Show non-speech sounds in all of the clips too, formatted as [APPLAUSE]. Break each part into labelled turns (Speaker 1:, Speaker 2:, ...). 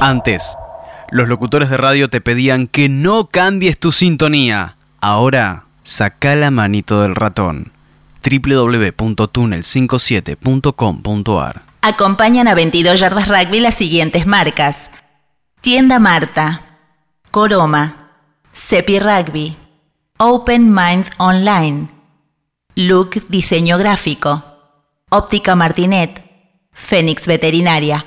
Speaker 1: Antes, los locutores de radio te pedían que no cambies tu sintonía. Ahora, saca la manito del ratón. www.tunnel57.com.ar
Speaker 2: Acompañan a 22 Yardas Rugby las siguientes marcas. Tienda Marta, Coroma, Cepi Rugby, Open Mind Online, Look Diseño Gráfico, Óptica Martinet, Fénix Veterinaria.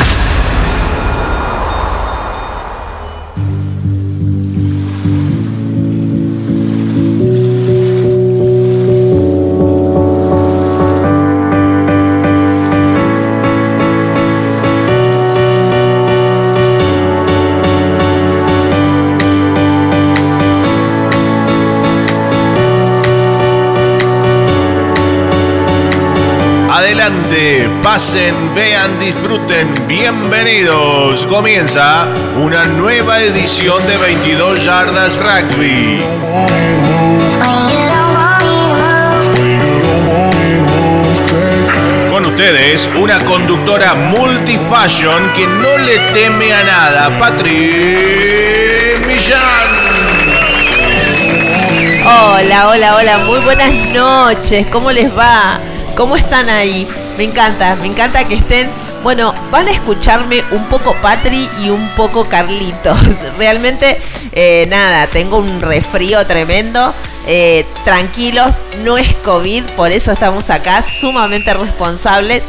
Speaker 3: Vean, disfruten, bienvenidos. Comienza una nueva edición de 22 Yardas Rugby. Con ustedes, una conductora multifashion que no le teme a nada, Patri Millán.
Speaker 4: Hola, hola, hola, muy buenas noches, ¿cómo les va? ¿Cómo están ahí? Me encanta, me encanta que estén. Bueno, van a escucharme un poco Patri y un poco Carlitos. [LAUGHS] Realmente, eh, nada, tengo un resfrío tremendo. Eh, tranquilos, no es COVID, por eso estamos acá, sumamente responsables.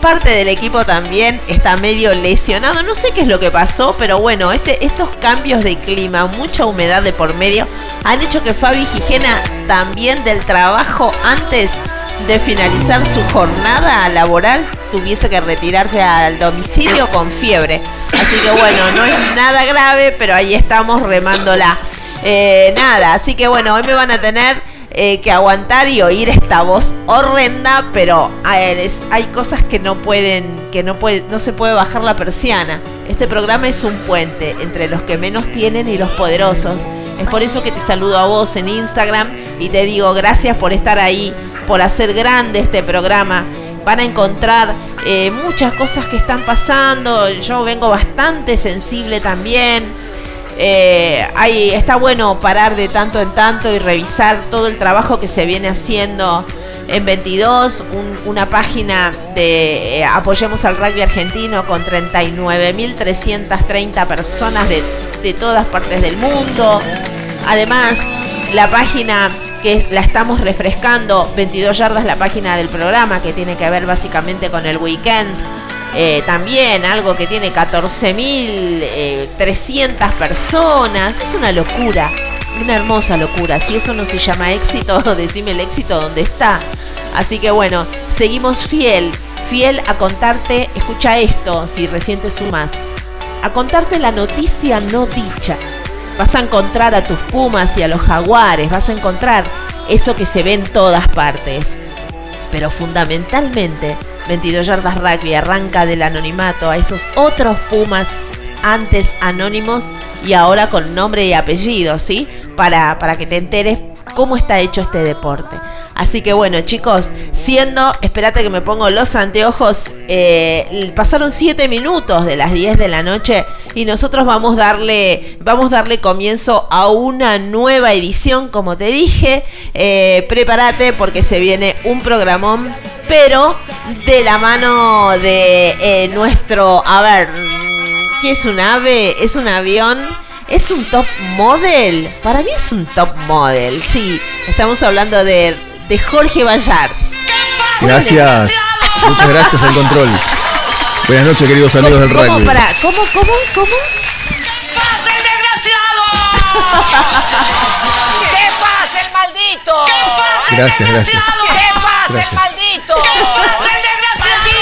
Speaker 4: Parte del equipo también está medio lesionado. No sé qué es lo que pasó, pero bueno, este, estos cambios de clima, mucha humedad de por medio, han hecho que Fabi Gijena también del trabajo antes de finalizar su jornada laboral tuviese que retirarse al domicilio con fiebre. Así que bueno, no es nada grave, pero ahí estamos remándola. Eh, nada, así que bueno, hoy me van a tener eh, que aguantar y oír esta voz horrenda, pero hay cosas que no pueden, que no puede, no se puede bajar la persiana. Este programa es un puente entre los que menos tienen y los poderosos. Es por eso que te saludo a vos en Instagram y te digo gracias por estar ahí, por hacer grande este programa. Van a encontrar eh, muchas cosas que están pasando. Yo vengo bastante sensible también. Eh, está bueno parar de tanto en tanto y revisar todo el trabajo que se viene haciendo en 22, una página de eh, Apoyemos al Rugby Argentino con 39.330 personas de, de todas partes del mundo. Además, la página que la estamos refrescando, 22 yardas la página del programa, que tiene que ver básicamente con el weekend. Eh, también algo que tiene 14.300 personas. Es una locura, una hermosa locura. Si eso no se llama éxito, [LAUGHS] decime el éxito donde está. Así que bueno, seguimos fiel, fiel a contarte, escucha esto, si recién te sumas, a contarte la noticia no dicha. Vas a encontrar a tus pumas y a los jaguares, vas a encontrar eso que se ve en todas partes. Pero fundamentalmente, 22 yardas rugby arranca del anonimato a esos otros pumas antes anónimos y ahora con nombre y apellido, ¿sí? Para, para que te enteres cómo está hecho este deporte. Así que bueno, chicos, siendo, espérate que me pongo los anteojos, eh, pasaron 7 minutos de las 10 de la noche y nosotros vamos a darle, vamos darle comienzo a una nueva edición, como te dije. Eh, prepárate porque se viene un programón, pero de la mano de eh, nuestro, a ver, ¿qué es un ave? ¿Es un avión? ¿Es un top model? Para mí es un top model, sí. Estamos hablando de de Jorge Bayar.
Speaker 5: Gracias. Muchas gracias al control. Buenas noches, queridos amigos del
Speaker 4: ¿Cómo,
Speaker 5: rugby.
Speaker 4: para, ¿Cómo, cómo, cómo?
Speaker 6: ¿Qué pasa el desgraciado? ¿Qué pasa el maldito? ¿Qué pasa el
Speaker 5: Gracias, gracias.
Speaker 6: ¿Qué pasa
Speaker 5: Gracias.
Speaker 6: el maldito? ¿Qué pasa el desgraciadito?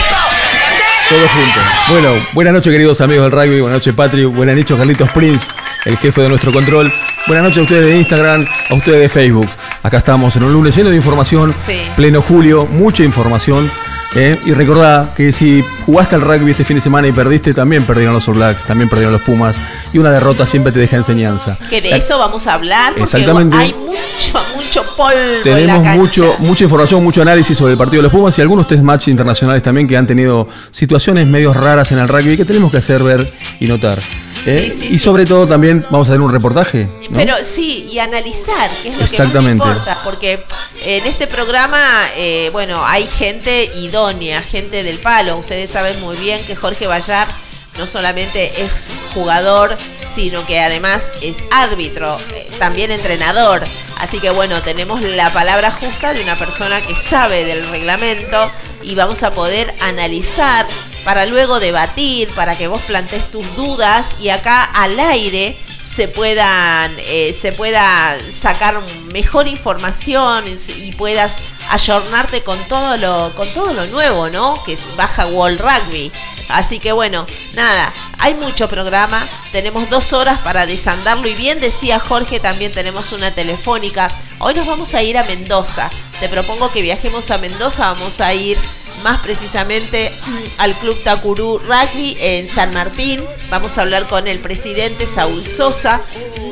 Speaker 5: Todos juntos. Bueno, buenas noches, queridos amigos del rugby. Buenas noches, Patri. Buenas noches, Carlitos Prince, el jefe de nuestro control. Buenas noches a ustedes de Instagram, a ustedes de Facebook. Acá estamos en un lunes lleno de información.
Speaker 4: Sí.
Speaker 5: Pleno julio, mucha información. ¿eh? Y recordá que si jugaste al rugby este fin de semana y perdiste, también perdieron los All Blacks, también perdieron los Pumas. Y una derrota siempre te deja enseñanza.
Speaker 4: Que de eso vamos a hablar porque
Speaker 5: Exactamente.
Speaker 4: hay mucho, mucho polvo en la
Speaker 5: Tenemos mucho, mucha información, mucho análisis sobre el partido de los Pumas y algunos test match internacionales también que han tenido situaciones medio raras en el rugby que tenemos que hacer ver y notar. ¿eh?
Speaker 4: Sí, sí,
Speaker 5: y
Speaker 4: sí.
Speaker 5: sobre todo también vamos a hacer un reportaje. ¿no?
Speaker 4: Pero sí, y analizar, que es lo
Speaker 5: Exactamente.
Speaker 4: que más importa, porque en este programa, eh, bueno, hay gente idónea, gente del palo. Ustedes saben muy bien que Jorge Vallar no solamente es jugador, sino que además es árbitro, eh, también entrenador. Así que bueno, tenemos la palabra justa de una persona que sabe del reglamento y vamos a poder analizar para luego debatir, para que vos plantees tus dudas y acá al aire se puedan eh, se pueda sacar mejor información y puedas ayornarte con todo lo con todo lo nuevo, ¿no? Que es baja World Rugby. Así que bueno, nada, hay mucho programa, tenemos dos horas para desandarlo y bien decía Jorge, también tenemos una telefónica. Hoy nos vamos a ir a Mendoza. Te propongo que viajemos a Mendoza, vamos a ir más precisamente al Club Tacurú Rugby en San Martín. Vamos a hablar con el presidente Saúl Sosa,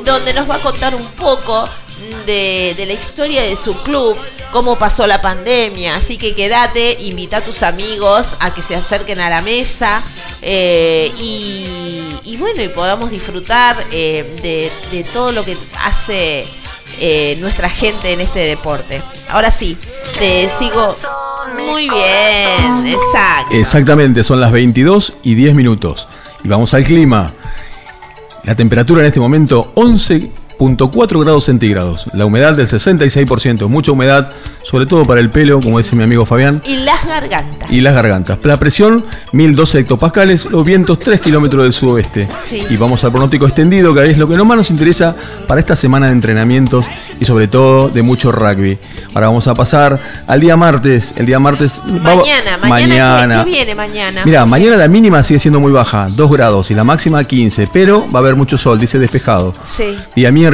Speaker 4: donde nos va a contar un poco de, la historia de su club, cómo pasó la pandemia. Así que quédate, invita a tus amigos a que se acerquen a la mesa eh, y, y bueno, y podamos disfrutar eh, de todo lo que hace eh, nuestra gente en este deporte. Ahora sí, te sigo muy bien, exacto.
Speaker 5: Exactamente, son las 22 y 10 minutos. Y vamos al clima. La temperatura en este momento 11.4 grados centígrados. La humedad del 66%. Mucha humedad, sobre todo para el pelo, como dice mi amigo Fabián.
Speaker 4: Y las gargantas.
Speaker 5: Y las gargantas. La presión 1012 hectopascales, los vientos 3 kilómetros del sudoeste.
Speaker 4: Sí.
Speaker 5: Y vamos al pronóstico extendido, que es lo que más nos interesa para esta semana de entrenamientos y sobre todo de mucho rugby. Ahora vamos a pasar al día martes. El día martes. va-
Speaker 4: Mañana, mañana, ¿qué- ¿qué, viene mañana?
Speaker 5: Mira, mañana la mínima sigue siendo muy baja, 2 grados, y la máxima 15, pero va a haber mucho sol, dice despejado.
Speaker 4: Sí.
Speaker 5: Día miércoles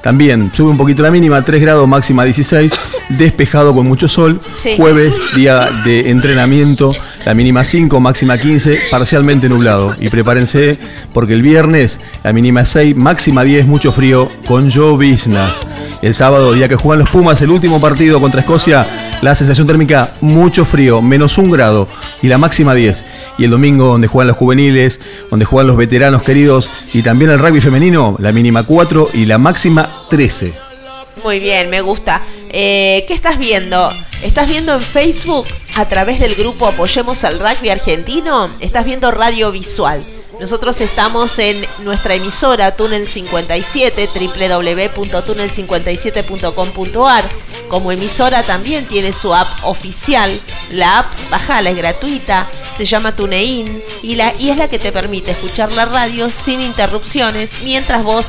Speaker 5: también sube un poquito la mínima, 3 grados, máxima 16, despejado con mucho sol.
Speaker 4: Sí.
Speaker 5: Jueves, día de entrenamiento, la mínima 5, máxima 15, parcialmente nublado. Y prepárense porque el viernes la mínima 6, máxima 10, mucho frío, con lloviznas. El sábado, día que juegan los Pumas, el último partido contra Escocia, la sensación térmica mucho frío, menos un grado y la máxima 10. Y el domingo, donde juegan los juveniles, donde juegan los veteranos queridos y también el rugby femenino, la mínima 4 y la máxima 13.
Speaker 4: Muy bien, me gusta. Eh, ¿Qué estás viendo? ¿Estás viendo en Facebook a través del grupo Apoyemos al Rugby Argentino? Estás viendo Radio Visual. Nosotros estamos en nuestra emisora Túnel 57, www.túnel57.com.ar. Como emisora también tiene su app oficial. La app, bajala, es gratuita, se llama TuneIn y, la, y es la que te permite escuchar la radio sin interrupciones mientras vos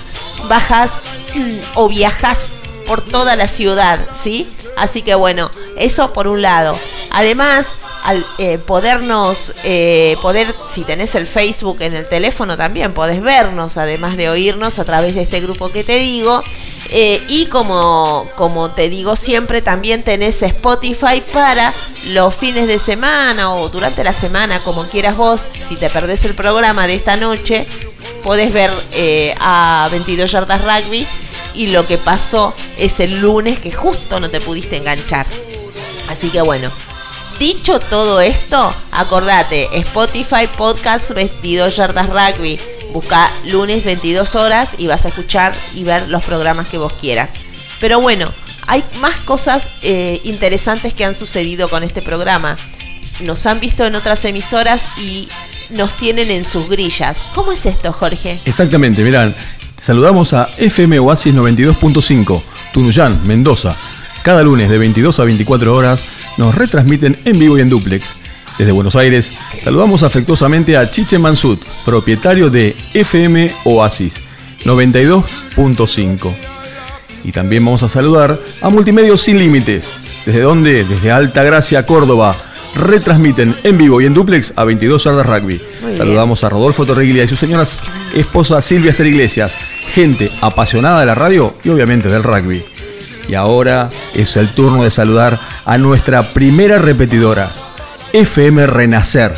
Speaker 4: bajas [CLEARS THROAT] o viajas por toda la ciudad, ¿sí? Así que bueno, eso por un lado. Además, al eh, podernos, eh, poder, si tenés el Facebook en el teléfono también, podés vernos, además de oírnos a través de este grupo que te digo. Eh, y como, como te digo siempre, también tenés Spotify para los fines de semana o durante la semana, como quieras vos. Si te perdés el programa de esta noche, podés ver eh, a 22 Yardas Rugby y lo que pasó es el lunes que justo no te pudiste enganchar. Así que bueno, dicho todo esto, acordate, Spotify Podcast 22 Yardas Rugby. Busca lunes 22 horas y vas a escuchar y ver los programas que vos quieras. Pero bueno, hay más cosas eh, interesantes que han sucedido con este programa. Nos han visto en otras emisoras y nos tienen en sus grillas. ¿Cómo es esto, Jorge?
Speaker 5: Exactamente, Saludamos a FM Oasis 92.5, Tunuyán, Mendoza. Cada lunes de 22 a 24 horas nos retransmiten en vivo y en duplex. Desde Buenos Aires, saludamos afectuosamente a Chiche Mansut, propietario de FM Oasis 92.5. Y también vamos a saludar a Multimedios Sin Límites. ¿Desde dónde? Desde Alta Gracia, Córdoba. Retransmiten en vivo y en duplex a 22 yardas rugby.
Speaker 4: bien.
Speaker 5: Saludamos a Rodolfo Torreglia y su señora esposa Silvia Ester Iglesias. Gente apasionada de la radio y obviamente del rugby. Y ahora es el turno de saludar a nuestra primera repetidora. FM Renacer.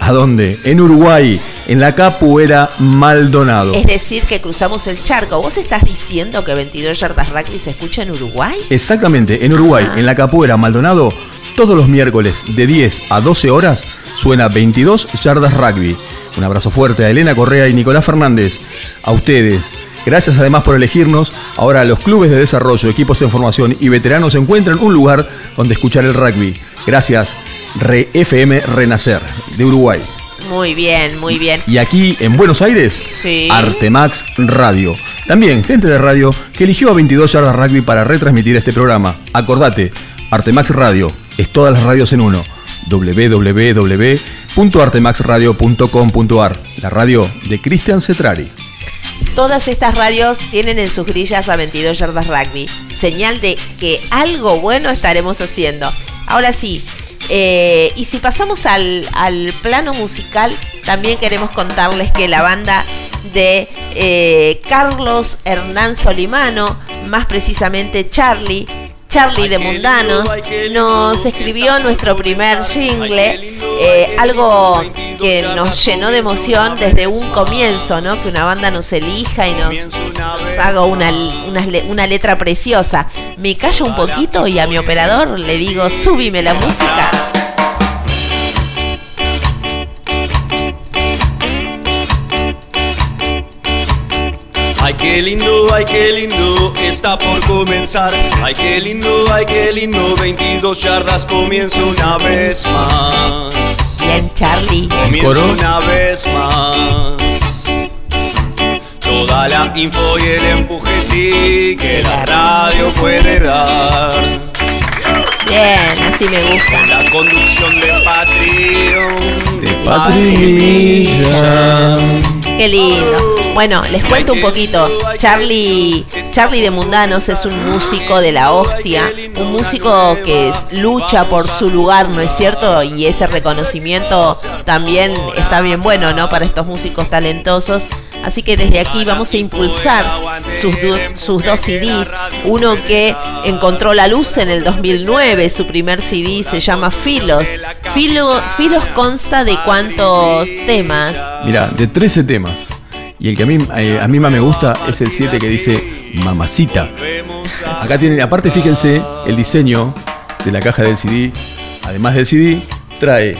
Speaker 5: ¿A dónde? En Uruguay, en la Capuera Maldonado.
Speaker 4: Es decir, que cruzamos el charco. ¿Vos estás diciendo que 22 yardas rugby se escucha en Uruguay?
Speaker 5: Exactamente, en Uruguay, en la Capuera Maldonado, todos los miércoles de 10 a 12 horas suena 22 yardas rugby. Un abrazo fuerte a Elena Correa y Nicolás Fernández. A ustedes. Gracias además por elegirnos. Ahora los clubes de desarrollo, equipos en formación y veteranos encuentran un lugar donde escuchar el rugby. Gracias, Re FM Renacer, de Uruguay.
Speaker 4: Muy bien, muy bien.
Speaker 5: Y aquí en Buenos Aires,
Speaker 4: Sí.
Speaker 5: Artemax Radio. También gente de radio que eligió a 22 yardas rugby para retransmitir este programa. Acordate, Artemax Radio es todas las radios en uno. www.artemaxradio.com.ar La radio de Cristian Cetrari.
Speaker 4: Todas estas radios tienen en sus grillas a 22 yardas rugby. Señal de que algo bueno estaremos haciendo. Ahora sí, eh, y si pasamos al, plano musical, también queremos contarles que la banda de eh, Carlos Hernán Solimano, más precisamente Charlie, Charlie de Mundanos, nos escribió nuestro primer jingle, eh, algo que nos llenó de emoción desde un comienzo, ¿no? Que una banda nos elija y nos, nos haga una, una, una letra preciosa. Me callo un poquito y a mi operador le digo, súbime la música.
Speaker 7: Ay, qué lindo, ay, qué lindo, está por comenzar. Ay, qué lindo, ay, qué lindo, 22 yardas comienza una vez más.
Speaker 4: Bien, Charlie.
Speaker 7: Comienza
Speaker 5: Coro.
Speaker 7: una vez más. Toda la info y el empuje sí que la radio puede dar.
Speaker 4: Bien, así me gusta.
Speaker 7: La conducción de Patreon.
Speaker 5: De Patrinilla.
Speaker 4: Qué lindo. Bueno, les cuento un poquito. Charlie, Charlie de Mundanos es un músico de la hostia, un músico que lucha por su lugar, ¿no es cierto? Y ese reconocimiento también está bien bueno, ¿no? Para estos músicos talentosos. Así que desde aquí vamos a impulsar sus, sus dos CDs. Uno que encontró la luz en el 2009, su primer CD se llama Filos. Filo- Filos consta de cuántos temas.
Speaker 5: Mira, de 13 temas. Y el que a mí, eh, a mí más me gusta es el 7 que dice Mamacita. Acá tienen, aparte fíjense, el diseño de la caja del CD. Además del CD, trae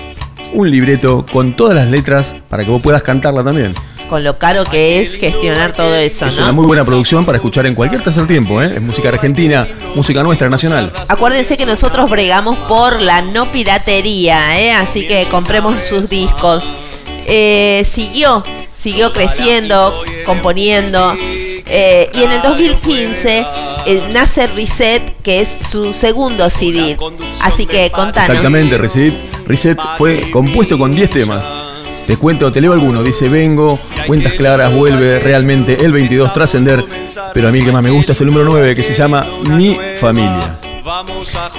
Speaker 5: un libreto con todas las letras para que vos puedas cantarla también.
Speaker 4: Con lo caro que es gestionar todo eso,
Speaker 5: Es una muy buena producción para escuchar en cualquier tercer tiempo, ¿eh? Es música argentina, música nuestra, nacional.
Speaker 4: Acuérdense que nosotros bregamos por la no piratería, ¿eh? así que compremos sus discos. Eh, siguió, siguió creciendo, componiendo. eh, y en el 2015 eh, nace Reset, que es su segundo CD. Así que contanos.
Speaker 5: Exactamente, Reset, Reset fue compuesto con 10 temas. Te cuento, te leo alguno. Dice, vengo, cuentas claras, vuelve, realmente, el 22, trascender. Pero a mí el que más me gusta es el número 9, que se llama Mi Familia.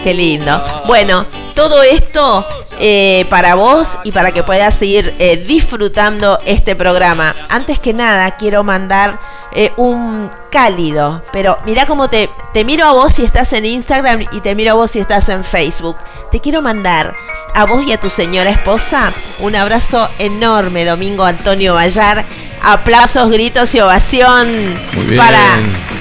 Speaker 4: Qué lindo. Bueno, todo esto eh, para vos y para que puedas seguir eh, disfrutando este programa. Antes que nada, quiero mandar eh, un cálido, pero mira cómo te, te miro a vos si estás en Instagram y te miro a vos si estás en Facebook. Te quiero mandar a vos y a tu señora esposa un abrazo enorme, Domingo Antonio Vallar. Aplausos, gritos y ovación para,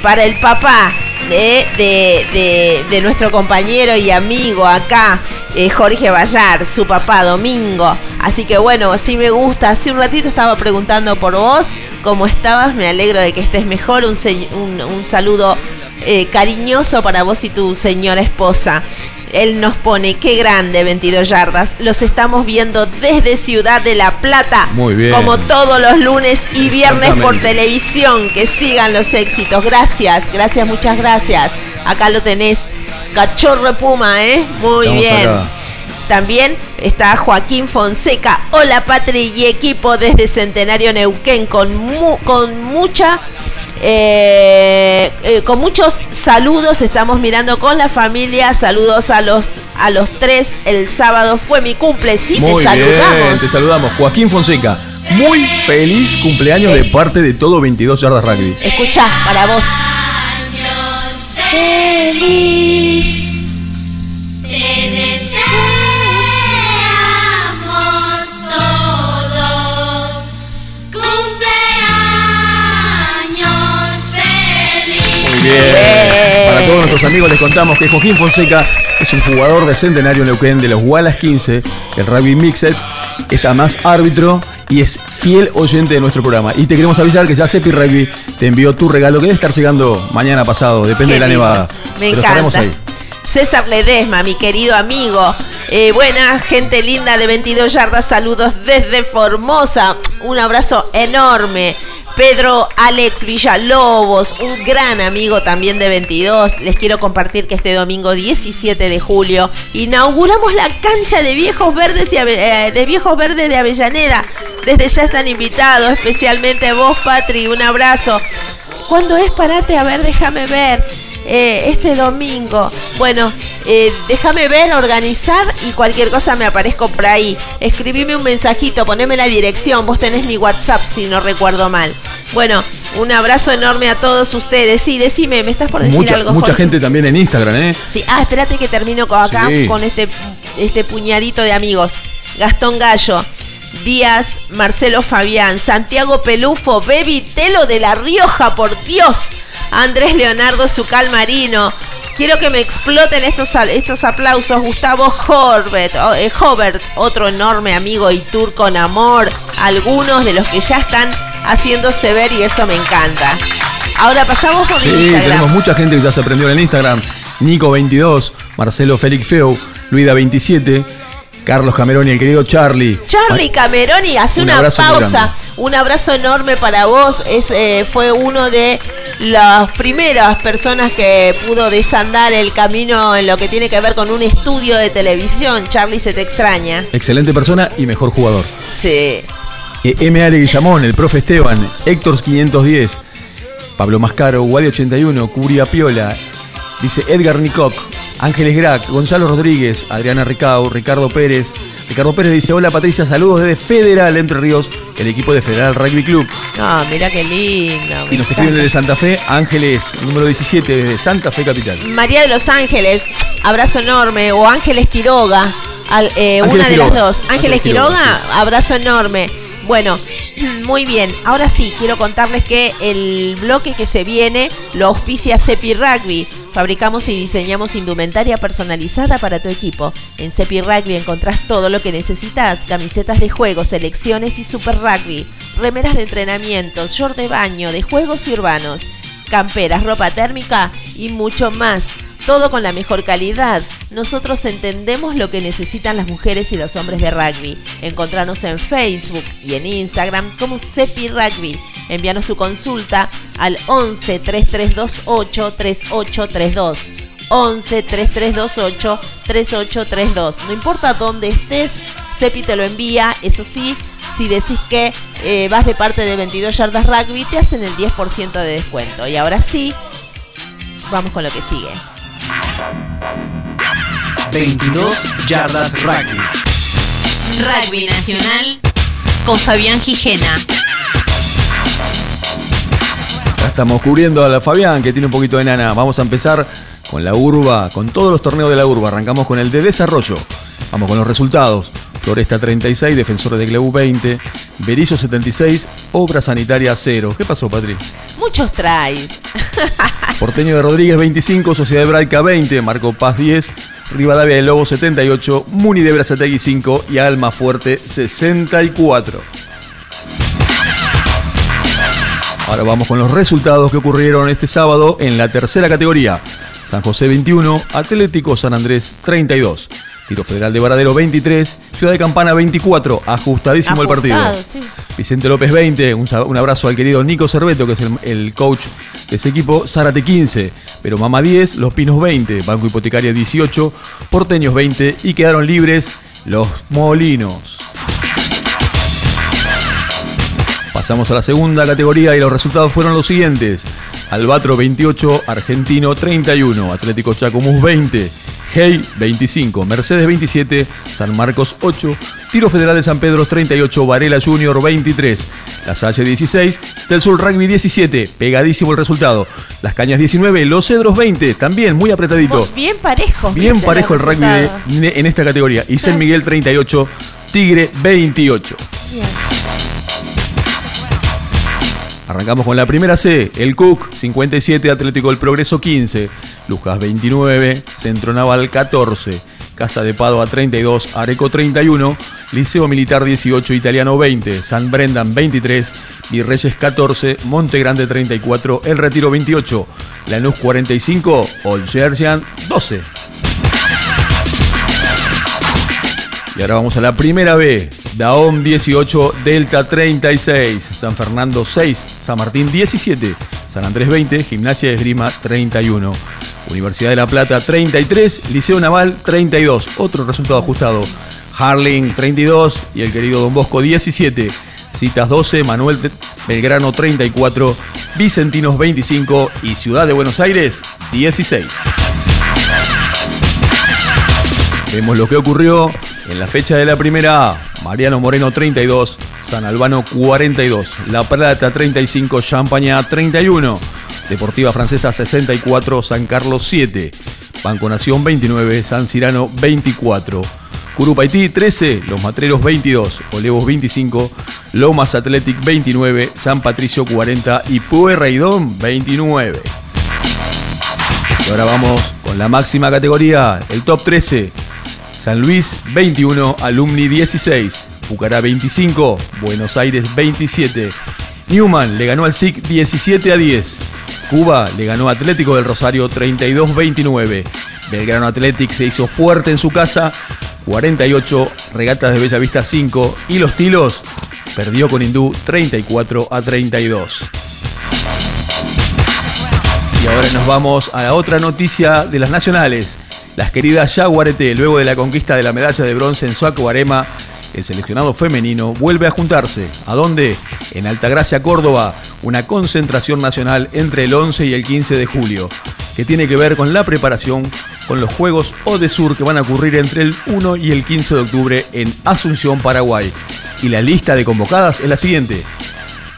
Speaker 4: para el papá de, de, de- de nuestro compañero y amigo acá, eh, Jorge Vallar, su papá Domingo. Así que bueno, sí me gusta. Hace un ratito estaba preguntando por vos, cómo estabas. Me alegro de que estés mejor. Un, se- un- un saludo eh, cariñoso para vos y tu señora esposa. Él nos pone, qué grande 22 yardas. Los estamos viendo desde Ciudad de la Plata.
Speaker 5: Muy bien.
Speaker 4: Como todos los lunes y viernes por televisión. Que sigan los éxitos. Gracias, gracias, muchas gracias. Acá lo tenés. Cachorro Puma, ¿eh? Muy
Speaker 5: Estamos
Speaker 4: bien.
Speaker 5: acá.
Speaker 4: También está Joaquín Fonseca. Hola, Patri y equipo desde Centenario Neuquén con, mu- con mucha. eh, eh, con muchos saludos estamos mirando con la familia saludos a los a los tres el sábado fue mi cumple sí
Speaker 5: Muy
Speaker 4: te
Speaker 5: bien,
Speaker 4: saludamos
Speaker 5: te saludamos. Joaquín Fonseca, muy feliz cumpleaños de parte de todo 22 yardas rugby.
Speaker 4: escucha para vos
Speaker 8: Feliz
Speaker 5: Bien. Para todos nuestros amigos les contamos que Joaquín Fonseca es un jugador de Centenario Neuquén de los Wallace 15, el Rugby Mixed, es además árbitro y es fiel oyente de nuestro programa. Y te queremos avisar que ya Sepi Rugby te envió tu regalo que debe estar llegando mañana pasado, depende
Speaker 4: Qué
Speaker 5: de la
Speaker 4: lindo.
Speaker 5: nevada.
Speaker 4: Me
Speaker 5: Pero
Speaker 4: encanta.
Speaker 5: ahí.
Speaker 4: César Ledesma, mi querido amigo. Eh, buena gente linda de 22 yardas, saludos desde Formosa. Un abrazo enorme. Pedro Alex Villalobos, un gran amigo también de 22. Les quiero compartir que este domingo 17 de julio inauguramos la cancha de viejos verdes eh, de viejos verdes de Avellaneda. Desde ya están invitados, especialmente vos, Patri. Un abrazo. ¿Cuándo es? Parate, a ver, déjame ver. Eh, este domingo. Bueno, eh, déjame ver, organizar y cualquier cosa me aparezco por ahí. Escribime un mensajito, poneme la dirección. Vos tenés mi WhatsApp si no recuerdo mal. Bueno, un abrazo enorme a todos ustedes. Sí, decime, ¿me estás por decir
Speaker 5: Mucha,
Speaker 4: algo?
Speaker 5: mucha
Speaker 4: Jorge?
Speaker 5: gente también en Instagram, ¿eh?
Speaker 4: Sí, ah, espérate que termino con acá
Speaker 5: Sí.
Speaker 4: con este, este puñadito de amigos. Gastón Gallo, Díaz, Marcelo Fabián, Santiago Pelufo, Baby Telo de La Rioja, por Dios. Andrés Leonardo Zucal Marino. Quiero que me exploten estos, estos aplausos. Gustavo Horbert, eh, Hobert, otro enorme amigo y tour con amor. Algunos de los que ya están haciéndose ver y eso me encanta. Ahora pasamos por
Speaker 5: Sí,
Speaker 4: Instagram.
Speaker 5: tenemos mucha gente que ya se aprendió en el Instagram. Nico22, Marcelo Félix Feu, Luida27, Carlos Cameroni, el querido Charlie.
Speaker 4: Charlie Cameroni, hace
Speaker 5: Un
Speaker 4: una pausa. Un abrazo enorme para vos. Es, eh, fue uno de las primeras personas que pudo desandar el camino en lo que tiene que ver con un estudio de televisión. Charlie, se te extraña.
Speaker 5: Excelente persona y mejor jugador.
Speaker 4: Sí.
Speaker 5: Eh, M. Ale Guillamón, el profe Esteban, Héctor 510, Pablo Mascaro, Guadi 81, Curia Piola, dice Edgar Nicoc, Ángeles Grac, Gonzalo Rodríguez, Adriana Ricau, Ricardo Pérez. Ricardo Pérez dice, hola Patricia, saludos desde Federal Entre Ríos, el equipo de Federal Rugby Club.
Speaker 4: No, mira qué lindo.
Speaker 5: Y nos escriben desde Santa Fe, Ángeles, número 17, desde Santa Fe Capital.
Speaker 4: María de los Ángeles, abrazo enorme. O Ángeles Quiroga, al- eh, una de
Speaker 5: Quiroga.
Speaker 4: las dos. Ángeles,
Speaker 5: Ángeles
Speaker 4: Quiroga,
Speaker 5: Quiroga,
Speaker 4: abrazo enorme. Bueno, [CLEARS THROAT] muy bien. Ahora sí, quiero contarles que el bloque que se viene lo auspicia Cepi Rugby. Fabricamos y diseñamos indumentaria personalizada para tu equipo. En Cepi Rugby encontrás todo lo que necesitas: camisetas de juego, selecciones y super rugby, remeras de entrenamiento, short de baño, de juegos y urbanos camperas, ropa térmica y mucho más. Todo con la mejor calidad. Nosotros entendemos lo que necesitan las mujeres y los hombres de rugby. Encontranos en Facebook y en Instagram como Cepi Rugby. Envíanos tu consulta al 11 3328 3832. 11 3328 3832. No importa dónde estés, Cepi te lo envía. Eso sí, si decís que eh, vas de parte de 22 yardas rugby, te hacen el 10% de descuento. Y ahora sí, vamos con lo que sigue.
Speaker 1: 22 yardas rugby.
Speaker 2: Rugby Nacional con Fabián Gijena.
Speaker 5: Ya estamos cubriendo a la Fabián, que tiene un poquito de nana. Vamos a empezar con la urba, con todos los torneos de la urba. Arrancamos con el de desarrollo. Vamos con los resultados. Floresta 36, Defensores de Clebu 20, Berizo 76, Obra Sanitaria 0. ¿Qué pasó, Patri?
Speaker 4: Muchos tries. [LAUGHS]
Speaker 5: Porteño de Rodríguez 25, Sociedad de Braica 20, Marco Paz 10, Rivadavia de Lobo 78, Muni de Brazategui 5 y Alma Fuerte 64. Ahora vamos con los resultados que ocurrieron este sábado en la tercera categoría. San José 21, Atlético San Andrés 32, Tiro Federal de Varadero 23, Ciudad de Campana 24, ajustadísimo el partido.
Speaker 4: Sí.
Speaker 5: Vicente López 20, un, abrazo al querido Nico Cerveto, que es el, el coach de ese equipo, Zárate 15, pero Mama 10, Los Pinos 20, Banco Hipotecaria 18, Porteños 20 y quedaron libres los Molinos. Pasamos a la segunda categoría y los resultados fueron los siguientes. Albatro 28, Argentino 31, Atlético Chacomús 20, Hey 25, Mercedes 27, San Marcos 8, Tiro Federal de San Pedro 38, Varela Junior 23, La Salle 16, Del Sur Rugby 17, pegadísimo el resultado. Las Cañas 19, Los Cedros 20, también muy apretadito.
Speaker 4: Bien parejo.
Speaker 5: Bien parejo el rugby de- en esta categoría. Y San Miguel 38, Tigre 28.
Speaker 4: Bien.
Speaker 5: Arrancamos con la primera C, el Cook 57, Atlético del Progreso 15, Lucas 29, Centro Naval 14, Casa de Padua 32, Areco 31, Liceo Militar 18, Italiano 20, San Brendan 23, Virreyes 14, Monte Grande 34, El Retiro 28, Lanús 45, Olgersian 12. Y ahora vamos a la primera B. Daom 18, Delta 36, San Fernando 6, San Martín 17, San Andrés 20, Gimnasia de Esgrima 31, Universidad de La Plata 33, Liceo Naval 32, otro resultado ajustado, Harling 32 y el querido Don Bosco 17, Citas 12, Manuel Belgrano 34, Vicentinos 25 y Ciudad de Buenos Aires 16. Vemos lo que ocurrió en la fecha de la primera. Mariano Moreno 32, San Albano 42, La Plata 35, Champaña 31, Deportiva Francesa 64, San Carlos 7, Banco Nación 29, San Cirano 24. Curupaití 13, Los Matreros 22, Olevos 25, Lomas Athletic 29, San Patricio 40 y Pueyrredón 29. Y ahora vamos con la máxima categoría, el top 13. San Luis 21, Alumni 16, Pucará 25, Buenos Aires 27. Newman le ganó al SIC 17 a 10. Cuba le ganó a Atlético del Rosario 32-29. Belgrano Athletic se hizo fuerte en su casa 48, Regatas de Bellavista 5 y Los Tilos perdió con Hindú 34 a 32. Y ahora nos vamos a la otra noticia de las nacionales. Las queridas Yaguareté, luego de la conquista de la medalla de bronce en Suaco Barema, el seleccionado femenino vuelve a juntarse. ¿A dónde? En Altagracia, Córdoba, una concentración nacional entre el 11 y el 15 de julio, que tiene que ver con la preparación con los Juegos Odesur que van a ocurrir entre el 1 y el 15 de octubre en Asunción, Paraguay. Y la lista de convocadas es la siguiente.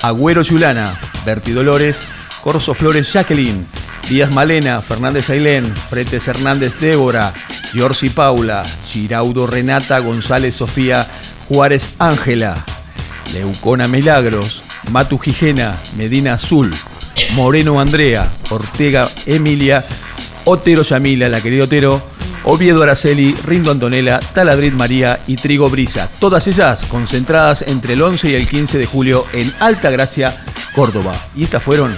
Speaker 5: Agüero Chulana, Berti Dolores, Corso Flores Jacqueline, Díaz Malena, Fernández Ailén, Fretes Hernández Débora, Giorgi Paula, Giraudo Renata, González Sofía, Juárez Ángela, Leucona Milagros, Matu Gijena, Medina Azul, Moreno Andrea, Ortega Emilia, Otero Yamila, la querida Otero, Oviedo Araceli, Rindo Antonella, Taladrid María y Trigo Brisa. Todas ellas concentradas entre el 11 y el 15 de julio en Alta Gracia, Córdoba. Y estas fueron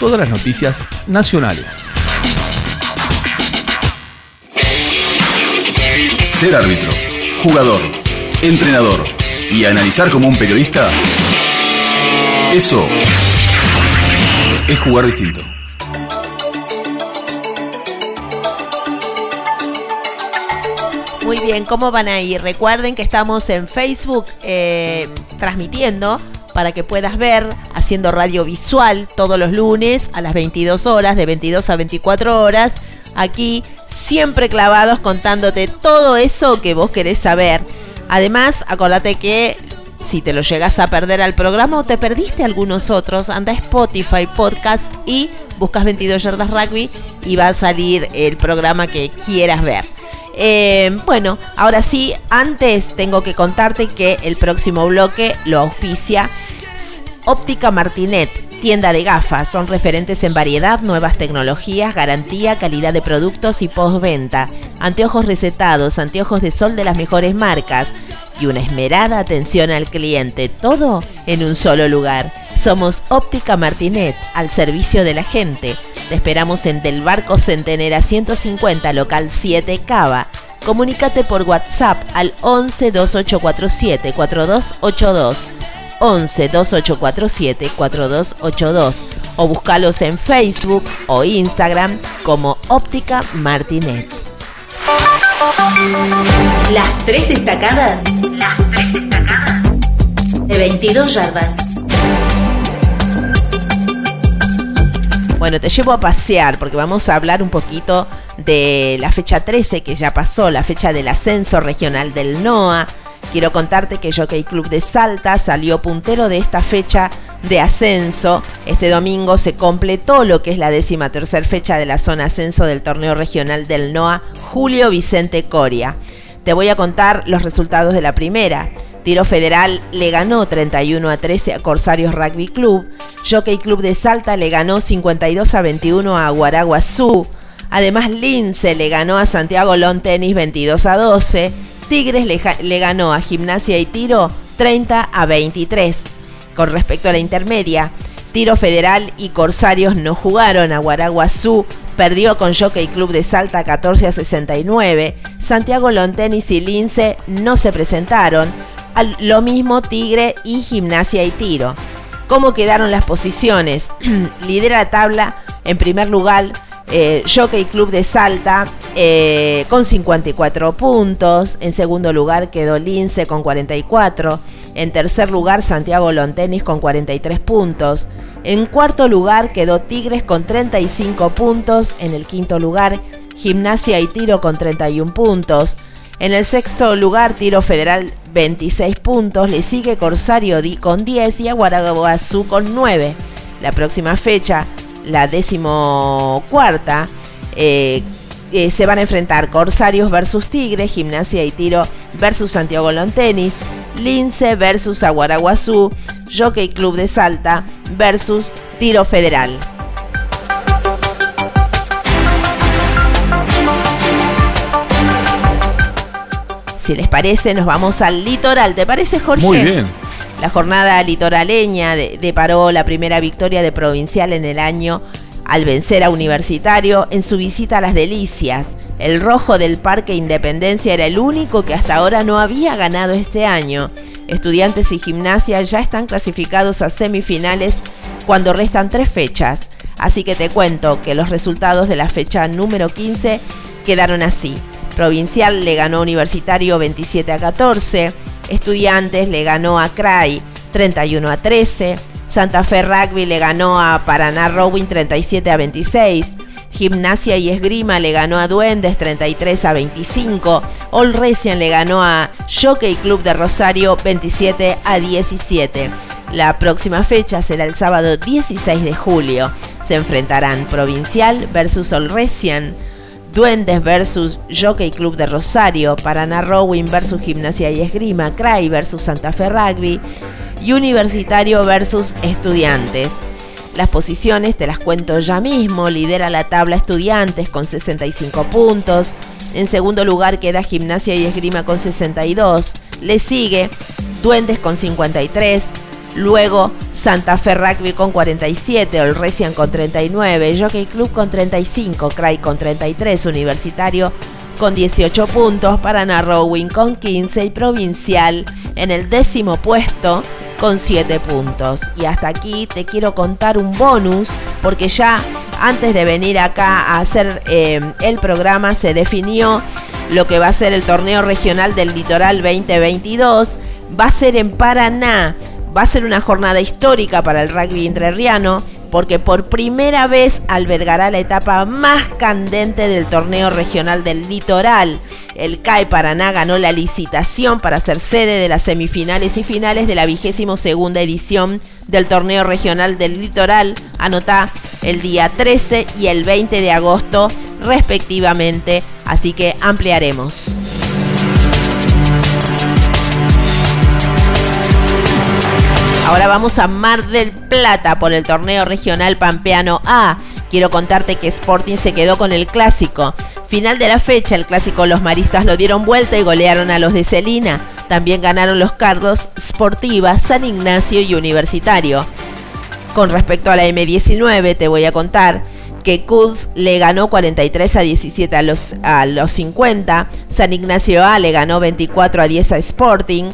Speaker 5: todas las noticias nacionales.
Speaker 8: Ser árbitro, jugador, entrenador y analizar como un periodista, eso es jugar distinto.
Speaker 4: Muy bien, ¿cómo van a ir? Recuerden que estamos en Facebook eh, transmitiendo para que puedas ver haciendo radio visual todos los lunes a las 22 horas, de 22 a 24 horas, aquí siempre clavados contándote todo eso que vos querés saber. Además, acordate que si te lo llegas a perder al programa o te perdiste algunos otros, anda a Spotify Podcast y buscas 22 yardas rugby y va a salir el programa que quieras ver. Eh, bueno, ahora sí, antes tengo que contarte que el próximo bloque lo auspicia Óptica Martinet, tienda de gafas. Son referentes en variedad, nuevas tecnologías, garantía, calidad de productos y postventa. Anteojos recetados, anteojos de sol de las mejores marcas y una esmerada atención al cliente. Todo en un solo lugar. Somos Óptica Martinet, al servicio de la gente. Te esperamos en Del Barco Centenera 150, local 7, Cava. Comunícate por WhatsApp al 11 2847 4282. 11 2847 4282 o búscalos en Facebook o Instagram como Óptica Martinet.
Speaker 2: Las tres destacadas. Las tres destacadas. De 22 yardas.
Speaker 4: Bueno, te llevo a pasear porque vamos a hablar un poquito de la fecha 13 que ya pasó, la fecha del ascenso regional del NOA. Quiero contarte que Jockey Club de Salta salió puntero de esta fecha de ascenso. Este domingo se completó lo que es la décima tercera fecha de la zona ascenso del torneo regional del NOA Julio Vicente Coria. Te voy a contar los resultados de la primera. Tiro Federal le ganó 31 a 13 a Corsarios Rugby Club. Jockey Club de Salta le ganó 52 a 21 a Guaraguazú. Además, Lince le ganó a Santiago Lon Tenis 22 a 12. Tigres le, ganó a Gimnasia y Tiro 30 a 23. Con respecto a la intermedia, Tiro Federal y Corsarios no jugaron. A Guaraguazú perdió con Jockey Club de Salta 14 a 69. Santiago Lon Tenis y Lince no se presentaron. Lo mismo Tigre y Gimnasia y Tiro. ¿Cómo quedaron las posiciones? [CLEARS THROAT] Lidera la tabla en primer lugar eh, Jockey Club de Salta eh, con 54 puntos. En segundo lugar quedó Lince con 44. En tercer lugar Santiago Lontenis con 43 puntos. En cuarto lugar quedó Tigres con 35 puntos. En el quinto lugar Gimnasia y Tiro con 31 puntos. En el sexto lugar, Tiro Federal 26 puntos, le sigue Corsario con 10 y Aguaraguazú con 9. La próxima fecha, la decimocuarta, eh, eh, se van a enfrentar Corsarios versus Tigre, Gimnasia y Tiro versus Santiago Lontenis, Lince versus Aguaraguazú, Jockey Club de Salta versus Tiro Federal. Si les parece, nos vamos al litoral. ¿Te parece, Jorge?
Speaker 5: Muy bien.
Speaker 4: La jornada litoraleña deparó la primera victoria de Provincial en el año al vencer a Universitario en su visita a las Delicias. El rojo del Parque Independencia era el único que hasta ahora no había ganado este año. Estudiantes y gimnasia ya están clasificados a semifinales cuando restan tres fechas. Así que te cuento que los resultados de la fecha número 15 quedaron así. Provincial le ganó Universitario 27 a 14. Estudiantes le ganó a CRAI 31 a 13. Santa Fe Rugby le ganó a Paraná Rowing 37 a 26. Gimnasia y Esgrima le ganó a Duendes 33 a 25. All Recian le ganó a Jockey Club de Rosario 27 a 17. La próxima fecha será el sábado 16 de julio. Se enfrentarán Provincial versus All Recian. Duendes versus Jockey Club de Rosario, Paraná Rowing versus Gimnasia y Esgrima, Cray versus Santa Fe Rugby y Universitario versus Estudiantes. Las posiciones te las cuento ya mismo. Lidera la tabla Estudiantes con 65 puntos. En segundo lugar queda Gimnasia y Esgrima con 62. Le sigue Duendes con 53. Luego Santa Fe Rugby con 47, Olresian con 39, Jockey Club con 35, Cray con 33, Universitario con 18 puntos, Paraná Rowing con 15 y Provincial en el décimo puesto con 7 puntos. Y hasta aquí te quiero contar un bonus porque ya antes de venir acá a hacer eh, el programa se definió lo que va a ser el torneo regional del Litoral 2022. Va a ser en Paraná Va a ser una jornada histórica para el rugby entrerriano porque por primera vez albergará la etapa más candente del torneo regional del litoral. El CAE Paraná ganó la licitación para ser sede de las semifinales y finales de la vigésimo segunda edición del torneo regional del litoral. Anota el día 13 y el 20 de agosto respectivamente, así que ampliaremos. Ahora vamos a Mar del Plata por el torneo regional Pampeano A. Quiero contarte que Sporting se quedó con el clásico. Final de la fecha, el clásico los maristas lo dieron vuelta y golearon a los de Celina. También ganaron los cardos Sportiva, San Ignacio y Universitario. Con respecto a la M19, te voy a contar que Kuds le ganó 43 a 17 a los, a los 50, San Ignacio A le ganó 24 a 10 a Sporting,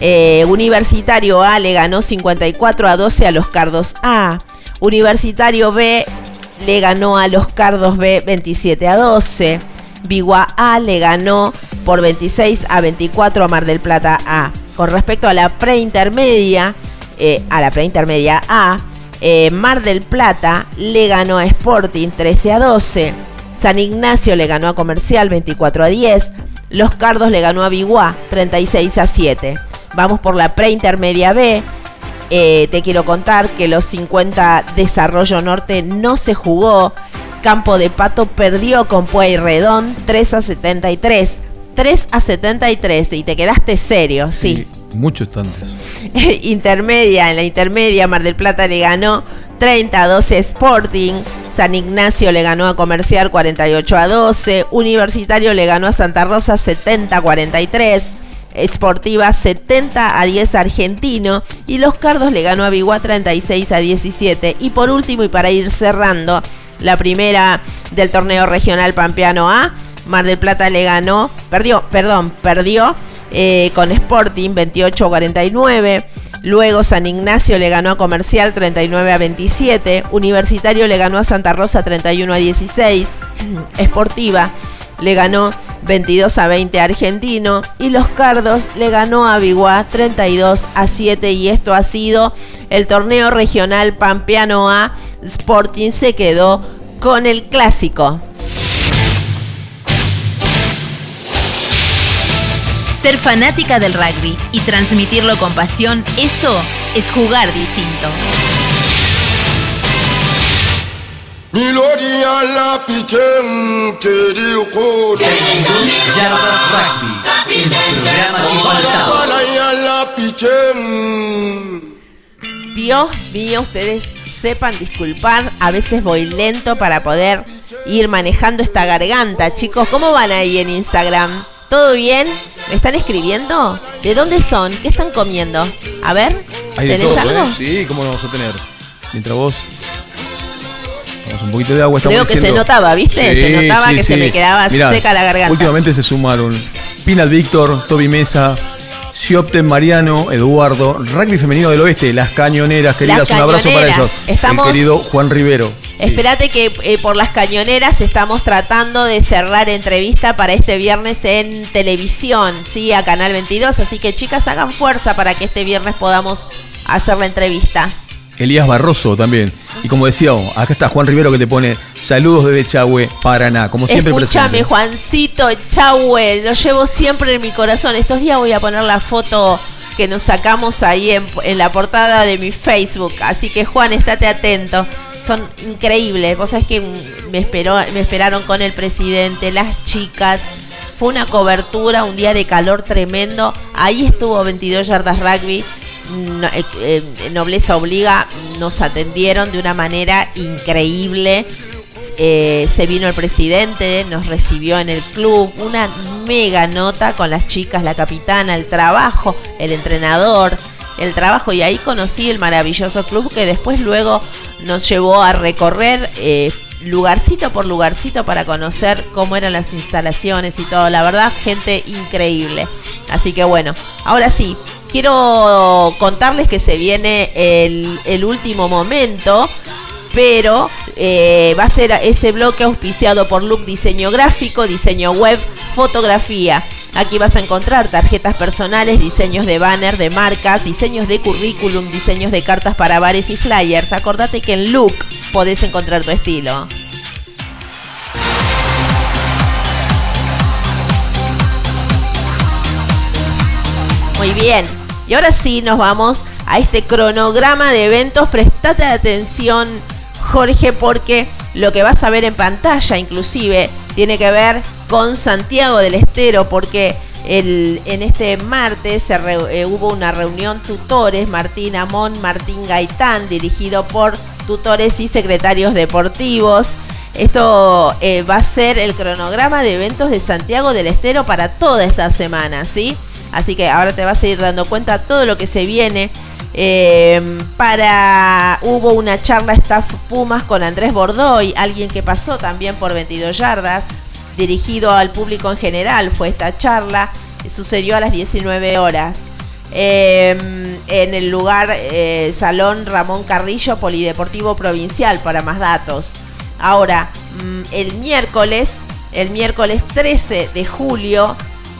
Speaker 4: eh, Universitario A le ganó 54 a 12 a los Cardos A. Universitario B le ganó a los Cardos B 27 a 12. Bigua A le ganó por 26 a 24 a Mar del Plata A. Con respecto a la preintermedia, eh, a la preintermedia A, eh, Mar del Plata le ganó a Sporting 13 a 12. San Ignacio le ganó a Comercial 24 a 10. Los Cardos le ganó a Biguá 36 a 7. Vamos por la preintermedia B. Eh, te quiero contar que los 50 Desarrollo Norte no se jugó. Campo de Pato perdió con Pueyrredón 3 a 73. 3 a 73 y te quedaste serio, sí.
Speaker 5: Muchos tantos. [LAUGHS]
Speaker 4: intermedia, en la intermedia, Mar del Plata le ganó 30 a 12 Sporting. San Ignacio le ganó a Comercial 48 a 12. Universitario le ganó a Santa Rosa 70 a 43. Sportiva 70 a 10 Argentino y Los Cardos le ganó a Biguá 36 a 17 y por último y para ir cerrando la primera del torneo regional Pampeano A Mar del Plata le ganó, perdió, perdón, perdió eh, con Sporting 28 a 49. Luego San Ignacio le ganó a Comercial 39 a 27. Universitario le ganó a Santa Rosa 31 a 16. [CLEARS THROAT] Sportiva le ganó 22 a 20 a Argentino y Los Cardos le ganó a Biguá 32 a 7 y esto ha sido el torneo regional Pampeano A. Sporting se quedó con el clásico.
Speaker 2: Ser fanática del rugby y transmitirlo con pasión, eso es jugar distinto.
Speaker 1: Yardas Rugby, el programa que
Speaker 4: Dios mío, ustedes sepan disculpar, a veces voy lento para poder ir manejando esta garganta. Chicos, ¿cómo van ahí en Instagram? ¿Todo bien? ¿Me están escribiendo? ¿De dónde son? ¿Qué están comiendo? A ver,
Speaker 5: Hay de
Speaker 4: ¿tenés
Speaker 5: todo,
Speaker 4: algo?
Speaker 5: ¿eh? Sí, ¿cómo lo vamos a tener? Mientras vos. Un poquito de agua. estamos
Speaker 4: Creo que se notaba, ¿viste? Se notaba que se me quedaba seca la garganta.
Speaker 5: Últimamente se sumaron Pinal Víctor, Toby Mesa, Siopten Mariano, Eduardo, Rugby Femenino del Oeste, Las Cañoneras, queridas, un abrazo para ellos.
Speaker 4: Estamos-
Speaker 5: El querido Juan Rivero.
Speaker 4: Espérate que eh, por las cañoneras estamos tratando de cerrar entrevista para este viernes en televisión, sí, a Canal 22. Así que chicas, hagan fuerza para que este viernes podamos hacer la entrevista.
Speaker 5: Elías Barroso también. Y como decía, oh, acá está Juan Rivero que te pone saludos desde Chahue, Paraná, como siempre
Speaker 4: Escúchame,
Speaker 5: presente.
Speaker 4: Juancito, Chahue, lo llevo siempre en mi corazón. Estos días voy a poner la foto que nos sacamos ahí en, en la portada de mi Facebook. Así que, Juan, estate atento. Son increíbles. Vos sabés que me, esperó, me esperaron con el presidente, las chicas. Fue una cobertura, un día de calor tremendo. Ahí estuvo 22 yardas rugby. No- eh, eh, nobleza obliga, nos atendieron de una manera increíble. Eh, se vino el presidente, nos recibió en el club, una mega nota con las chicas, la capitana, el trabajo, el entrenador, el trabajo y ahí conocí el maravilloso club que después luego nos llevó a recorrer lugarcito por lugarcito para conocer cómo eran las instalaciones y todo, la verdad, gente increíble. Así que bueno, ahora sí, quiero contarles que se viene el, último momento pero eh, va a ser ese bloque auspiciado por Look Diseño Gráfico, Diseño Web, Fotografía. Aquí vas a encontrar tarjetas personales, diseños de banner, de marcas, diseños de currículum, diseños de cartas para bares y flyers. Acordate que en Look podés encontrar tu estilo. Muy bien. Y ahora sí nos vamos a este cronograma de eventos. Prestate atención, Jorge, porque lo que vas a ver en pantalla inclusive tiene que ver con Santiago del Estero, porque el, en este martes se eh, hubo una reunión tutores, Martín Amón, Martín Gaitán, dirigido por tutores y secretarios deportivos. Esto eh, va a ser el cronograma de eventos de Santiago del Estero para toda esta semana, ¿sí? Así que ahora te vas a ir dando cuenta todo lo que se viene. Eh, para hubo una charla staff Pumas con Andrés Bordoy, alguien que pasó también por 22 yardas, dirigido al público en general. Fue esta charla, sucedió a las 19 horas. Eh, en el lugar eh, Salón Ramón Carrillo, Polideportivo Provincial, para más datos. Ahora, mm, el miércoles, el miércoles 13 de julio,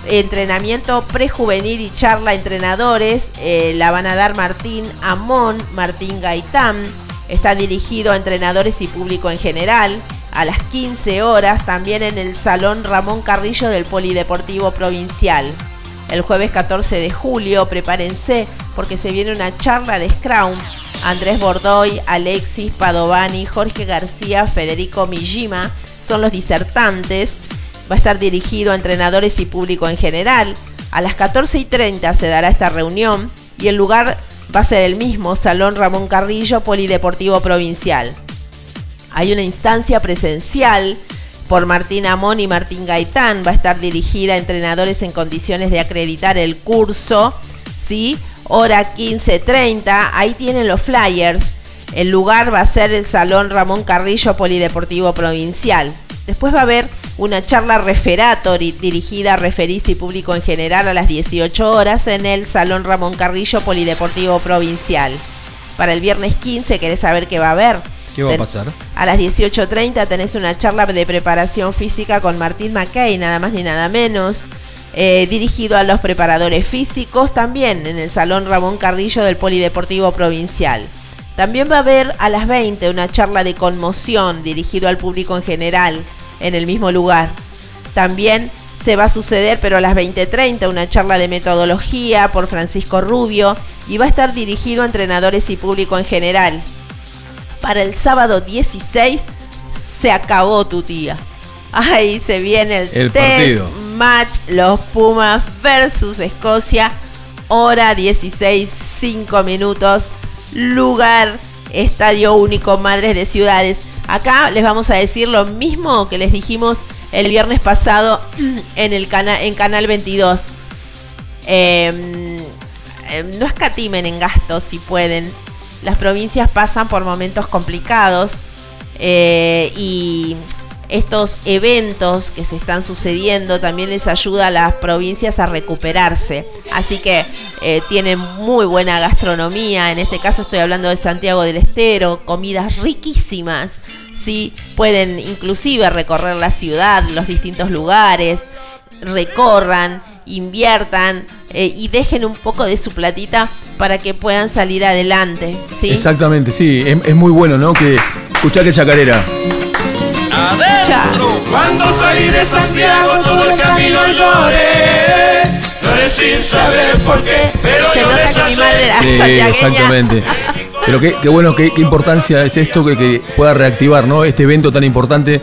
Speaker 4: entrenamiento prejuvenil y charla entrenadores. eh, la van a dar Martín Amón, Martín Gaitán. Está dirigido a entrenadores y público en general. A las 15 horas, también en el Salón Ramón Carrillo del Polideportivo Provincial. El jueves 14 de julio, prepárense porque se viene una charla de Scrum. Andrés Bordoy, Alexis Padovani, Jorge García, Federico Mijima son los disertantes. Va a estar dirigido a entrenadores y público en general. A las 14 y 30 se dará esta reunión y el lugar va a ser el mismo, Salón Ramón Carrillo, Polideportivo Provincial. Hay una instancia presencial por Martín Amón y Martín Gaitán. Va a estar dirigida a entrenadores en condiciones de acreditar el curso. ¿sí? Hora 15.30. Ahí tienen los flyers. El lugar va a ser el Salón Ramón Carrillo Polideportivo Provincial. Después va a haber una charla referator dirigida a referís y público en general a las 18 horas en el Salón Ramón Carrillo Polideportivo Provincial. Para el viernes 15, ¿querés saber qué va a haber?
Speaker 5: ¿Qué va a pasar?
Speaker 4: A las 18.30 tenés una charla de preparación física con Martín McKay, nada más ni nada menos. Eh, dirigido a los preparadores físicos también en el Salón Ramón Carrillo del Polideportivo Provincial. También va a haber a las 20 una charla de conmoción dirigido al público en general en el mismo lugar. También se va a suceder, pero a las 20.30, una charla de metodología por Francisco Rubio y va a estar dirigido a entrenadores y público en general. Para el sábado 16 se acabó tu tía. Ahí se viene el,
Speaker 5: El
Speaker 4: test
Speaker 5: partido.
Speaker 4: match, los Pumas versus Escocia. Hora 16, 5 minutos. Lugar, Estadio Único, Madres de Ciudades. Acá les vamos a decir lo mismo que les dijimos el viernes pasado [CLEARS THROAT] en, el en Canal 22. Eh, eh, no escatimen en gastos si pueden. Las provincias pasan por momentos complicados eh, y estos eventos que se están sucediendo también les ayuda a las provincias a recuperarse. Así que eh, tienen muy buena gastronomía. En este caso estoy hablando de Santiago del Estero, comidas riquísimas. Sí, pueden inclusive recorrer la ciudad, los distintos lugares, recorran, inviertan eh, y dejen un poco de su platita para que puedan salir adelante. ¿sí?
Speaker 5: Exactamente, sí. Es, muy bueno, ¿no? Que escuchá que chacarera.
Speaker 7: Adentro. Cuando salí de Santiago todo el camino lloré. Lloré sin saber por qué, pero
Speaker 4: Se
Speaker 7: lloré
Speaker 4: nota que mi
Speaker 7: sé.
Speaker 4: madre era
Speaker 5: Sí, exactamente. Pero qué, qué bueno, qué, qué importancia es esto que, que pueda reactivar, ¿no? Este evento tan importante, eh,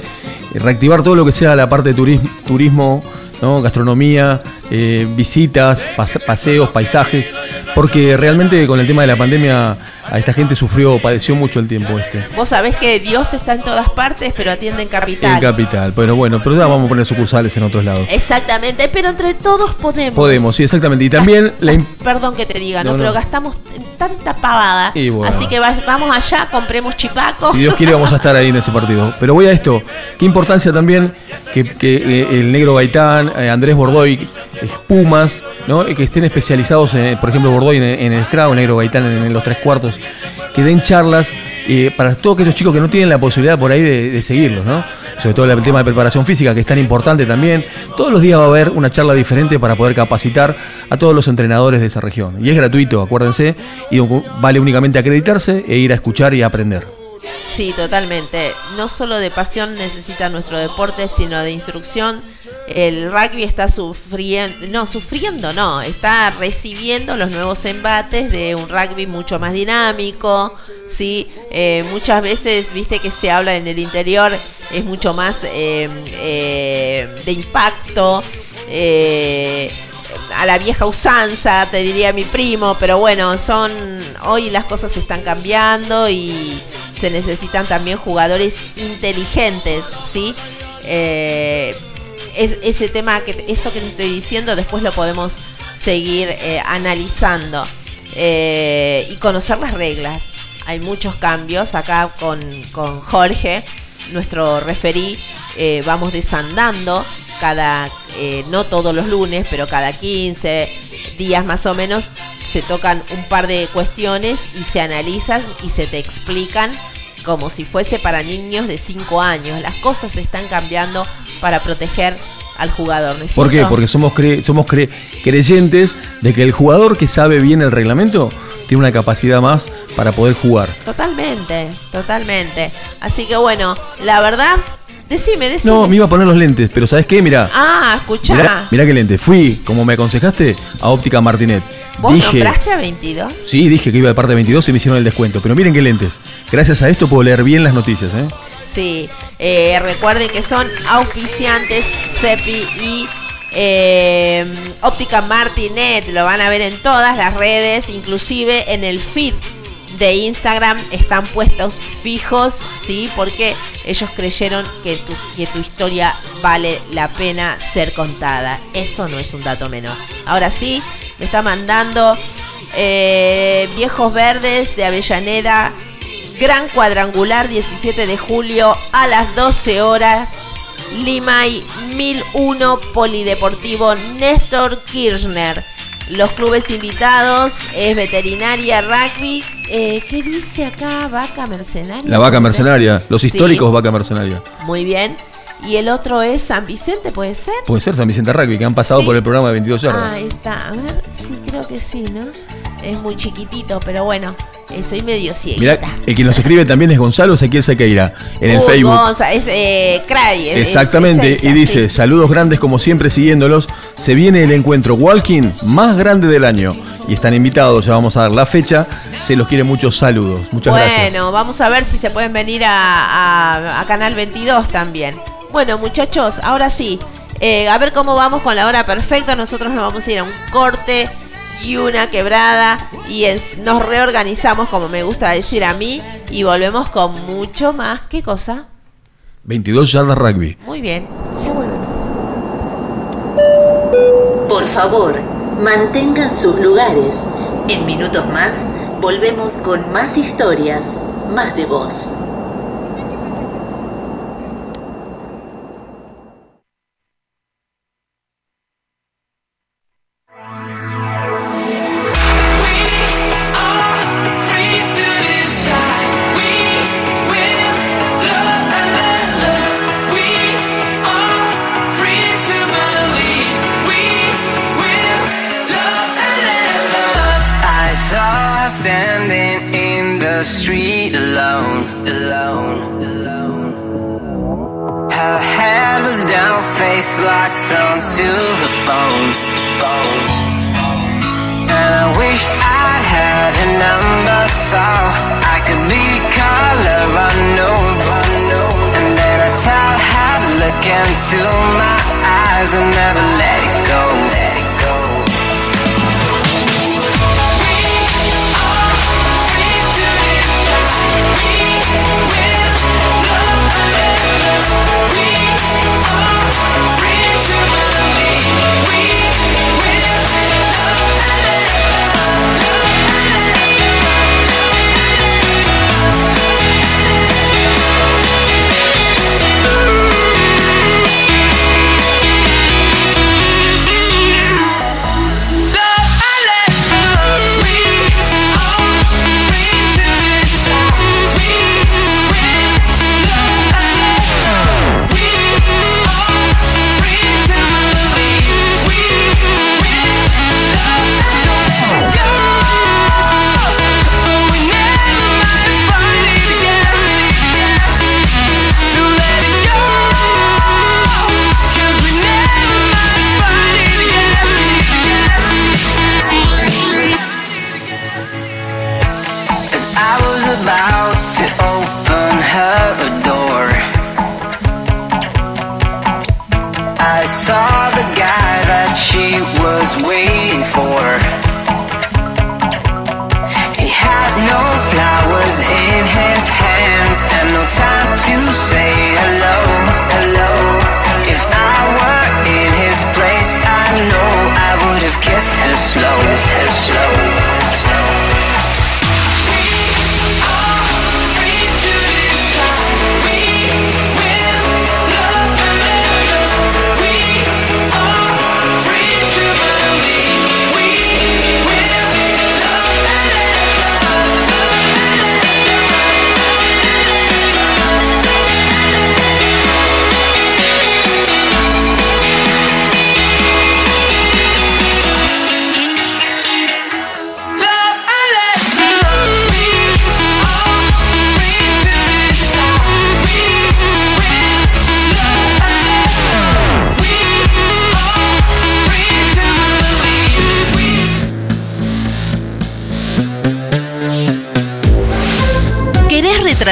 Speaker 5: reactivar todo lo que sea la parte de turismo, turismo ¿no? gastronomía, eh, visitas, pase- paseos, paisajes, porque realmente con el tema de la pandemia a esta gente sufrió, padeció mucho el tiempo este.
Speaker 4: Vos sabés que Dios está en todas partes, pero atiende en capital.
Speaker 5: En capital, pero bueno, pero ya vamos a poner sucursales en otros lados.
Speaker 4: Exactamente, pero entre todos podemos.
Speaker 5: Podemos, sí, exactamente. Y también la,
Speaker 4: Perdón que te diga, ¿no?
Speaker 5: No, no.
Speaker 4: Pero gastamos tanta pavada.
Speaker 5: Y bueno.
Speaker 4: Así que vamos allá, compremos chipaco.
Speaker 5: Si Dios quiere, vamos a estar ahí en ese partido. Pero voy a esto. Qué importancia también que, que, eh, el negro Gaitán, eh, Andrés Bordoy, Pumas, ¿no? Que estén especializados, en, por ejemplo, En, el scrum, el negro Gaitán en, los tres cuartos, que den charlas eh, para todos aquellos chicos que no tienen la posibilidad por ahí de, seguirlos, ¿no? Sobre todo el tema de preparación física, que es tan importante también. Todos los días va a haber una charla diferente para poder capacitar a todos los entrenadores de esa región. Y es gratuito, acuérdense, y vale únicamente acreditarse e ir a escuchar y aprender.
Speaker 4: Sí, totalmente. No solo de pasión necesita nuestro deporte, sino de instrucción. El rugby está sufriendo, no, sufriendo no, está recibiendo los nuevos embates de un rugby mucho más dinámico, ¿sí? Eh, muchas veces, viste que se habla en el interior, es mucho más eh, eh, de impacto. eh, a la vieja usanza, te diría mi primo, pero bueno, son hoy las cosas están cambiando y se necesitan también jugadores inteligentes, ¿sí? Eh, es, ese tema, que esto que te estoy diciendo, después lo podemos seguir eh, analizando eh, y conocer las reglas. Hay muchos cambios acá con, con Jorge, nuestro referí, vamos desandando cada, no todos los lunes, pero cada 15 días más o menos se tocan un par de cuestiones y se analizan y se te explican como si fuese para niños de 5 años. Las cosas están cambiando para proteger al jugador. ¿no es
Speaker 5: ¿Por qué? Porque somos, cre- somos cre- creyentes de que el jugador que sabe bien el reglamento tiene una capacidad más para poder jugar.
Speaker 4: Totalmente, totalmente. Así que bueno, la verdad, decime, decime.
Speaker 5: No, me iba a poner los lentes, pero ¿sabes qué? Mirá.
Speaker 4: Ah, escuchá.
Speaker 5: Mirá, mirá qué lente. Fui, como me aconsejaste, a Óptica Martinet.
Speaker 4: ¿Vos
Speaker 5: Dije,
Speaker 4: nombraste a 22?
Speaker 5: sí, dije que iba de parte de 22 y me hicieron el descuento. Pero miren qué lentes. Gracias a esto puedo leer bien las noticias, ¿eh?
Speaker 4: Sí, eh, recuerden que son auspiciantes CEPI y Eh, Óptica Martinet, lo van a ver en todas las redes, inclusive en el feed de Instagram están puestos fijos, ¿sí? Porque ellos creyeron que tu, historia vale la pena ser contada. Eso no es un dato menor. Ahora sí, me está mandando eh, Viejos Verdes de Avellaneda, Gran Cuadrangular, 17 de julio a las 12 horas. Limay 1001 Polideportivo Néstor Kirchner. Los clubes invitados es Veterinaria Rugby. Eh, ¿Qué dice acá? Vaca Mercenaria.
Speaker 5: La vaca mercenaria, los
Speaker 4: Sí.
Speaker 5: históricos vaca mercenaria.
Speaker 4: Muy bien. Y el otro es San Vicente, ¿puede ser?
Speaker 5: Puede ser San Vicente Rugby, que han pasado
Speaker 4: Sí.
Speaker 5: por el programa de 22 yardas.
Speaker 4: Ah, ahí está. A ver, sí, creo que sí, ¿no? Es muy chiquitito, pero bueno, eh, soy medio
Speaker 5: Mirá,
Speaker 4: cieguita.
Speaker 5: el que nos escribe también es Gonzalo Ezequiel Sequeira en el Facebook.
Speaker 4: Gonza, es eh, Cray. es-
Speaker 5: Exactamente,
Speaker 4: es esa,
Speaker 5: y dice,
Speaker 4: sí.
Speaker 5: saludos grandes como siempre siguiéndolos, se viene el encuentro Walking más grande del año y están invitados, ya vamos a dar la fecha, se los quiere muchos saludos, muchas
Speaker 4: bueno,
Speaker 5: gracias.
Speaker 4: vamos a ver si se pueden venir a, a- a Canal 22 también. Bueno, muchachos, ahora sí, eh, a ver cómo vamos con la hora perfecta. Nosotros nos vamos a ir a un corte y una quebrada y es- nos reorganizamos, como me gusta decir a mí, y volvemos con mucho más. ¿Qué cosa?
Speaker 5: 22 yardas rugby.
Speaker 4: Muy bien, ya volvemos.
Speaker 2: Por favor, mantengan sus lugares. En minutos más, volvemos con más historias, más de voz.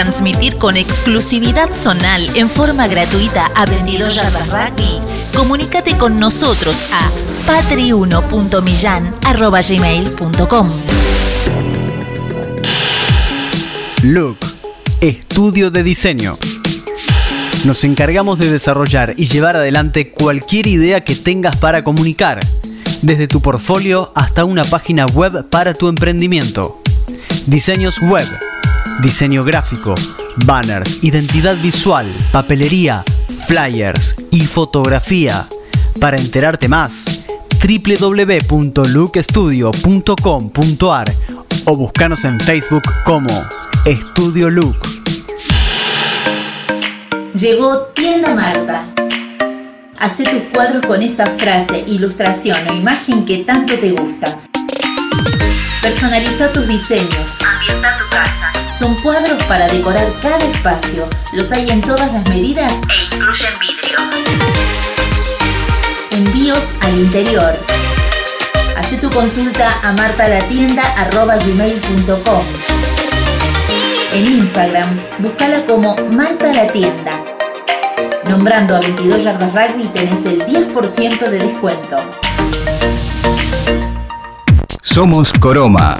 Speaker 9: ¿Querés retransmitir con exclusividad zonal en forma gratuita a 22 Yardas Rugby? Comunícate con nosotros a patri1.millan.gmail.com
Speaker 1: Look, estudio de diseño. Nos encargamos de desarrollar y llevar adelante cualquier idea que tengas para comunicar, desde tu portfolio hasta una página web para tu emprendimiento. Diseños web, diseño gráfico, banners, identidad visual, papelería, flyers y fotografía. Para enterarte más, www.lookstudio.com.ar o buscanos en Facebook como Estudio Look.
Speaker 2: Llegó Tienda Marta. Hacé tus cuadros con esa frase, ilustración o imagen que tanto te gusta. Personaliza tus diseños. Son cuadros para decorar cada espacio. Los hay en todas las medidas e incluyen vidrio. Envíos al interior. Hacé tu consulta a martalatienda.gmail.com En Instagram, búscala como Marta la Tienda. Nombrando a 22 Yardas Rugby tenés el 10% de descuento.
Speaker 10: Somos Coroma.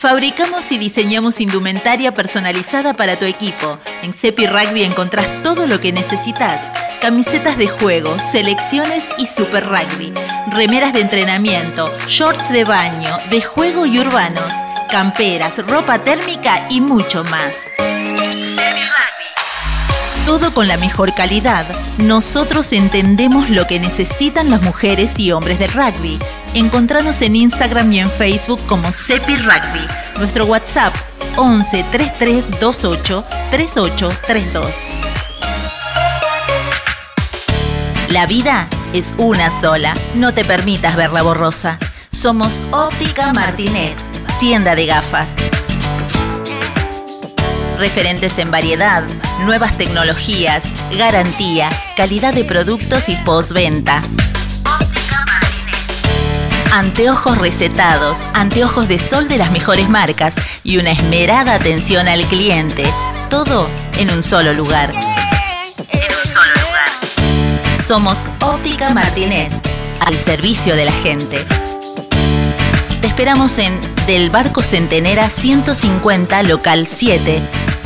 Speaker 9: Fabricamos y diseñamos indumentaria personalizada para tu equipo. En Cepi Rugby encontrás todo lo que necesitas. Camisetas de juego, selecciones y super rugby. Remeras de entrenamiento, shorts de baño, de juego y urbanos. Camperas, ropa térmica y mucho más. Todo con la mejor calidad. Nosotros entendemos lo que necesitan las mujeres y hombres del rugby. Encontranos en Instagram y en Facebook como Cepi Rugby. Nuestro WhatsApp 11 33 28 3832. La vida es una sola. No te permitas verla borrosa. Somos Óptica Martinet, tienda de gafas. Referentes en variedad, nuevas tecnologías, garantía, calidad de productos y postventa. Anteojos recetados, anteojos de sol de las mejores marcas y una esmerada atención al cliente. Todo en un solo lugar. En un solo lugar. Somos Óptica Martinet, al servicio de la gente. Te esperamos en Del Barco Centenera 150, local 7,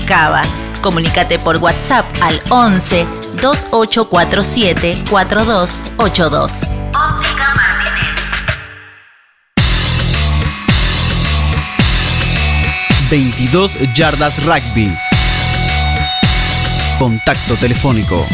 Speaker 9: Cava. Comunícate por WhatsApp al 11 2847 4282.
Speaker 1: 22 Yardas Rugby. Contacto telefónico.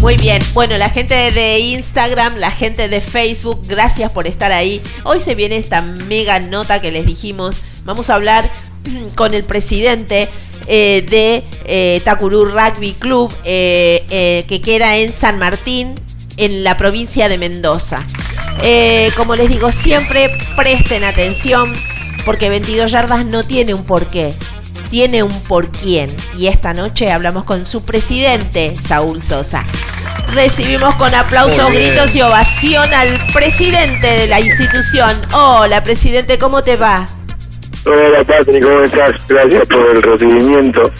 Speaker 4: Muy bien, bueno, la gente de Instagram, la gente de Facebook, gracias por estar ahí. Hoy se viene esta mega nota que les dijimos. Vamos a hablar [CLEARS THROAT] con el presidente eh, de eh, Takuru Rugby Club, eh, eh, que queda en San Martín, en la provincia de Mendoza. Eh, como les digo siempre, presten atención, porque 22 yardas no tiene un porqué, tiene un por quién. Y esta noche hablamos con su presidente, Saúl Sosa. Recibimos con aplausos, gritos y ovación al presidente de la institución. Hola, presidente, ¿cómo te va?
Speaker 11: Hola Patrick, ¿cómo estás? Gracias por el recibimiento.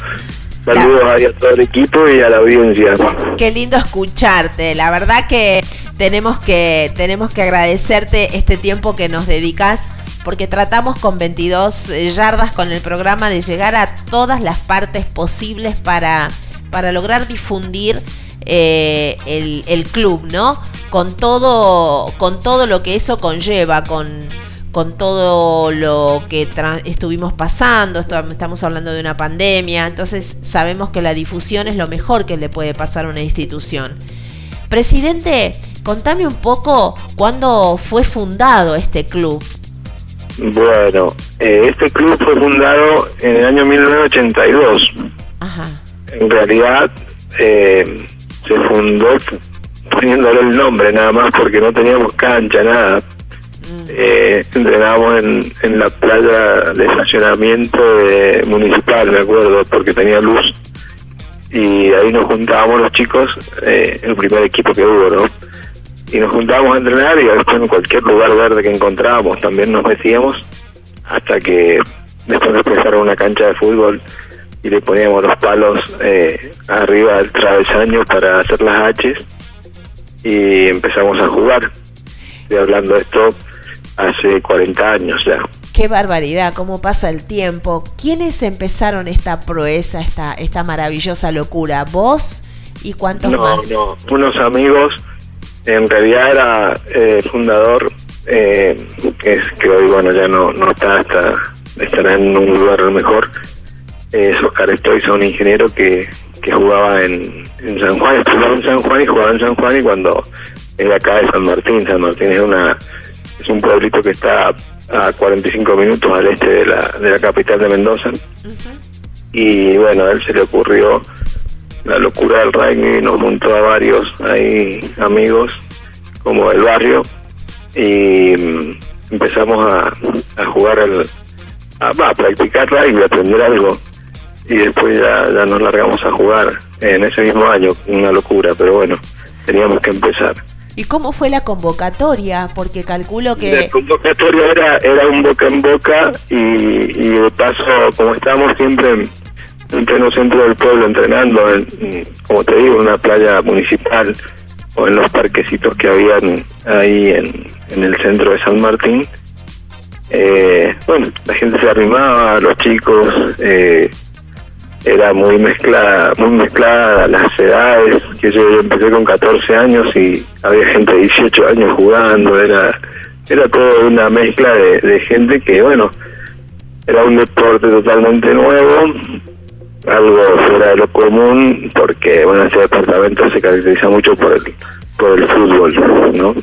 Speaker 11: Saludos ahí a todo el equipo y a la audiencia.
Speaker 4: Qué lindo escucharte. La verdad que tenemos que tenemos que agradecerte este tiempo que nos dedicas porque tratamos con 22 yardas con el programa de llegar a todas las partes posibles para para lograr difundir eh, el, el club, ¿no? Con todo, con todo lo que eso conlleva, con, con todo lo que estuvimos pasando, estamos hablando de una pandemia, entonces sabemos que la difusión es lo mejor que le puede pasar a una institución. Presidente, contame un poco cuándo fue fundado este club.
Speaker 11: Bueno, eh, este club fue fundado en el año 1982. En realidad eh, se fundó poniéndole el nombre nada más porque no teníamos cancha, nada. Eh, entrenábamos en, en la playa de estacionamiento de municipal, me acuerdo, porque tenía luz. Y ahí nos juntábamos los chicos, eh, el primer equipo que hubo, ¿no? y nos juntábamos a entrenar y después en cualquier lugar verde que encontrábamos también nos metíamos hasta que después nos prestaron una cancha de fútbol y le poníamos los palos eh, arriba del travesaño para hacer las H y empezamos a jugar. Estoy hablando de esto hace 40 años ya.
Speaker 4: Qué barbaridad, cómo pasa el tiempo. ¿Quiénes empezaron esta proeza, esta, esta maravillosa locura? ¿Vos y cuántos
Speaker 11: No,
Speaker 4: más?
Speaker 11: no, unos amigos, en realidad era eh, fundador, eh, que, es, que hoy bueno ya no, no está, está, estará en un lugar mejor, es Oscar Stoiza, un ingeniero que, que jugaba en, en San Juan, estudiaba en San Juan y jugaba en San Juan y cuando era acá de San Martín, San Martín es una es un pueblito que está a 45 minutos al este de la, de la capital de Mendoza y bueno, a él se le ocurrió la locura del rugby, nos juntó a varios ahí amigos como del barrio y mm, empezamos a, a jugar, el, a, a practicar rugby, a aprender algo y después ya, ya nos largamos a jugar en ese mismo año, una locura, pero bueno, teníamos que empezar.
Speaker 4: ¿Y cómo fue la convocatoria? Porque calculo
Speaker 11: La
Speaker 4: que...
Speaker 11: convocatoria era, era un boca en boca y, y de paso, como estábamos siempre en, en pleno centro del pueblo entrenando, en, como te digo, en una playa municipal o en los parquecitos que habían ahí en, en el centro de San Martín, eh, bueno, la gente se arrimaba, los chicos, eh, era muy mezclada, muy mezclada las edades, que yo, empecé con 14 años y había gente de 18 años jugando, era era toda una mezcla de, gente que, bueno, era un deporte totalmente nuevo, algo fuera de lo común, porque, bueno, este departamento se caracteriza mucho por el, por el fútbol, ¿no?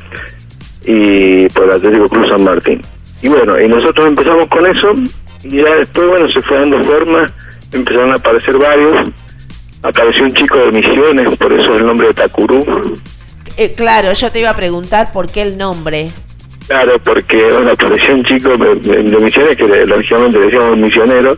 Speaker 11: Y por el Atlético Cruz San Martín. Y bueno, y nosotros empezamos con eso, y ya después, bueno, se fue dando forma, empezaron a aparecer varios, apareció un chico de Misiones, por eso el nombre de Takuru,
Speaker 4: eh, claro, yo te iba a preguntar por qué el nombre.
Speaker 11: Claro, porque bueno, apareció un chico de, de- de misiones que lógicamente le decíamos misionero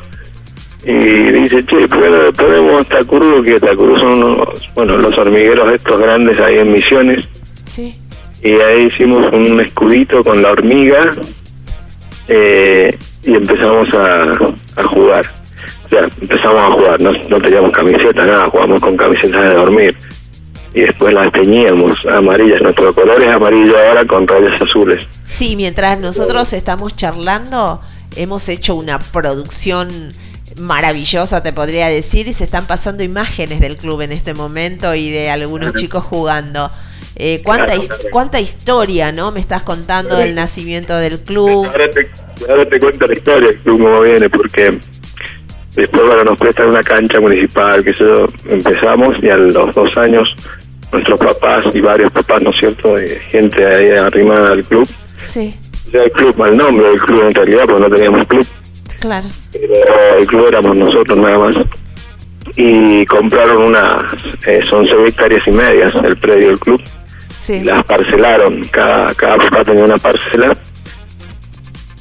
Speaker 11: y dice, che, ¿por qué no le ponemos Takuru? Que Takuru son unos, bueno, los hormigueros estos grandes ahí en misiones.
Speaker 4: Sí.
Speaker 11: Y ahí hicimos un escudito con la hormiga eh, y empezamos a, a jugar. Empezamos a jugar, no, no teníamos camisetas, nada, jugamos con camisetas de dormir. Y después las teñíamos amarillas, nuestro color es amarillo ahora con rayas azules.
Speaker 4: Sí, mientras nosotros estamos charlando, hemos hecho una producción maravillosa, te podría decir, y se están pasando imágenes del club en este momento y de algunos chicos jugando. Eh, ¿cuánta, ¿Cuánta historia, no? Me estás contando del nacimiento del club.
Speaker 11: Ahora te, ahora te cuento la historia del club cómo viene, porque después bueno, nos prestan una cancha municipal, que eso empezamos y a los dos años nuestros papás y varios papás, ¿no es cierto?, de gente ahí arrimada al club,
Speaker 4: Sí,
Speaker 11: sea, el club, mal nombre del club en realidad, porque no teníamos club,
Speaker 4: claro.
Speaker 11: pero el club éramos nosotros nada más. Y compraron unas, eh, son seis hectáreas y medias el predio del club.
Speaker 4: Sí.
Speaker 11: Las parcelaron, cada, cada papá tenía una parcela.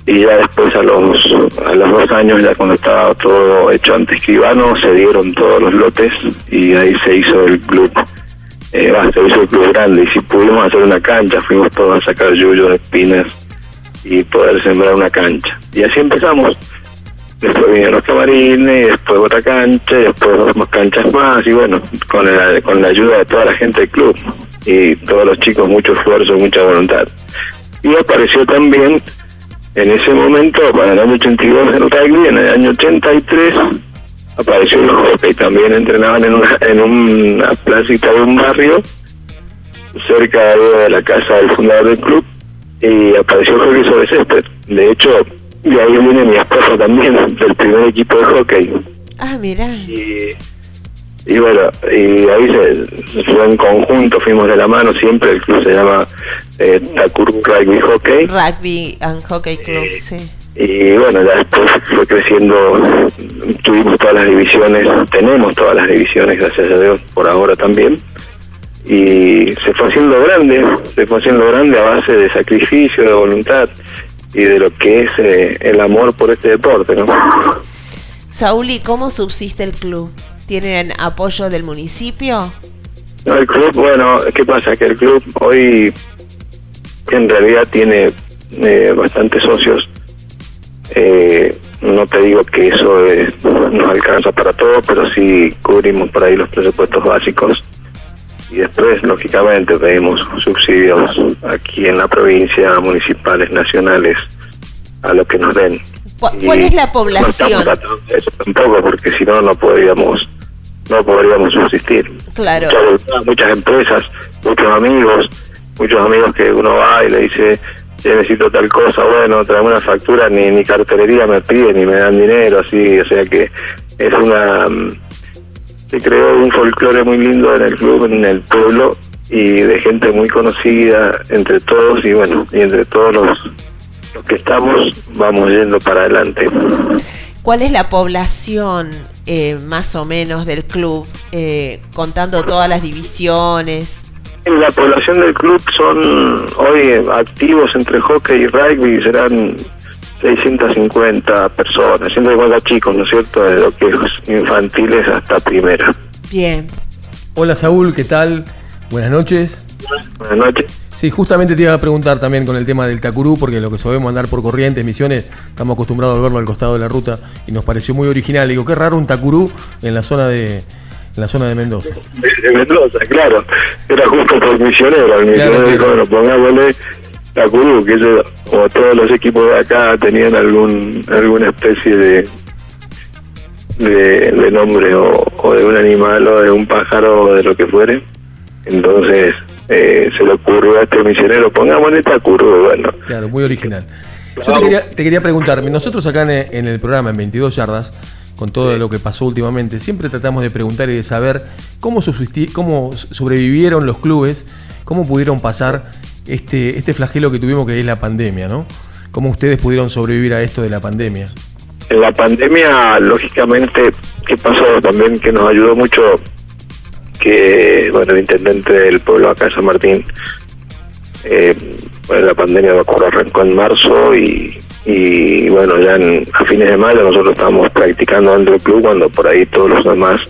Speaker 11: Y ya después a los, a los dos años, ya cuando estaba todo hecho ante escribano, se dieron todos los lotes y ahí se hizo el club. Eh, se hizo el club grande y si pudimos hacer una cancha, fuimos todos a sacar yuyo de espinas y poder sembrar una cancha. Y así empezamos. Después vinieron los camarines, después otra cancha, después dos canchas más, y bueno, con la, con la ayuda de toda la gente del club y todos los chicos, mucho esfuerzo, mucha voluntad. Y apareció también en ese momento, para el año 82 el rugby, en el año 83 apareció el hockey también entrenaban en una en una placita de un barrio cerca de la casa del fundador del club y apareció el hockey sobre césped de hecho de ahí viene mi esposa también del primer equipo de hockey
Speaker 4: Ah, mira.
Speaker 11: y, y bueno y ahí se, fue en conjunto fuimos de la mano siempre el club se llama eh, Takuru Rugby Hockey
Speaker 4: Rugby and Hockey Club, sí.
Speaker 11: y bueno, ya después fue creciendo, tuvimos todas las divisiones, tenemos todas las divisiones, gracias a Dios, por ahora también. Y se fue haciendo grande, se fue haciendo grande a base de sacrificio, de voluntad y de lo que es eh, el amor por este deporte, ¿no?
Speaker 4: Saúl, ¿y cómo subsiste el club? ¿Tienen apoyo del municipio?
Speaker 11: No, el club, bueno, ¿qué pasa? Que el club hoy en realidad tiene eh, bastantes socios. Eh, no te digo que eso eh, nos alcanza para todo, pero sí cubrimos por ahí los presupuestos básicos. Y después, lógicamente, pedimos subsidios aquí en la provincia, municipales, nacionales, a lo que nos den.
Speaker 4: ¿Cu- ¿Cuál es la
Speaker 11: No
Speaker 4: población?
Speaker 11: de eso tampoco, porque si no, no podríamos, no podríamos subsistir.
Speaker 4: Claro.
Speaker 11: Muchas, muchas empresas, muchos amigos, muchos amigos que uno va y le dice, "Che, necesito tal cosa, bueno, traeme una factura, ni, ni cartelería me piden, ni me dan dinero, así, o sea que es una... mm, Se creó un folclore muy lindo en el club, en el pueblo, y de gente muy conocida entre todos, y bueno, y entre todos los, los que estamos, vamos yendo para adelante.
Speaker 4: ¿Cuál es la población eh, más o menos del club? Eh, contando todas las divisiones.
Speaker 11: La población del club son hoy activos entre hockey y rugby, serán 650 personas, 150 chicos, ¿no es cierto? De lo que es infantiles hasta primera.
Speaker 4: Bien.
Speaker 5: Hola Saúl, ¿qué tal? Buenas noches.
Speaker 11: Buenas noches.
Speaker 5: Sí, justamente te iba a preguntar también con el tema del Tacurú, porque lo que sabemos andar por corrientes, misiones, estamos acostumbrados a verlo al costado de la ruta y nos pareció muy original. Digo, qué raro un Tacurú en la zona de, en la zona de Mendoza.
Speaker 11: De Mendoza, claro. Era justo por misionero. El misionero dijo, bueno, pongámosle la Curú, que ellos, como todos los equipos de acá, tenían algún alguna especie de de, de nombre o, o de un animal o de un pájaro o de lo que fuere. Entonces eh, se le ocurrió a este misionero, pongámosle Tacurú, bueno.
Speaker 5: Claro, muy original. Yo te quería, te quería preguntar, nosotros acá en, en el programa, en 22 yardas, con todo lo que pasó últimamente, siempre tratamos de preguntar y de saber cómo, cómo sobrevivieron los clubes, cómo pudieron pasar este, este flagelo que tuvimos que es la pandemia, ¿no? ¿Cómo ustedes pudieron sobrevivir a esto de la pandemia?
Speaker 11: En la pandemia, lógicamente, ¿qué pasó también? Que nos ayudó mucho que, bueno, el intendente del pueblo acá San Martín, eh, la pandemia me acuerdo, arrancó en marzo y, y bueno, ya en- a fines de mayo nosotros estábamos practicando dentro del club cuando por ahí todos los demás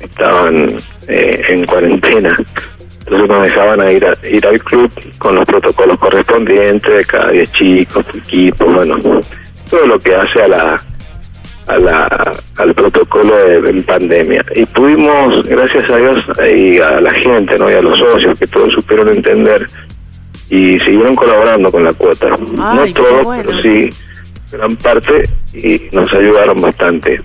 Speaker 11: estaban eh, en cuarentena. Entonces nos dejaban a ir, a, ir al club con los protocolos correspondientes, cada 10 chicos, tu equipo, bueno, todo lo que hace a la, a la, al protocolo de, en pandemia. Y pudimos, gracias a Dios, y a la gente ¿no? y a los socios, que todos supieron entender y siguieron colaborando con la cuota. no
Speaker 4: Ay,
Speaker 11: todos,
Speaker 4: bueno.
Speaker 11: pero sí gran parte y nos ayudaron bastante.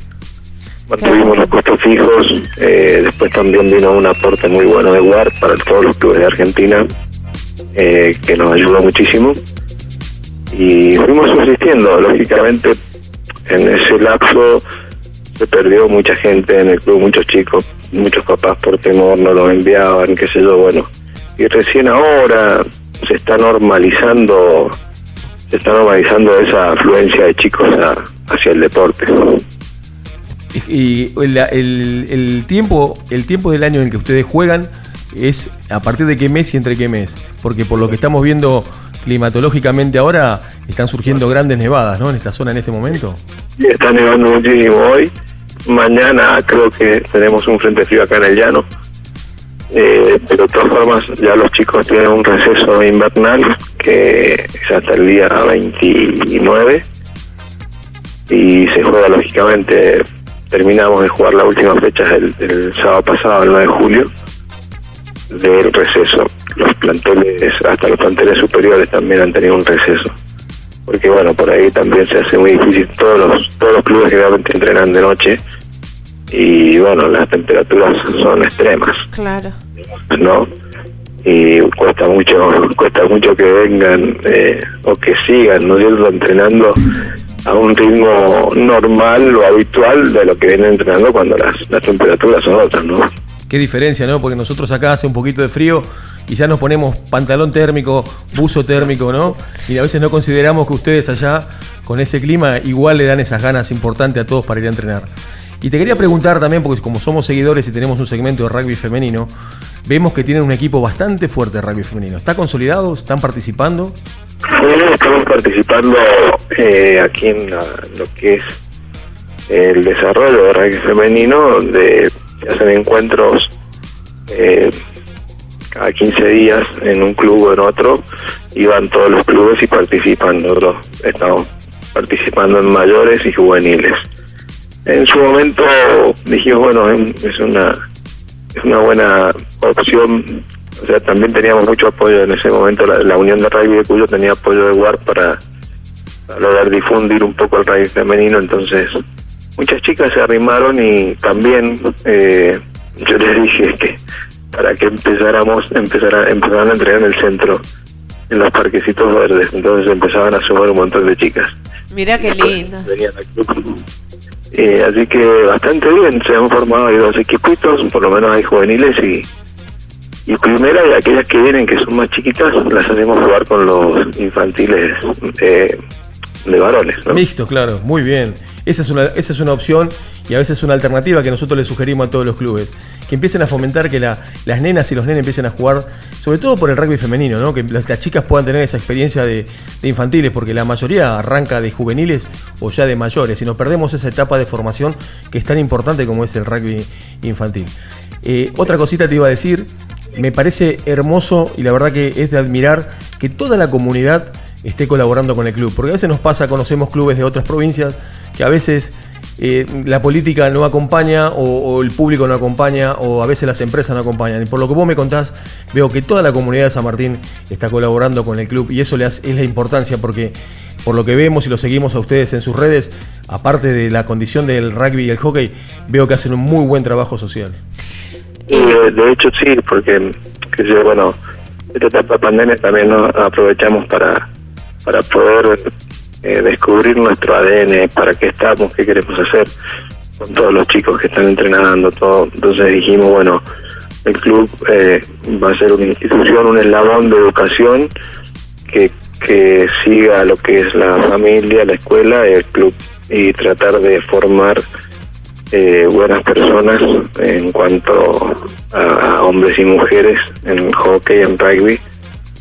Speaker 11: Mantuvimos los costos fijos, eh, después también vino un aporte muy bueno de WAR para todos los clubes de Argentina, eh, que nos ayudó muchísimo. Y fuimos subsistiendo, lógicamente, en ese lapso se perdió mucha gente en el club, muchos chicos, muchos papás por temor no los enviaban, qué sé yo, bueno. Y recién ahora se está normalizando, se está normalizando esa afluencia de chicos a- hacia el deporte.
Speaker 5: Y el, el- el tiempo, el tiempo del año en que ustedes juegan es a partir de qué mes y entre qué mes. Porque por lo que estamos viendo climatológicamente ahora, están surgiendo grandes nevadas, ¿no? En esta zona en este momento.
Speaker 11: Y está nevando muchísimo hoy. Mañana creo que tenemos un frente frío acá en el llano. Eh, pero de todas formas ya los chicos tienen un receso invernal que es hasta el día 29 y se juega lógicamente, terminamos de jugar la última fecha el, sábado pasado, el 9 de julio, del receso. Los planteles, hasta los planteles superiores también han tenido un receso. Porque bueno, por ahí también se hace muy difícil. Todos los, todos los clubes que realmente entrenan de noche y bueno, las temperaturas son extremas,
Speaker 4: Claro.
Speaker 11: ¿no? Y cuesta mucho, cuesta mucho que vengan eh, o que sigan, ¿no es cierto?, entrenando a un ritmo normal o habitual de lo que vienen entrenando cuando las, las temperaturas son otras, ¿no?
Speaker 5: Qué diferencia, ¿no? Porque nosotros acá hace un poquito de frío y ya nos ponemos pantalón térmico, buzo térmico, ¿no? Y a veces no consideramos que ustedes allá, con ese clima, igual le dan esas ganas importantes a todos para ir a entrenar. Y te quería preguntar también, porque como somos seguidores y tenemos un segmento de rugby femenino, vemos que tienen un equipo bastante fuerte de rugby femenino. ¿Está consolidado? ¿Están participando?
Speaker 11: Sí, estamos participando eh, aquí en la- lo que es el desarrollo de rugby femenino, donde se hacen encuentros eh, cada 15 días en un club o en otro, y van todos los clubes y participan. Nosotros estamos participando en mayores y juveniles. En su momento dijimos, bueno, es una, es una buena opción o sea, también teníamos mucho apoyo en ese momento. La, la Unión de Rugby de Cuyo tenía apoyo de WAR para, para lograr difundir un poco el rugby femenino. Entonces, muchas chicas se arrimaron y también eh, yo les dije que para que empezáramos, empezara, empezaran a entrenar en el centro, en los parquecitos verdes. Entonces empezaban a sumar un montón de chicas.
Speaker 4: Mira qué lindo.
Speaker 11: Venían al club. Eh, así que bastante bien, se han formado ahí dos equipitos, por lo menos hay juveniles y, y primera y aquellas que vienen que son más chiquitas las hacemos jugar con los infantiles eh, de varones.
Speaker 5: Mixto, claro, muy bien. Esa es, una, esa es una opción y a veces es una alternativa que nosotros le sugerimos a todos los clubes. Que empiecen a fomentar que la- las nenas y los nenes empiecen a jugar, sobre todo por el rugby femenino, ¿no? que las, chicas puedan tener esa experiencia de, de infantiles, porque la mayoría arranca de juveniles o ya de mayores, y nos perdemos esa etapa de formación que es tan importante como es el rugby infantil. Eh, otra cosita te iba a decir, me parece hermoso y la verdad que es de admirar que toda la comunidad esté colaborando con el club. Porque a veces nos pasa, conocemos clubes de otras provincias que a veces eh, la política no acompaña o, el público no acompaña o a veces las empresas no acompañan. Y por lo que vos me contás, veo que toda la comunidad de San Martín está colaborando con el club y eso le hace- es la importancia porque por lo que vemos y lo seguimos a ustedes en sus redes, aparte de la condición del rugby y el hockey, veo que hacen un muy buen trabajo social.
Speaker 11: Y de, hecho sí, porque yo, bueno, esta etapa de pandemia también nos aprovechamos para, para poder eh, descubrir nuestro ADN, para qué estamos, qué queremos hacer con todos los chicos que están entrenando, todo. Entonces dijimos, bueno, el club eh, va a ser una institución, un eslabón de educación que, que siga lo que es la familia, la escuela, el club y tratar de formar eh, buenas personas en cuanto a, a hombres y mujeres en hockey, en rugby,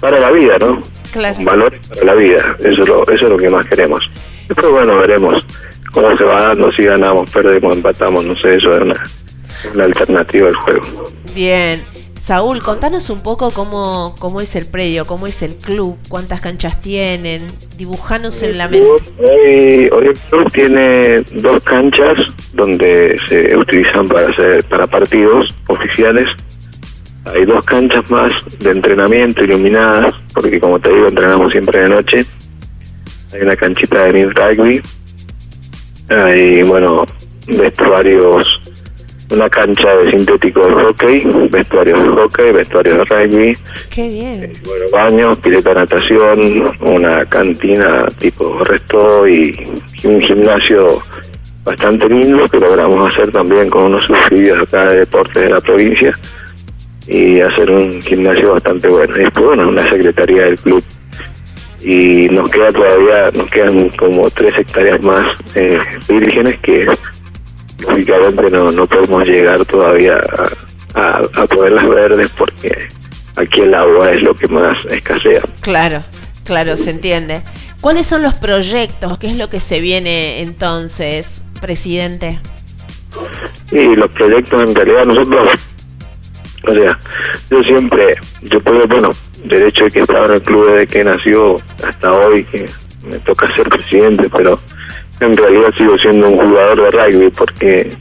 Speaker 11: para la vida, ¿no?
Speaker 4: Claro.
Speaker 11: Valores para la vida, eso es lo, eso es lo que más queremos. Después, bueno, veremos cómo se va dando, si ganamos, perdemos, empatamos, no sé, eso es una, una alternativa al juego.
Speaker 4: Bien. Saúl, contanos un poco cómo, cómo es el predio, cómo es el club, cuántas canchas tienen, dibujanos en la mente.
Speaker 11: Hoy, hoy el club tiene dos canchas donde se utilizan para hacer para partidos oficiales. Hay dos canchas más de entrenamiento iluminadas, porque como te digo, entrenamos siempre de noche. Hay una canchita de mid rugby. Hay, bueno, vestuarios, una cancha de sintético de hockey, vestuarios de hockey, vestuarios de rugby,
Speaker 4: Qué bien.
Speaker 11: bueno, baños, pileta de natación, una cantina tipo resto y un gimnasio bastante lindo que logramos hacer también con unos subsidios acá de deportes de la provincia y hacer un gimnasio bastante bueno. Y después, bueno, una secretaría del club. Y nos queda todavía, nos quedan como tres hectáreas más eh, vírgenes que lógicamente no, no podemos llegar todavía a, a, a poderlas verdes porque aquí el agua es lo que más escasea.
Speaker 4: Claro, claro, se entiende. ¿Cuáles son los proyectos? ¿Qué es lo que se viene entonces, presidente?
Speaker 11: Y los proyectos en realidad nosotros, o sea, yo siempre, yo puedo, bueno, del hecho de que estaba en el club desde que nació hasta hoy, que me toca ser presidente, pero en realidad sigo siendo un jugador de rugby porque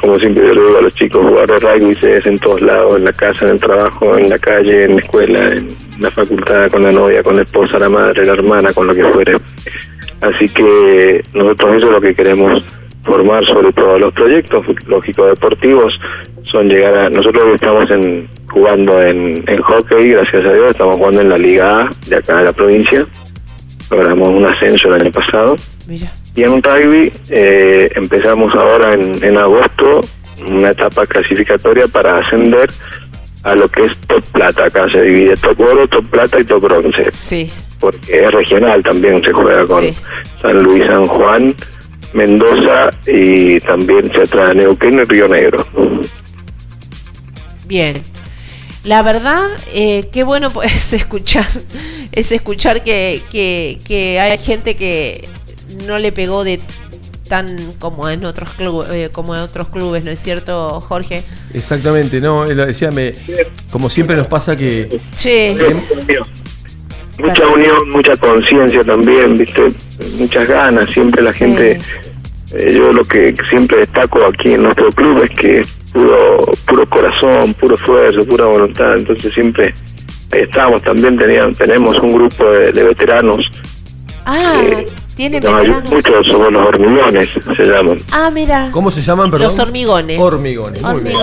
Speaker 11: como siempre yo le digo a los chicos, jugar de rugby se es en todos lados, en la casa, en el trabajo, en la calle, en la escuela, en la facultad, con la novia, con la esposa, la madre, la hermana, con lo que fuere. Así que nosotros eso es lo que queremos formar sobre todo los proyectos lógicos deportivos son llegar a nosotros estamos en jugando en, en hockey gracias a Dios estamos jugando en la liga A de acá de la provincia. Logramos un ascenso el año pasado. Y en rugby eh, empezamos ahora en, en agosto una etapa clasificatoria para ascender a lo que es top plata. Acá se divide top oro top plata y top bronce.
Speaker 4: Sí.
Speaker 11: porque es regional también, se juega con San Luis, San Juan, Mendoza y también se trae Neuquén y Río Negro.
Speaker 4: Bien. La verdad, eh, qué bueno es [LAUGHS] escuchar, es escuchar que, que, que hay gente que no le pegó de tan como en otros clubes, como en otros clubes, ¿no es cierto, Jorge?
Speaker 5: Exactamente, no, él lo decía, me, como siempre nos pasa que
Speaker 4: Che,
Speaker 11: Mucha unión, mucha conciencia también, viste, muchas ganas, siempre la gente, eh, yo lo que siempre destaco aquí en nuestro club es que es puro, puro corazón, puro esfuerzo, pura voluntad, entonces siempre ahí estamos, también tenían, tenemos un grupo de, de veteranos,
Speaker 4: ah, tiene
Speaker 11: la mayor-
Speaker 4: veteranos.
Speaker 11: muchos somos los hormigones, se llaman.
Speaker 4: Ah, mira.
Speaker 5: ¿Cómo se llaman, perdón?
Speaker 4: Los hormigones.
Speaker 5: Hormigones, muy bien.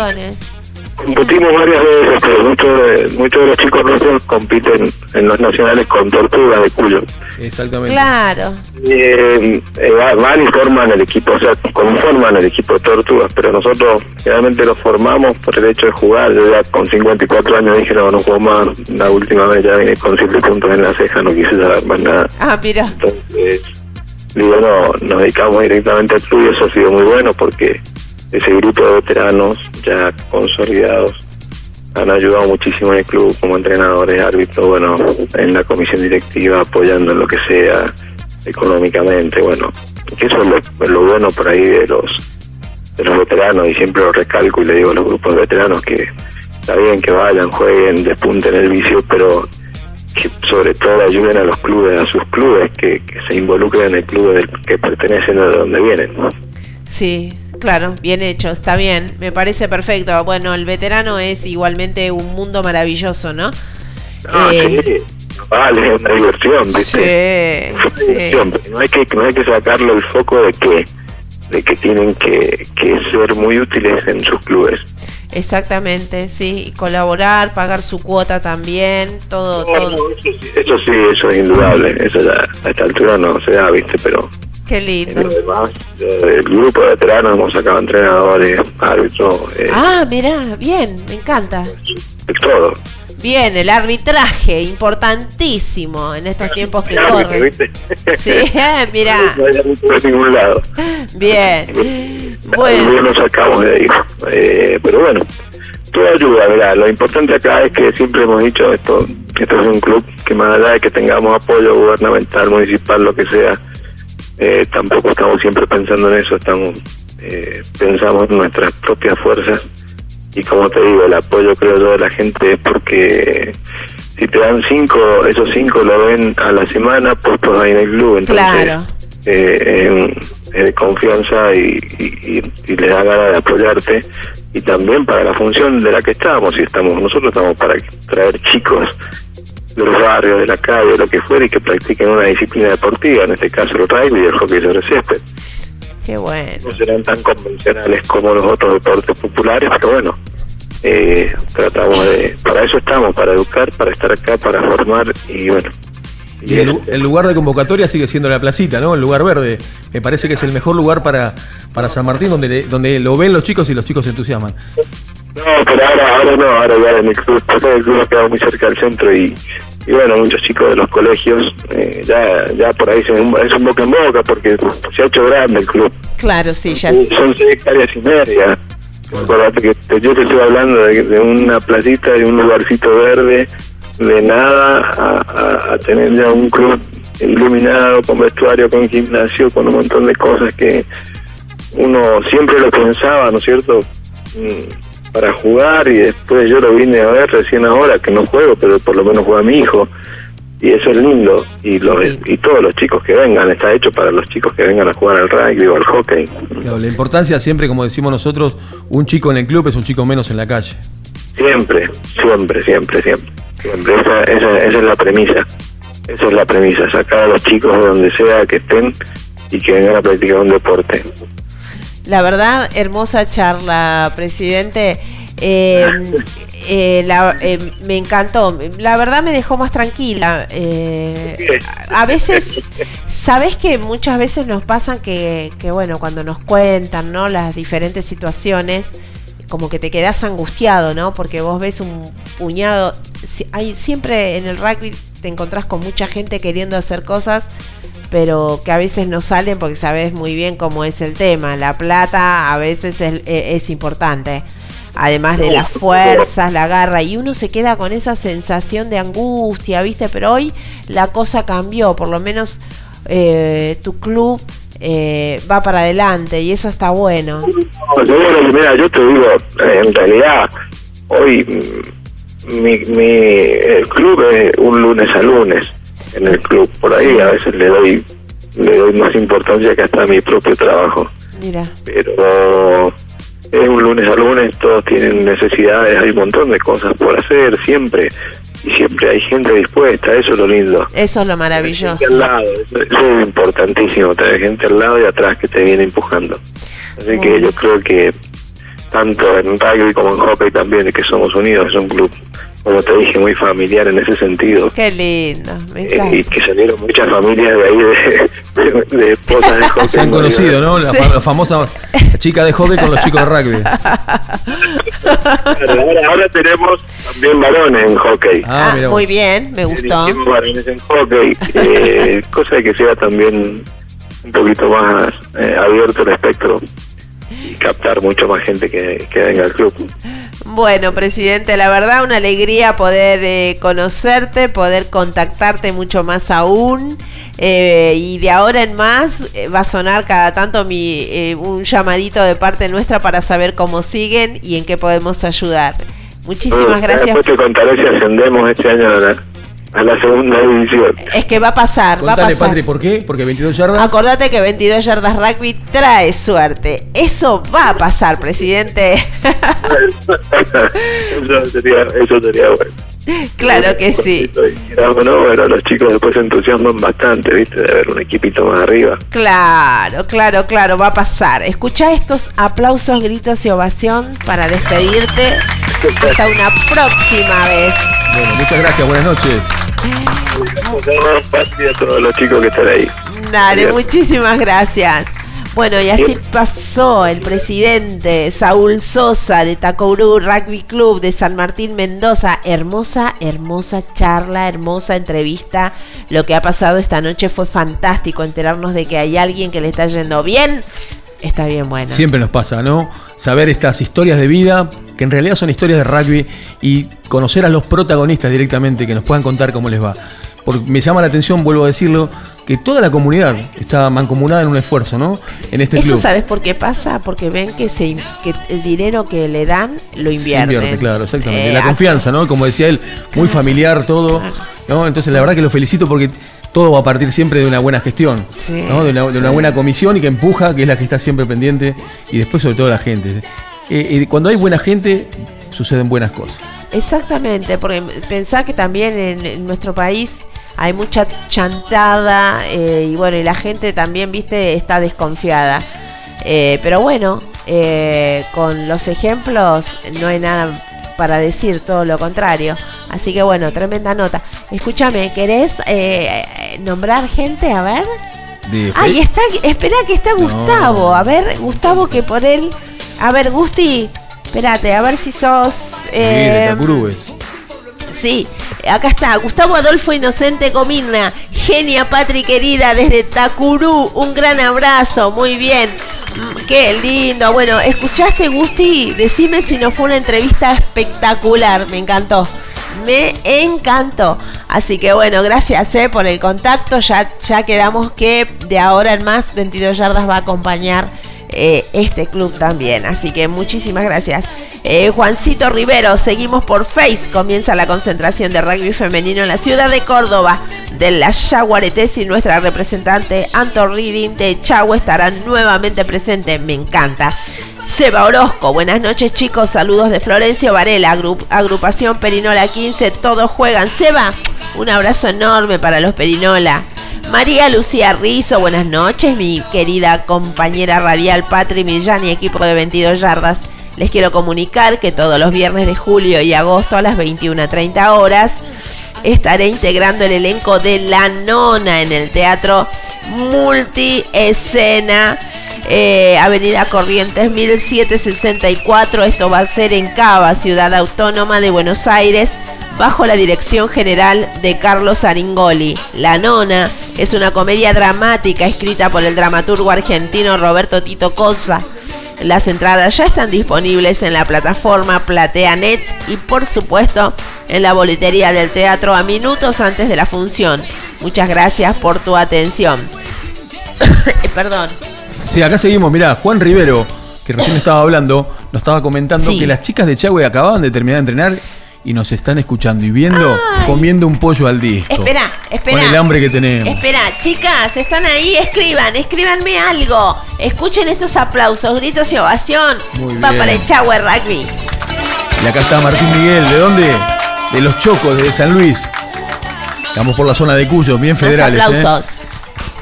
Speaker 11: Competimos varias veces, pero muchos de, muchos de los chicos nuestros compiten en los nacionales con tortugas de Cuyo.
Speaker 5: Exactamente.
Speaker 4: Claro.
Speaker 11: Eh, eh, va- van y forman el equipo, o sea, conforman el equipo de tortugas, pero nosotros generalmente los formamos por el hecho de jugar. Yo ya con 54 años dije, no, no juego más. La última vez ya vine con 7 puntos en la ceja, no quise saber más nada.
Speaker 4: Ah, mira.
Speaker 11: Entonces, digo, no, nos dedicamos directamente al club y eso ha sido muy bueno porque ese grupo de veteranos ya consolidados han ayudado muchísimo el club como entrenadores, árbitros, bueno, en la comisión directiva, apoyando en lo que sea económicamente, bueno, que eso es lo, bueno por ahí de los de los veteranos y siempre lo recalco y le digo a los grupos de veteranos que está bien que vayan, jueguen, despunten el vicio, pero que sobre todo ayuden a los clubes, a sus clubes, que, se involucren en el club que pertenecen a donde vienen. ¿no?
Speaker 4: Sí, claro, bien hecho, está bien, me parece perfecto. Bueno, el veterano es igualmente un mundo maravilloso, ¿no?
Speaker 11: Ah,
Speaker 4: Eh,
Speaker 11: sí, vale, es una diversión, ¿viste?
Speaker 4: Sí,
Speaker 11: una diversión, no hay que no hay que sacarle el foco de que de que tienen que, que ser muy útiles en sus clubes.
Speaker 4: exactamente, sí, y colaborar, pagar su cuota también, todo, todo.
Speaker 11: Eso sí, eso es indudable, eso ya a esta altura no se da, ¿viste? Pero
Speaker 4: Qué lindo.
Speaker 11: lo demás, eh, el grupo de veteranos hemos sacado entrenadores, árbitros, eh,
Speaker 4: Ah, mirá, bien, me encanta.
Speaker 11: todo.
Speaker 4: Bien, el arbitraje, importantísimo en estos tiempos que corren.
Speaker 11: ¿viste?
Speaker 4: Sí, eh, mirá, [LAUGHS]
Speaker 11: No hay árbitro de ningún lado.
Speaker 4: bien. Bueno,
Speaker 11: lo sacamos de ahí. Eh, pero bueno, todo ayuda, mirá, lo importante acá es que siempre hemos dicho esto, esto es un club que más allá de que tengamos apoyo gubernamental, municipal, lo que sea, eh, tampoco estamos siempre pensando en eso, estamos eh, pensamos en nuestras propias fuerzas y como te digo, el apoyo creo yo de la gente es porque si te dan cinco, esos cinco lo ven a la semana puestos ahí en el club, entonces
Speaker 4: claro.
Speaker 11: eh, en- confianza y, y, y- y le da ganas de apoyarte y también para la función de la que estamos y estamos nosotros estamos para traer chicos de los barrios de la calle lo que fuera y que practiquen una disciplina deportiva en este caso el rugby y el hockey sobre césped
Speaker 4: Qué bueno.
Speaker 11: no serán tan convencionales como los otros deportes populares pero bueno eh, tratamos de para eso estamos para educar para estar acá para formar y bueno
Speaker 5: Y el, el lugar de convocatoria sigue siendo la placita, ¿no? El lugar verde. Me parece que es el mejor lugar para, para San Martín, donde, le- donde lo ven los chicos y los chicos se entusiasman.
Speaker 11: No, pero ahora, ahora no, ahora ya en el club, el club ha quedado muy cerca del centro y, y bueno, muchos chicos de los colegios, eh, ya, ya por ahí se, es un boca en boca porque se ha hecho grande el club.
Speaker 4: Claro, sí, ya.
Speaker 11: Son seis hectáreas y media. Acordate que te- yo te estoy hablando de, de una placita, de un lugarcito verde, de nada a, a- a tener ya un club iluminado, con vestuario, con gimnasio, con un montón de cosas que uno siempre lo pensaba, ¿no es cierto? Mm, Para jugar y después yo lo vine a ver recién ahora, que no juego, pero por lo menos juega mi hijo. Y eso es lindo. Y, los, y todos los chicos que vengan, está hecho para los chicos que vengan a jugar al rugby o al hockey.
Speaker 5: Claro, la importancia siempre, como decimos nosotros, un chico en el club es un chico menos en la calle.
Speaker 11: Siempre, siempre, siempre, siempre. siempre. Esa, esa, esa es la premisa. Esa es la premisa, sacar a los chicos de donde sea que estén y que vengan a practicar un deporte.
Speaker 4: La verdad, hermosa charla, presidente. Eh, eh, la- eh, me encantó. La verdad me dejó más tranquila. Eh, a veces, sabes que muchas veces nos pasan que, que, bueno, cuando nos cuentan, ¿no? Las diferentes situaciones, como que te quedas angustiado, ¿no? Porque vos ves un puñado. Hay, siempre en el rugby te encontrás con mucha gente queriendo hacer cosas pero que a veces no salen porque sabes muy bien cómo es el tema. La plata a veces es, eh, es importante. Además de las fuerzas, la garra, y uno se queda con esa sensación de angustia, ¿viste? Pero hoy la cosa cambió, por lo menos eh, tu club eh, va para adelante y eso está bueno.
Speaker 11: No, seguro que, mira, yo te digo, en realidad, hoy mm, mi, mi, el club es un lunes a lunes en el club. Por ahí a veces le doy le doy más importancia que hasta a mi propio trabajo.
Speaker 4: Mira,
Speaker 11: Pero es un lunes a lunes, todos tienen necesidades, hay un montón de cosas por hacer siempre. Y siempre hay gente dispuesta, eso es lo lindo.
Speaker 4: eso es lo maravilloso.
Speaker 11: Gente al lado, eso, es importantísimo, tener gente al lado y atrás que te viene empujando. Así que yo creo que tanto en rugby como en hockey también, que somos unidos, es un club, como te dije, muy familiar en ese sentido.
Speaker 4: Qué lindo, me
Speaker 11: Eh,
Speaker 4: encanta.
Speaker 11: y que salieron muchas familias de ahí de, de, de esposas de hockey. [LAUGHS]
Speaker 5: Se han conocido, ¿no? La,
Speaker 4: Sí.
Speaker 5: fa- la famosa chica de hockey con los chicos de rugby.
Speaker 11: Ahora, ahora tenemos también varones en hockey.
Speaker 5: Ah,
Speaker 4: Ah, muy bien, me gustó.
Speaker 11: Tenemos varones en hockey, eh, [LAUGHS] cosa de que sea también un poquito más eh, abierto el espectro y captar mucho más gente que, que venga al club.
Speaker 4: Bueno, presidente, la verdad una alegría poder eh, conocerte, poder contactarte mucho más aún. eh, y de ahora en más eh, va a sonar cada tanto mi, eh, un llamadito de parte nuestra para saber cómo siguen y en qué podemos ayudar. Muchísimas
Speaker 11: Mm,
Speaker 4: gracias.
Speaker 11: Después te contaré si ascendemos este año a la segunda división.
Speaker 4: Es que va a pasar, va a pasar.
Speaker 5: Patri, ¿por qué? Porque 22 yardas.
Speaker 4: Acordate que 22 yardas rugby trae suerte. Eso va a pasar, presidente. [LAUGHS]
Speaker 11: eso, sería, eso sería bueno. [LAUGHS]
Speaker 4: claro que sí.
Speaker 11: Quieras o no, bueno, los chicos después se entusiasman bastante, ¿viste? De ver un equipito más arriba.
Speaker 4: Claro, claro, claro, va a pasar. Escucha estos aplausos, gritos y ovación para despedirte. Hasta una próxima vez.
Speaker 5: Bueno, muchas gracias, buenas noches.
Speaker 11: Y a todos los chicos que están ahí.
Speaker 4: Dale, muchísimas gracias. Bueno, y así pasó el presidente Saúl Sosa de Tacourú Rugby Club de San Martín Mendoza. Hermosa, hermosa charla, hermosa entrevista. Lo que ha pasado esta noche fue fantástico. Enterarnos de que hay alguien que le está yendo bien. Está bien bueno.
Speaker 5: Siempre nos pasa, ¿no? Saber estas historias de vida, que en realidad son historias de rugby, y conocer a los protagonistas directamente, que nos puedan contar cómo les va. Porque me llama la atención, vuelvo a decirlo, que toda la comunidad está mancomunada en un esfuerzo, ¿no? En este
Speaker 4: Eso
Speaker 5: club.
Speaker 4: sabes por qué pasa, porque ven que, se, que el dinero que le dan lo
Speaker 5: Se
Speaker 4: invierten.
Speaker 5: invierte, claro, exactamente.
Speaker 4: Eh,
Speaker 5: la
Speaker 4: acá-
Speaker 5: confianza, ¿no? Como decía él, muy familiar todo. ¿no? Entonces, la verdad que lo felicito porque todo va a partir siempre de una buena gestión,
Speaker 4: Sí,
Speaker 5: ¿no? de, una, de una
Speaker 4: sí.
Speaker 5: buena comisión y que empuja, que es la que está siempre pendiente, y después, sobre todo, la gente. Eh, eh, cuando hay buena gente, suceden buenas cosas.
Speaker 4: Exactamente, porque pensá que también en, en nuestro país hay mucha chantada eh, y bueno, y la gente también, viste, está desconfiada. Eh, pero bueno, eh, con los ejemplos no hay nada para decir, todo lo contrario. Así que bueno, tremenda nota. Escúchame, ¿querés eh, nombrar gente? A ver. Ahí está, espera que está
Speaker 5: No.
Speaker 4: Gustavo. A ver, Gustavo, que por él. A ver, Gusti, espérate, a ver si sos.
Speaker 5: Sí, de.
Speaker 4: Sí, acá está, Gustavo Adolfo Inocente Comina, genia Patri querida desde Tacurú, un gran abrazo, muy bien, Mm, qué lindo, bueno, ¿escuchaste Gusti? Decime si no fue una entrevista espectacular, me encantó, me encantó, así que bueno, gracias eh, por el contacto, ya, ya quedamos que de ahora en más 22 yardas va a acompañar eh, este club también. Así que muchísimas gracias. Eh, Juancito Rivero, seguimos por Face. Comienza la concentración de rugby femenino en la ciudad de Córdoba. De la Yaguaretés y nuestra representante Anto Reading de Chagua estarán nuevamente presente. Me encanta. Seba Orozco, buenas noches chicos, saludos de Florencio Varela, agru- agrupación Perinola 15, todos juegan. Seba, un abrazo enorme para los Perinola. María Lucía Rizo, buenas noches, mi querida compañera radial Patri Millán y equipo de 22 yardas. Les quiero comunicar que todos los viernes de julio y agosto a las 21.30 horas estaré integrando el elenco de La Nona en el Teatro Multiescena. eh, Avenida Corrientes 1764. Esto va a ser en Cava, Ciudad Autónoma de Buenos Aires, bajo la dirección general de Carlos Aringoli. La Nona es una comedia dramática escrita por el dramaturgo argentino Roberto Tito Cosa. Las entradas ya están disponibles en la plataforma PlateaNet y por supuesto en la boletería del teatro a minutos antes de la función. Muchas gracias por tu atención. [COUGHS] Perdón.
Speaker 5: Sí, acá seguimos. Mirá, Juan Rivero, que recién estaba hablando, nos estaba comentando
Speaker 4: Sí.
Speaker 5: que las chicas de Chagüe acababan de terminar de entrenar y nos están escuchando y viendo comiendo un pollo al disco.
Speaker 4: Espera, espera.
Speaker 5: Con el hambre que tenemos.
Speaker 4: Espera, chicas, están ahí, escriban, escríbanme algo. Escuchen estos aplausos, gritos y ovación.
Speaker 5: Muy
Speaker 4: Va
Speaker 5: bien.
Speaker 4: para el Chagüe Rugby.
Speaker 5: Y acá está Martín Miguel. ¿De dónde? De los Chocos, de San Luis. Estamos por la zona de Cuyo, bien
Speaker 4: Los
Speaker 5: federales. ¿eh?
Speaker 4: aplausos.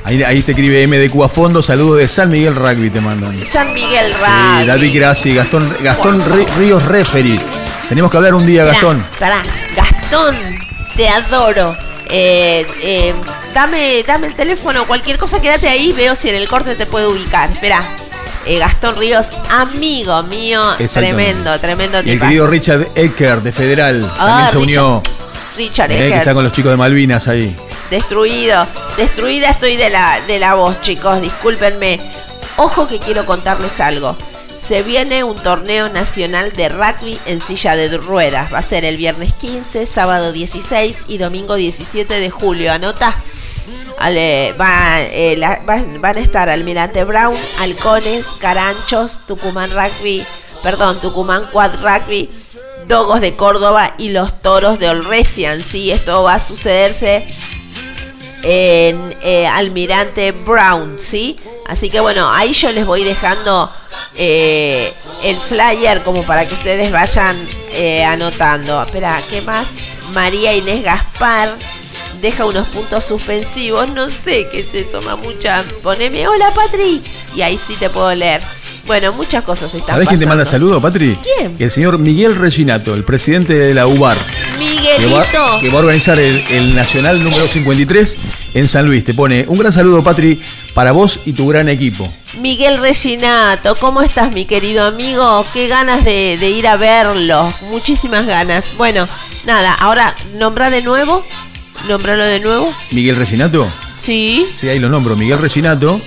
Speaker 5: Ahí, ahí te escribe MDQ a fondo. Saludos de San Miguel Rugby te mandan.
Speaker 4: San Miguel
Speaker 5: Sí,
Speaker 4: Rugby.
Speaker 5: David Graci, Gastón, Gastón Rí- Ríos Referi. Tenemos que hablar un día, Gastón.
Speaker 4: esperá. Gastón, te adoro. Eh, eh, dame, dame el teléfono, cualquier cosa, quédate ahí, veo si en el corte te puedo ubicar. Espera. Eh, Gastón Ríos, amigo mío, tremendo, tremendo
Speaker 5: Y el
Speaker 4: tipazo.
Speaker 5: querido Richard Ecker de Federal también
Speaker 4: Ah,
Speaker 5: se unió.
Speaker 4: Richard
Speaker 5: eh, que está con los chicos de Malvinas ahí.
Speaker 4: Destruido, destruida estoy de la, de la voz, chicos, discúlpenme. Ojo que quiero contarles algo. Se viene un torneo nacional de rugby en silla de ruedas. Va a ser el viernes 15, sábado 16 y domingo 17 de julio. Anota. Ale- eh, la- va- van a estar Almirante Brown, Halcones, Caranchos, Tucumán Rugby, perdón, Tucumán Quad Rugby, Dogos de Córdoba y los Toros de Olresian. Sí, esto va a sucederse en eh, Almirante Brown, ¿sí? Así que bueno, ahí yo les voy dejando eh, el flyer como para que ustedes vayan eh, anotando. Espera, ¿qué más? María Inés Gaspar deja unos puntos suspensivos. No sé qué es eso, mamucha. Poneme, hola Patri. Y ahí sí te puedo leer. Bueno, muchas cosas están
Speaker 5: ¿Sabés quién te manda saludos, Patri?
Speaker 4: ¿Quién?
Speaker 5: El señor Miguel Reginato, el presidente de la UBAR. Que
Speaker 4: Miguelito.
Speaker 5: va, que va a organizar el, el Nacional número 53 en San Luis. Te pone un gran saludo, Patri, para vos y tu gran equipo.
Speaker 4: Miguel Reginato, ¿cómo estás, mi querido amigo? Qué ganas de, de ir a verlo. Muchísimas ganas. Bueno, nada, ahora nombra de nuevo. Nómbralo de nuevo.
Speaker 5: Miguel Reginato.
Speaker 4: Sí,
Speaker 5: Sí, ahí lo nombro. Miguel Reginato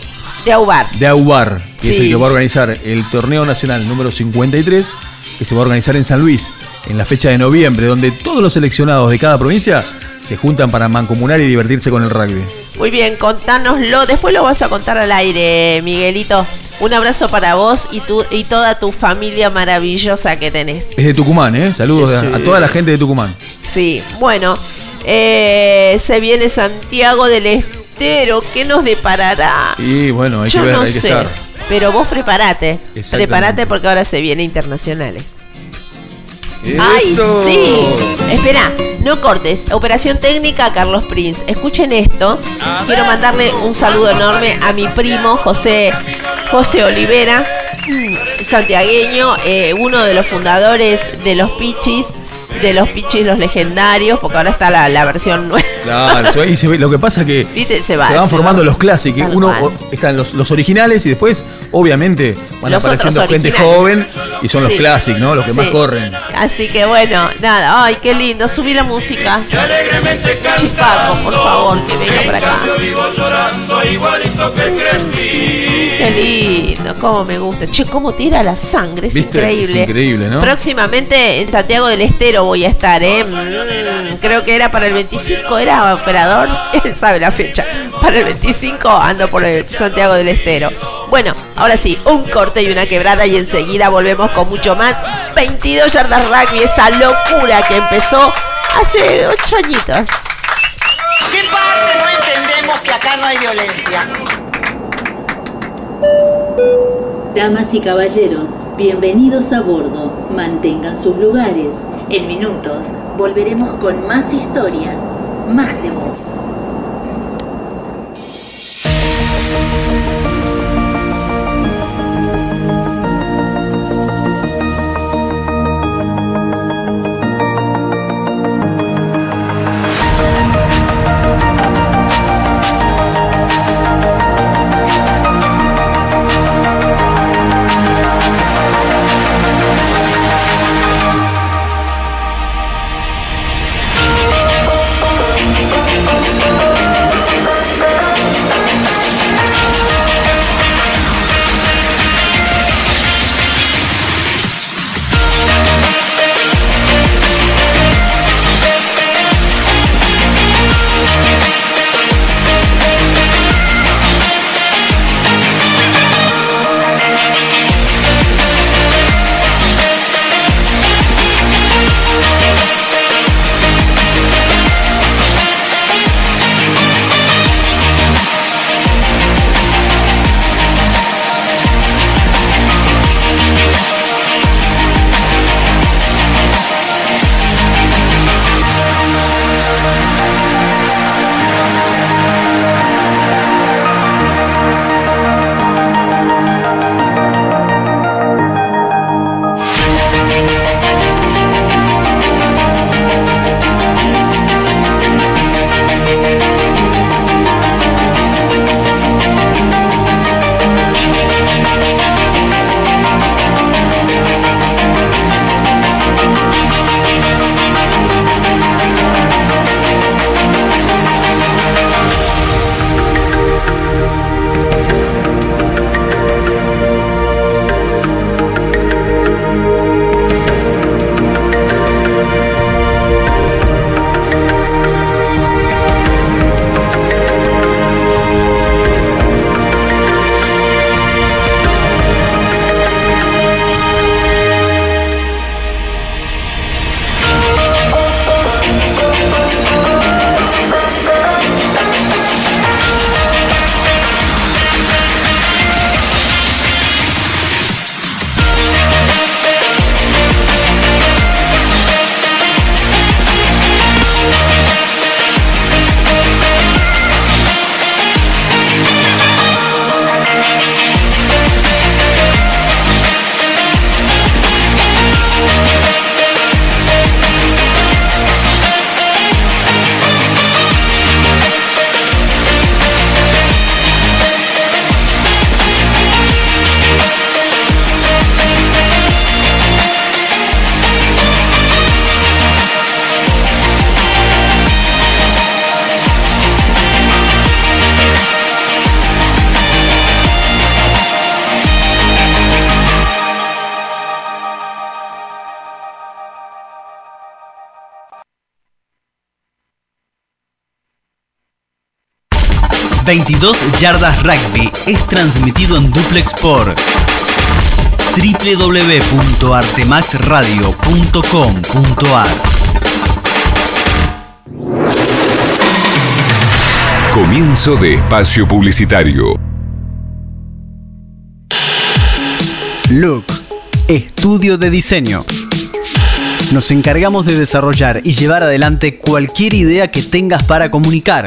Speaker 4: de Aubar.
Speaker 5: de AUBAR, que es el que va a organizar el torneo nacional número 53, que se va a organizar en San Luis en la fecha de noviembre, donde todos los seleccionados de cada provincia se juntan para mancomunar y divertirse con el rugby.
Speaker 4: Muy bien, contánoslo. Después lo vas a contar al aire, Miguelito. Un abrazo para vos y, tu, y toda tu familia maravillosa que tenés.
Speaker 5: Es de Tucumán, ¿eh? Saludos a-
Speaker 4: Sí.
Speaker 5: a toda la gente de Tucumán.
Speaker 4: Sí, bueno, eh, se viene Santiago del ¿Qué nos deparará?
Speaker 5: Y bueno, hay
Speaker 4: Yo
Speaker 5: que ver,
Speaker 4: no
Speaker 5: hay que
Speaker 4: sé,
Speaker 5: estar.
Speaker 4: pero vos preparate.
Speaker 5: Exactamente.
Speaker 4: Preparate porque ahora se viene internacionales. ¡Ay, sí! Espera, no cortes. Operación técnica Carlos Prince. Escuchen esto. Quiero mandarle un saludo enorme a mi primo José, José Olivera, mm, santiagueño, eh, uno de los fundadores de los Pichis, de los Pichis los legendarios, porque ahora está la, la versión nueva.
Speaker 5: Claro, se ve. Lo que pasa que
Speaker 4: ¿Viste? Se va.
Speaker 5: se van
Speaker 4: se
Speaker 5: formando
Speaker 4: va.
Speaker 5: los clásicos.
Speaker 4: Tal
Speaker 5: Uno están los, los originales y después, obviamente, van
Speaker 4: Los
Speaker 5: apareciendo gente joven y son los
Speaker 4: Sí.
Speaker 5: clásicos, ¿no? Los que más corren.
Speaker 4: Así que bueno, nada, ay, qué lindo, subí la música. Chipaco, por favor, que venga para acá. Qué lindo, cómo me gusta. Che, cómo tira la sangre, es
Speaker 5: ¿Viste?
Speaker 4: increíble.
Speaker 5: Es increíble, ¿no?
Speaker 4: Próximamente en Santiago del Estero voy a estar, ¿eh? Mm, creo que era para el 25, era operador, [LAUGHS] él sabe la fecha. Para el 25 ando por el Santiago del Estero. Bueno, ahora sí, un corte y una quebrada y enseguida volvemos con mucho más. 22 yardas rugby, esa locura que empezó hace 8 añitos.
Speaker 6: ¿Qué parte no entendemos que acá no hay violencia?
Speaker 2: Damas y caballeros, bienvenidos a bordo. Mantengan sus lugares. En minutos volveremos con más historias, más de voz.
Speaker 1: 22 Yardas Rugby es transmitido en duplex por www.artemaxradio.com.ar
Speaker 10: Comienzo de espacio publicitario.
Speaker 1: Look, estudio de diseño. Nos encargamos de desarrollar y llevar adelante cualquier idea que tengas para comunicar,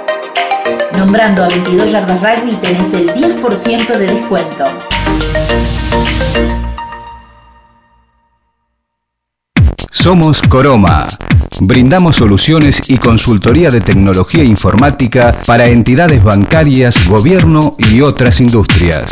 Speaker 2: Nombrando a 22 Yardas Rugby tenés el 10% de descuento.
Speaker 10: Somos Coroma. Brindamos soluciones y consultoría de tecnología informática para entidades bancarias, gobierno y otras industrias.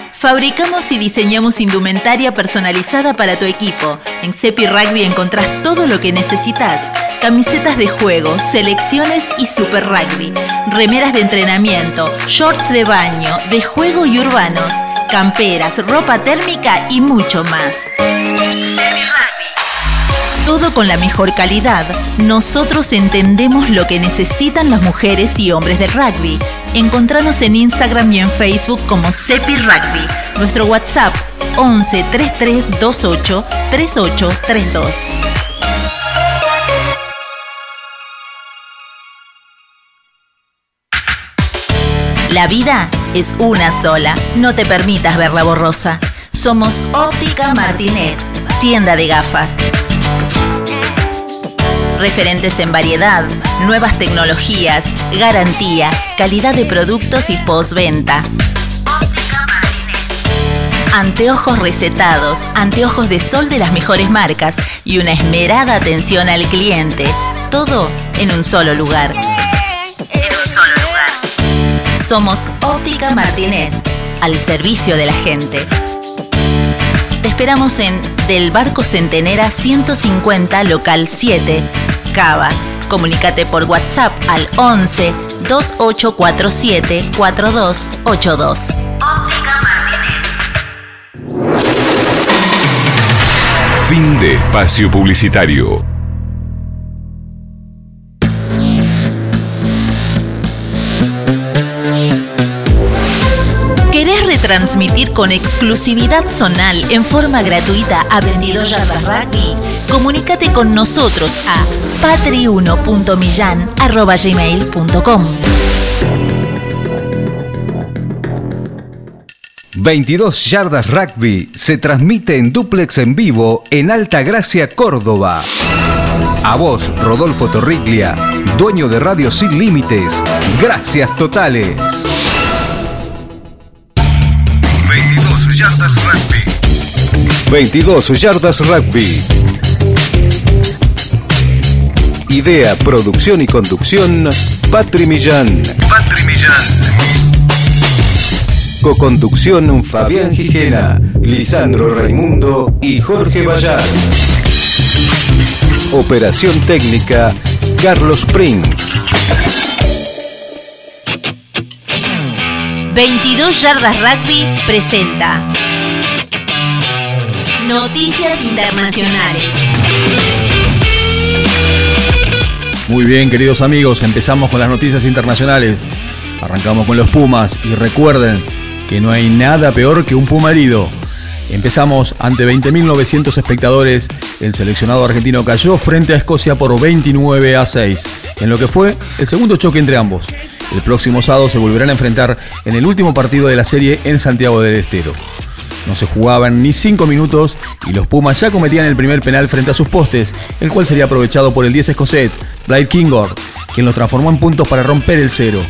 Speaker 9: Fabricamos y diseñamos indumentaria personalizada para tu equipo. En Cepi Rugby encontrás todo lo que necesitas. Camisetas de juego, selecciones y super rugby. Remeras de entrenamiento, shorts de baño, de juego y urbanos. Camperas, ropa térmica y mucho más. Todo con la mejor calidad. Nosotros entendemos lo que necesitan las mujeres y hombres del rugby. Encontranos en Instagram y en Facebook como Cepi Rugby. Nuestro WhatsApp 11 33 28 38 32. La vida es una sola. No te permitas verla borrosa. Somos Óptica Martinet, tienda de gafas. Referentes en variedad, nuevas tecnologías, garantía, calidad de productos y postventa. Anteojos recetados, anteojos de sol de las mejores marcas y una esmerada atención al cliente. Todo en un solo lugar. En un solo lugar. Somos Óptica Martinet, al servicio de la gente. Te esperamos en Del Barco Centenera 150, local 7, Cava. Comunícate por WhatsApp al 11 2847 4282.
Speaker 10: Fin de espacio publicitario.
Speaker 9: ¿Querés retransmitir con exclusividad zonal en forma gratuita a 22 Yardas Rugby? Comunícate con nosotros a patri1.millan.gmail.com
Speaker 10: 22 Yardas Rugby se transmite en duplex en vivo en Alta Gracia, Córdoba. A vos, Rodolfo Torriglia, dueño de Radio Sin Límites. Gracias totales.
Speaker 12: Yardas rugby.
Speaker 10: 22 Yardas Rugby. Idea, producción y conducción, Patri Millán.
Speaker 12: Patri Millán.
Speaker 10: Coconducción, Fabián Gijena, Lisandro Raimundo y Jorge Bayar. Operación técnica, Carlos Prince.
Speaker 9: 22 Yardas Rugby presenta Noticias Internacionales.
Speaker 5: Muy bien, queridos amigos, empezamos con las noticias internacionales. Arrancamos con los Pumas y recuerden que no hay nada peor que un Puma herido. Empezamos ante 20.900 espectadores. El seleccionado argentino cayó frente a Escocia por 29 a 6, en lo que fue el segundo choque entre ambos. El próximo sábado se volverán a enfrentar en el último partido de la serie en Santiago del Estero. No se jugaban ni 5 minutos y los Pumas ya cometían el primer penal frente a sus postes, el cual sería aprovechado por el 10 escocés, Blair Kingord, quien lo transformó en puntos para romper el cero.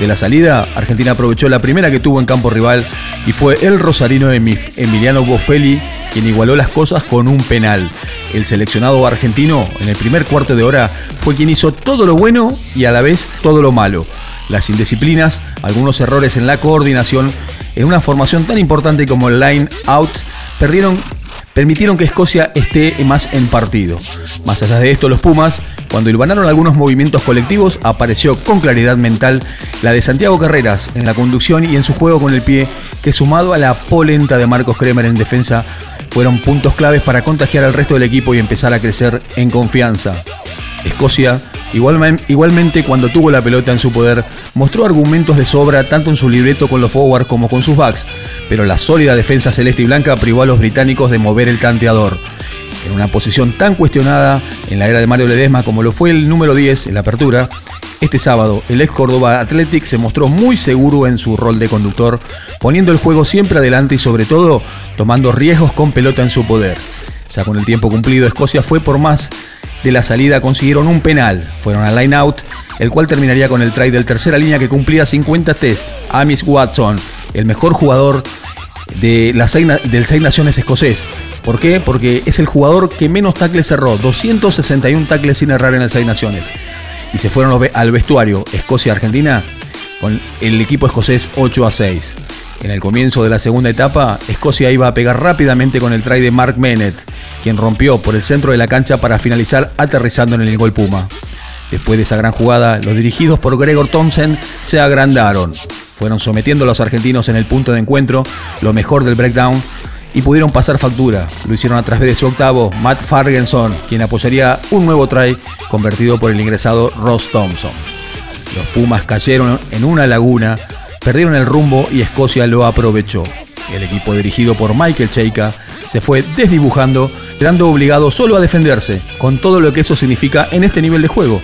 Speaker 5: De la salida, Argentina aprovechó la primera que tuvo en campo rival y fue el rosarino Emiliano Boffelli quien igualó las cosas con un penal. El seleccionado argentino en el primer cuarto de hora fue quien hizo todo lo bueno y a la vez todo lo malo las indisciplinas, algunos errores en la coordinación, en una formación tan importante como el line out, perdieron, permitieron que Escocia esté más en partido. Más allá de esto, los Pumas, cuando ilvanaron algunos movimientos colectivos, apareció con claridad mental la de Santiago Carreras en la conducción y en su juego con el pie, que sumado a la polenta de Marcos Kremer en defensa, fueron puntos claves para contagiar al resto del equipo y empezar a crecer en confianza. Escocia Igualmente, cuando tuvo la pelota en su poder, mostró argumentos de sobra tanto en su libreto con los forwards como con sus backs, pero la sólida defensa celeste y blanca privó a los británicos de mover el tanteador. En una posición tan cuestionada en la era de Mario Ledesma como lo fue el número 10 en la apertura, este sábado el ex Córdoba Athletic se mostró muy seguro en su rol de conductor, poniendo el juego siempre adelante y sobre todo tomando riesgos con pelota en su poder. Ya con el tiempo cumplido, Escocia fue por más de la salida consiguieron un penal. Fueron al line out, el cual terminaría con el try del tercera línea que cumplía 50 test. Amis Watson, el mejor jugador de la del Seis Naciones escocés. ¿Por qué? Porque es el jugador que menos tackles cerró, 261 tackles sin errar en el Seis Naciones. Y se fueron al vestuario Escocia-Argentina con el equipo escocés 8 a 6. En el comienzo de la segunda etapa, Escocia iba a pegar rápidamente con el try de Mark Bennett, quien rompió por el centro de la cancha para finalizar aterrizando en el gol Puma. Después de esa gran jugada, los dirigidos por Gregor Thompson se agrandaron. Fueron sometiendo a los argentinos en el punto de encuentro, lo mejor del breakdown, y pudieron pasar factura. Lo hicieron a través de su octavo, Matt Fargenson, quien apoyaría un nuevo try convertido por el ingresado Ross Thompson. Los Pumas cayeron en una laguna perdieron el rumbo y Escocia lo aprovechó. El equipo dirigido por Michael Cheika se fue desdibujando, quedando obligado solo a defenderse, con todo lo que eso significa en este nivel de juego.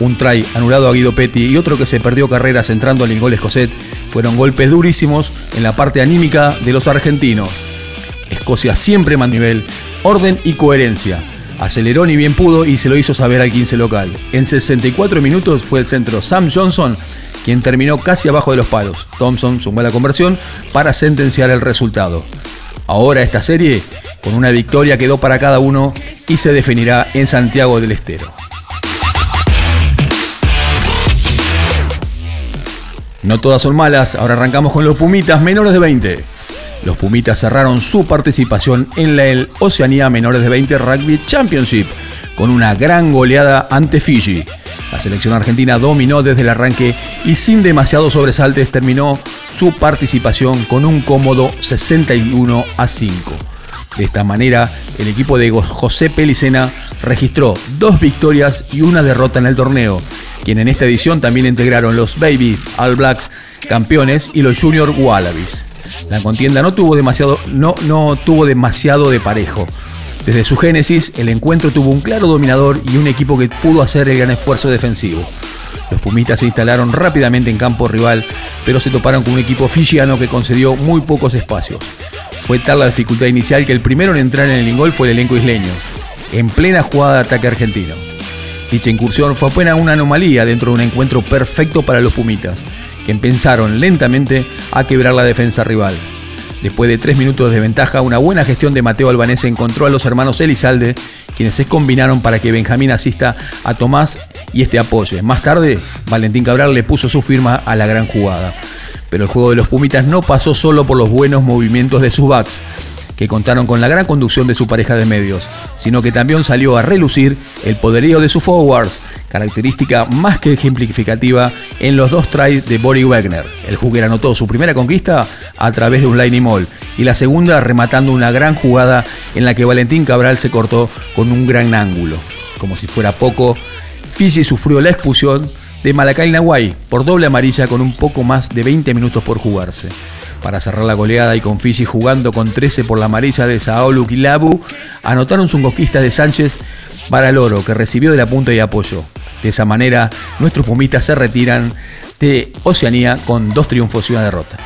Speaker 5: Un try anulado a Guido Petty y otro que se perdió carreras entrando al gol escocés fueron golpes durísimos en la parte anímica de los argentinos. Escocia siempre más nivel, orden y coherencia. Aceleró ni bien pudo y se lo hizo saber al 15 local. En 64 minutos fue el centro Sam Johnson quien terminó casi abajo de los palos. Thompson sumó la conversión para sentenciar el resultado. Ahora esta serie, con una victoria quedó para cada uno y se definirá en Santiago del Estero. No todas son malas, ahora arrancamos con los Pumitas menores de 20. Los Pumitas cerraron su participación en la Oceanía Menores de 20 Rugby Championship con una gran goleada ante Fiji. La selección argentina dominó desde el arranque y sin demasiados sobresaltes terminó su participación con un cómodo 61 a 5. De esta manera, el equipo de José Pelicena registró dos victorias y una derrota en el torneo, quien en esta edición también integraron los Babies All Blacks campeones y los Junior Wallabies. La contienda no tuvo demasiado, no, no tuvo demasiado de parejo, desde su génesis, el encuentro tuvo un claro dominador y un equipo que pudo hacer el gran esfuerzo defensivo. Los Pumitas se instalaron rápidamente en campo rival, pero se toparon con un equipo fijiano que concedió muy pocos espacios. Fue tal la dificultad inicial que el primero en entrar en el ingol fue el elenco isleño, en plena jugada de ataque argentino. Dicha incursión fue apenas una anomalía dentro de un encuentro perfecto para los Pumitas, que empezaron lentamente a quebrar la defensa rival. Después de tres minutos de ventaja, una buena gestión de Mateo Albanese encontró a los hermanos Elizalde, quienes se combinaron para que Benjamín asista a Tomás y este apoye. Más tarde, Valentín Cabral le puso su firma a la gran jugada. Pero el juego de los Pumitas no pasó solo por los buenos movimientos de sus backs, que contaron con la gran conducción de su pareja de medios, sino que también salió a relucir el poderío de sus forwards, característica más que ejemplificativa en los dos tries de Boris Wagner. El Hooker anotó su primera conquista a través de un lightning mall y la segunda rematando una gran jugada en la que Valentín Cabral se cortó con un gran ángulo. Como si fuera poco, Fiji sufrió la expulsión de Malakai Nahuay por doble amarilla con un poco más de 20 minutos por jugarse. Para cerrar la goleada y con Fiji jugando con 13 por la amarilla de Saolo Kilabu, anotaron su conquista de Sánchez para el oro que recibió de la punta y apoyo. De esa manera, nuestros pumitas se retiran de Oceanía con dos triunfos y una derrota.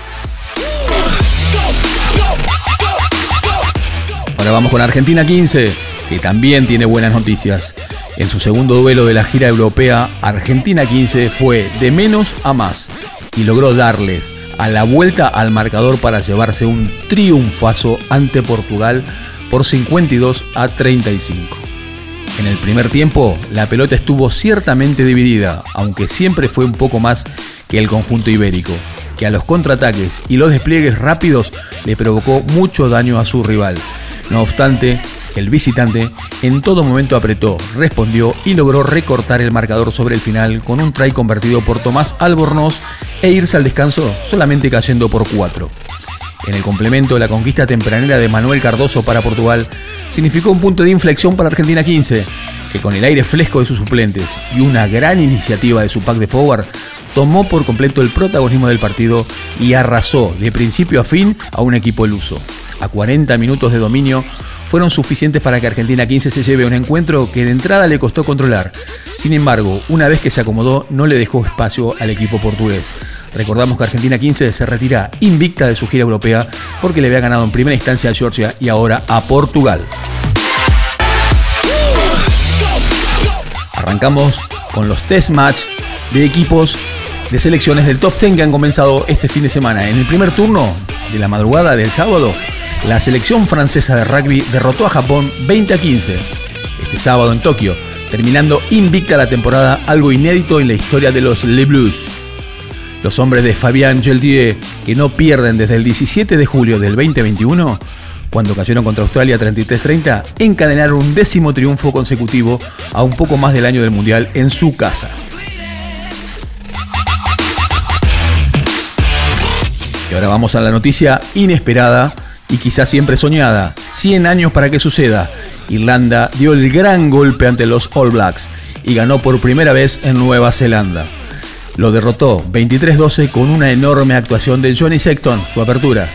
Speaker 5: Ahora vamos con Argentina 15, que también tiene buenas noticias. En su segundo duelo de la gira europea, Argentina 15 fue de menos a más y logró darles a la vuelta al marcador para llevarse un triunfazo ante Portugal por 52 a 35. En el primer tiempo, la pelota estuvo ciertamente dividida, aunque siempre fue un poco más que el conjunto ibérico, que a los contraataques y los despliegues rápidos le provocó mucho daño a su rival. No obstante, el visitante en todo momento apretó, respondió y logró recortar el marcador sobre el final con un try convertido por Tomás Albornoz e irse al descanso solamente cayendo por 4. En el complemento, la conquista tempranera de Manuel Cardoso para Portugal significó un punto de inflexión para Argentina 15, que con el aire fresco de sus suplentes y una gran iniciativa de su pack de forward, tomó por completo el protagonismo del partido y arrasó de principio a fin a un equipo luso. A 40 minutos de dominio, fueron suficientes para que Argentina 15 se lleve un encuentro que de entrada le costó controlar. Sin embargo, una vez que se acomodó, no le dejó espacio al equipo portugués. Recordamos que Argentina 15 se retira invicta de su gira europea porque le había ganado en primera instancia a Georgia y ahora a Portugal. Arrancamos con los test match de equipos de selecciones del top 10 que han comenzado este fin de semana. En el primer turno de la madrugada del sábado, la selección francesa de rugby derrotó a Japón 20 a 15 este sábado en Tokio, terminando invicta la temporada, algo inédito en la historia de los Le Blues. Los hombres de Fabien Geldier, que no pierden desde el 17 de julio del 2021, cuando cayeron contra Australia 33-30, encadenaron un décimo triunfo consecutivo a un poco más del año del Mundial en su casa. Y ahora vamos a la noticia inesperada y quizás siempre soñada. 100 años para que suceda. Irlanda dio el gran golpe ante los All Blacks y ganó por primera vez en Nueva Zelanda. Lo derrotó 23-12 con una enorme actuación de Johnny Sexton, su apertura.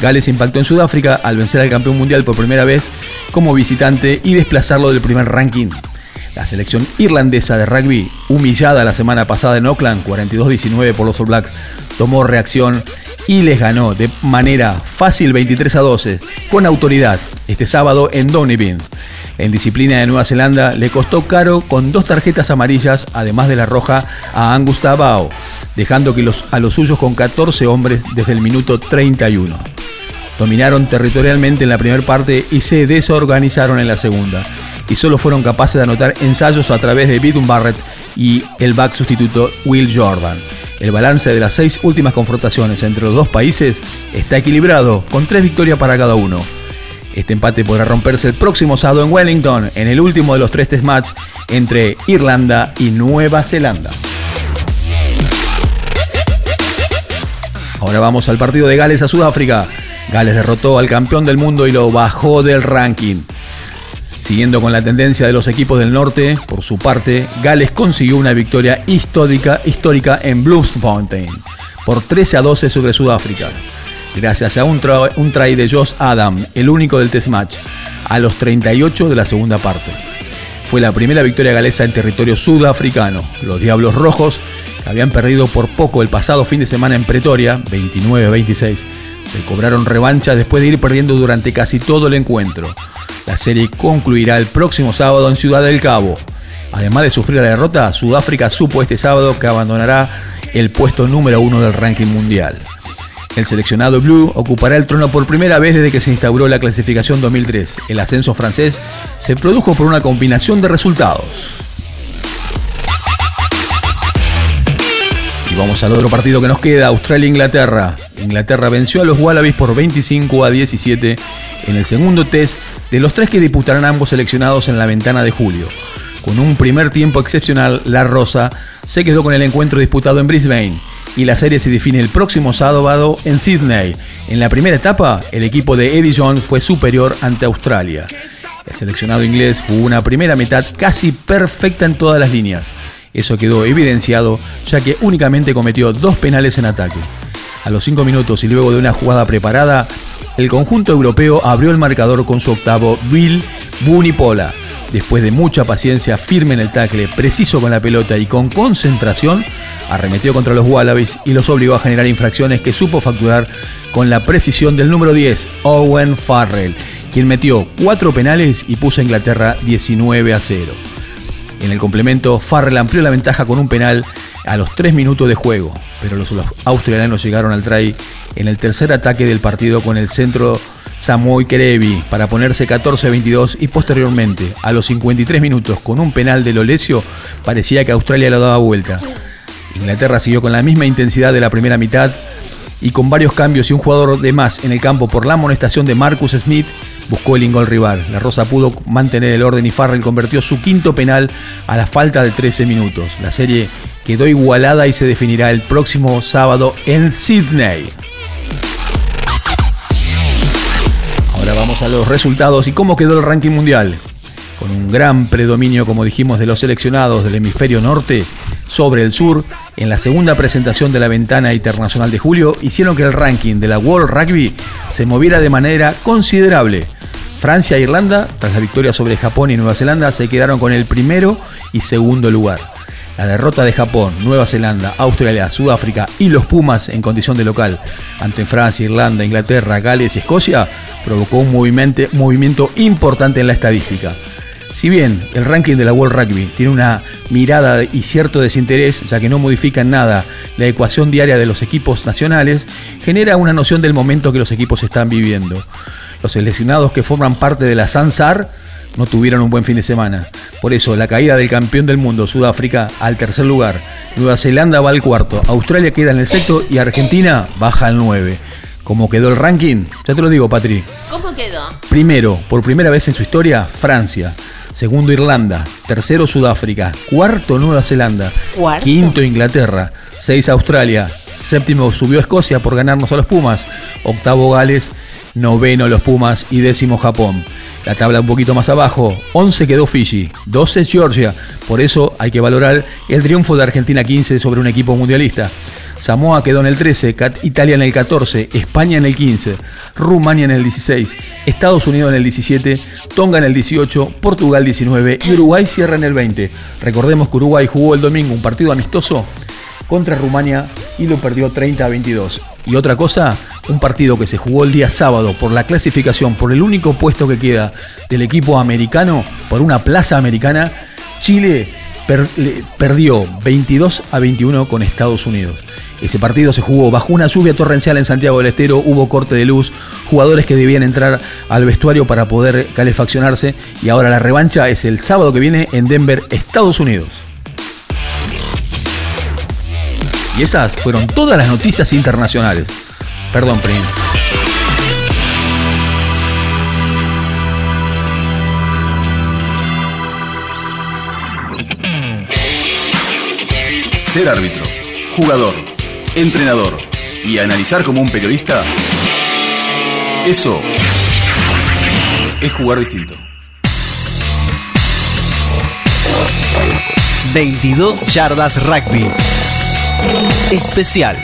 Speaker 5: Gales impactó en Sudáfrica al vencer al campeón mundial por primera vez como visitante y desplazarlo del primer ranking. La selección irlandesa de rugby, humillada la semana pasada en Auckland, 42-19 por los All Blacks, tomó reacción y les ganó de manera fácil 23 a 12, con autoridad, este sábado en Downeyville. En disciplina de Nueva Zelanda le costó caro con dos tarjetas amarillas, además de la roja, a Angus Tabao, dejando que los, a los suyos con 14 hombres desde el minuto 31. Dominaron territorialmente en la primera parte y se desorganizaron en la segunda, y solo fueron capaces de anotar ensayos a través de Bidun Barrett y el back sustituto Will Jordan. El balance de las seis últimas confrontaciones entre los dos países está equilibrado, con tres victorias para cada uno. Este empate podrá romperse el próximo sábado en Wellington, en el último de los tres test match entre Irlanda y Nueva Zelanda. Ahora vamos al partido de Gales a Sudáfrica. Gales derrotó al campeón del mundo y lo bajó del ranking. Siguiendo con la tendencia de los equipos del norte, por su parte, Gales consiguió una victoria histórica, histórica en Bloemfontein por 13 a 12 sobre Sudáfrica, gracias a un, try de Josh Adam, el único del test match, a los 38 de la segunda parte. Fue la primera victoria galesa en territorio sudafricano. Los Diablos Rojos, que habían perdido por poco el pasado fin de semana en Pretoria, 29-26, se cobraron revancha después de ir perdiendo durante casi todo el encuentro. La serie concluirá el próximo sábado en Ciudad del Cabo. Además de sufrir la derrota, Sudáfrica supo este sábado que abandonará el puesto número uno del ranking mundial. El seleccionado Blue ocupará el trono por primera vez desde que se instauró la clasificación 2003. El ascenso francés se produjo por una combinación de resultados. Y vamos al otro partido que nos queda, Australia-Inglaterra. Inglaterra venció a los Wallabies por 25 a 17 en el segundo test de los tres que disputarán ambos seleccionados en la ventana de julio. Con un primer tiempo excepcional, La Rosa se quedó con el encuentro disputado en Brisbane y la serie se define el próximo sábado en Sydney. En la primera etapa, el equipo de Eddie Jones fue superior ante Australia. El seleccionado inglés jugó una primera mitad casi perfecta en todas las líneas. Eso quedó evidenciado ya que únicamente cometió dos penales en ataque. A los cinco minutos y luego de una jugada preparada, el conjunto europeo abrió el marcador con su octavo Bill Bunipola. Después de mucha paciencia, firme en el tackle, preciso con la pelota y con concentración, arremetió contra los Wallabies y los obligó a generar infracciones que supo facturar con la precisión del número 10, Owen Farrell, quien metió cuatro penales y puso a Inglaterra 19 a 0. En el complemento, Farrell amplió la ventaja con un penal a los 3 minutos de juego, pero los, australianos llegaron al try en el tercer ataque del partido con el centro Samoy Kerevi para ponerse 14-22 y posteriormente, a los 53 minutos, con un penal de Lolesio, parecía que Australia lo daba vuelta. Inglaterra siguió con la misma intensidad de la primera mitad y con varios cambios y un jugador de más en el campo por la amonestación de Marcus Smith, buscó el ingol rival. La Rosa pudo mantener el orden y Farrell convirtió su quinto penal a la falta de 13 minutos. La serie quedó igualada y se definirá el próximo sábado en Sydney. Ahora vamos a los resultados y cómo quedó el ranking mundial. Con un gran predominio, como dijimos, de los seleccionados del hemisferio norte sobre el sur, en la segunda presentación de la ventana internacional de julio, hicieron que el ranking de la World Rugby se moviera de manera considerable. Francia e Irlanda, tras la victoria sobre Japón y Nueva Zelanda, se quedaron con el primero y segundo lugar. La derrota de Japón, Nueva Zelanda, Australia, Sudáfrica y los Pumas en condición de local ante Francia, Irlanda, Inglaterra, Gales y Escocia provocó un movimiento, movimiento importante en la estadística. Si bien el ranking de la World Rugby tiene una mirada y cierto desinterés, ya que no modifica en nada la ecuación diaria de los equipos nacionales, genera una noción del momento que los equipos están viviendo. Los seleccionados que forman parte de la Sansar no tuvieron un buen fin de semana. Por eso, la caída del campeón del mundo, Sudáfrica, al tercer lugar. Nueva Zelanda va al cuarto, Australia queda en el sexto y Argentina baja al nueve. ¿Cómo quedó el ranking? Ya te lo digo, Patri.
Speaker 4: ¿Cómo quedó?
Speaker 5: Primero, por primera vez en su historia, Francia. Segundo, Irlanda. Tercero, Sudáfrica. Cuarto, Nueva Zelanda. Quinto, Inglaterra. Seis, Australia. Séptimo, subió Escocia por ganarnos a los Pumas. Octavo, Gales. Noveno, los Pumas. Y décimo, Japón. La tabla un poquito más abajo, 11 quedó Fiji, 12 Georgia. Por eso hay que valorar el triunfo de Argentina 15 sobre un equipo mundialista. Samoa quedó en el 13, Italia en el 14, España en el 15, Rumania en el 16, Estados Unidos en el 17, Tonga en el 18, Portugal 19 y Uruguay cierra en el 20. Recordemos que Uruguay jugó el domingo un partido amistoso contra Rumania y lo perdió 30 a 22. Y otra cosa, un partido que se jugó el día sábado por la clasificación, por el único puesto que queda del equipo americano, por una plaza americana, Chile perdió 22 a 21 con Estados Unidos. Ese partido se jugó bajo una lluvia torrencial en Santiago del Estero, hubo corte de luz, jugadores que debían entrar al vestuario para poder calefaccionarse y ahora la revancha es el sábado que viene en Denver, Estados Unidos. Y esas fueron todas las noticias internacionales. Perdón, Prince.
Speaker 8: Ser árbitro, jugador, entrenador y analizar como un periodista, eso es jugar distinto.
Speaker 1: 22 yardas rugby. Especial.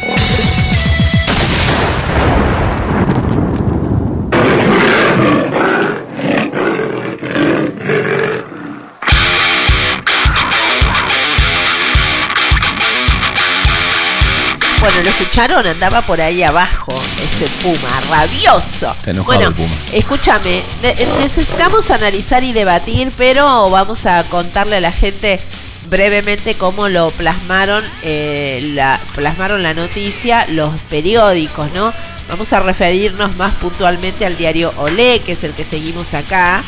Speaker 4: Bueno, lo escucharon, andaba por ahí abajo, ese puma, rabioso. Bueno,
Speaker 5: el Puma.
Speaker 4: escúchame, ne- necesitamos analizar y debatir, pero vamos a contarle a la gente brevemente cómo lo plasmaron, eh, la, plasmaron la noticia los periódicos, ¿no? Vamos a referirnos más puntualmente al diario Olé, que es el que seguimos acá,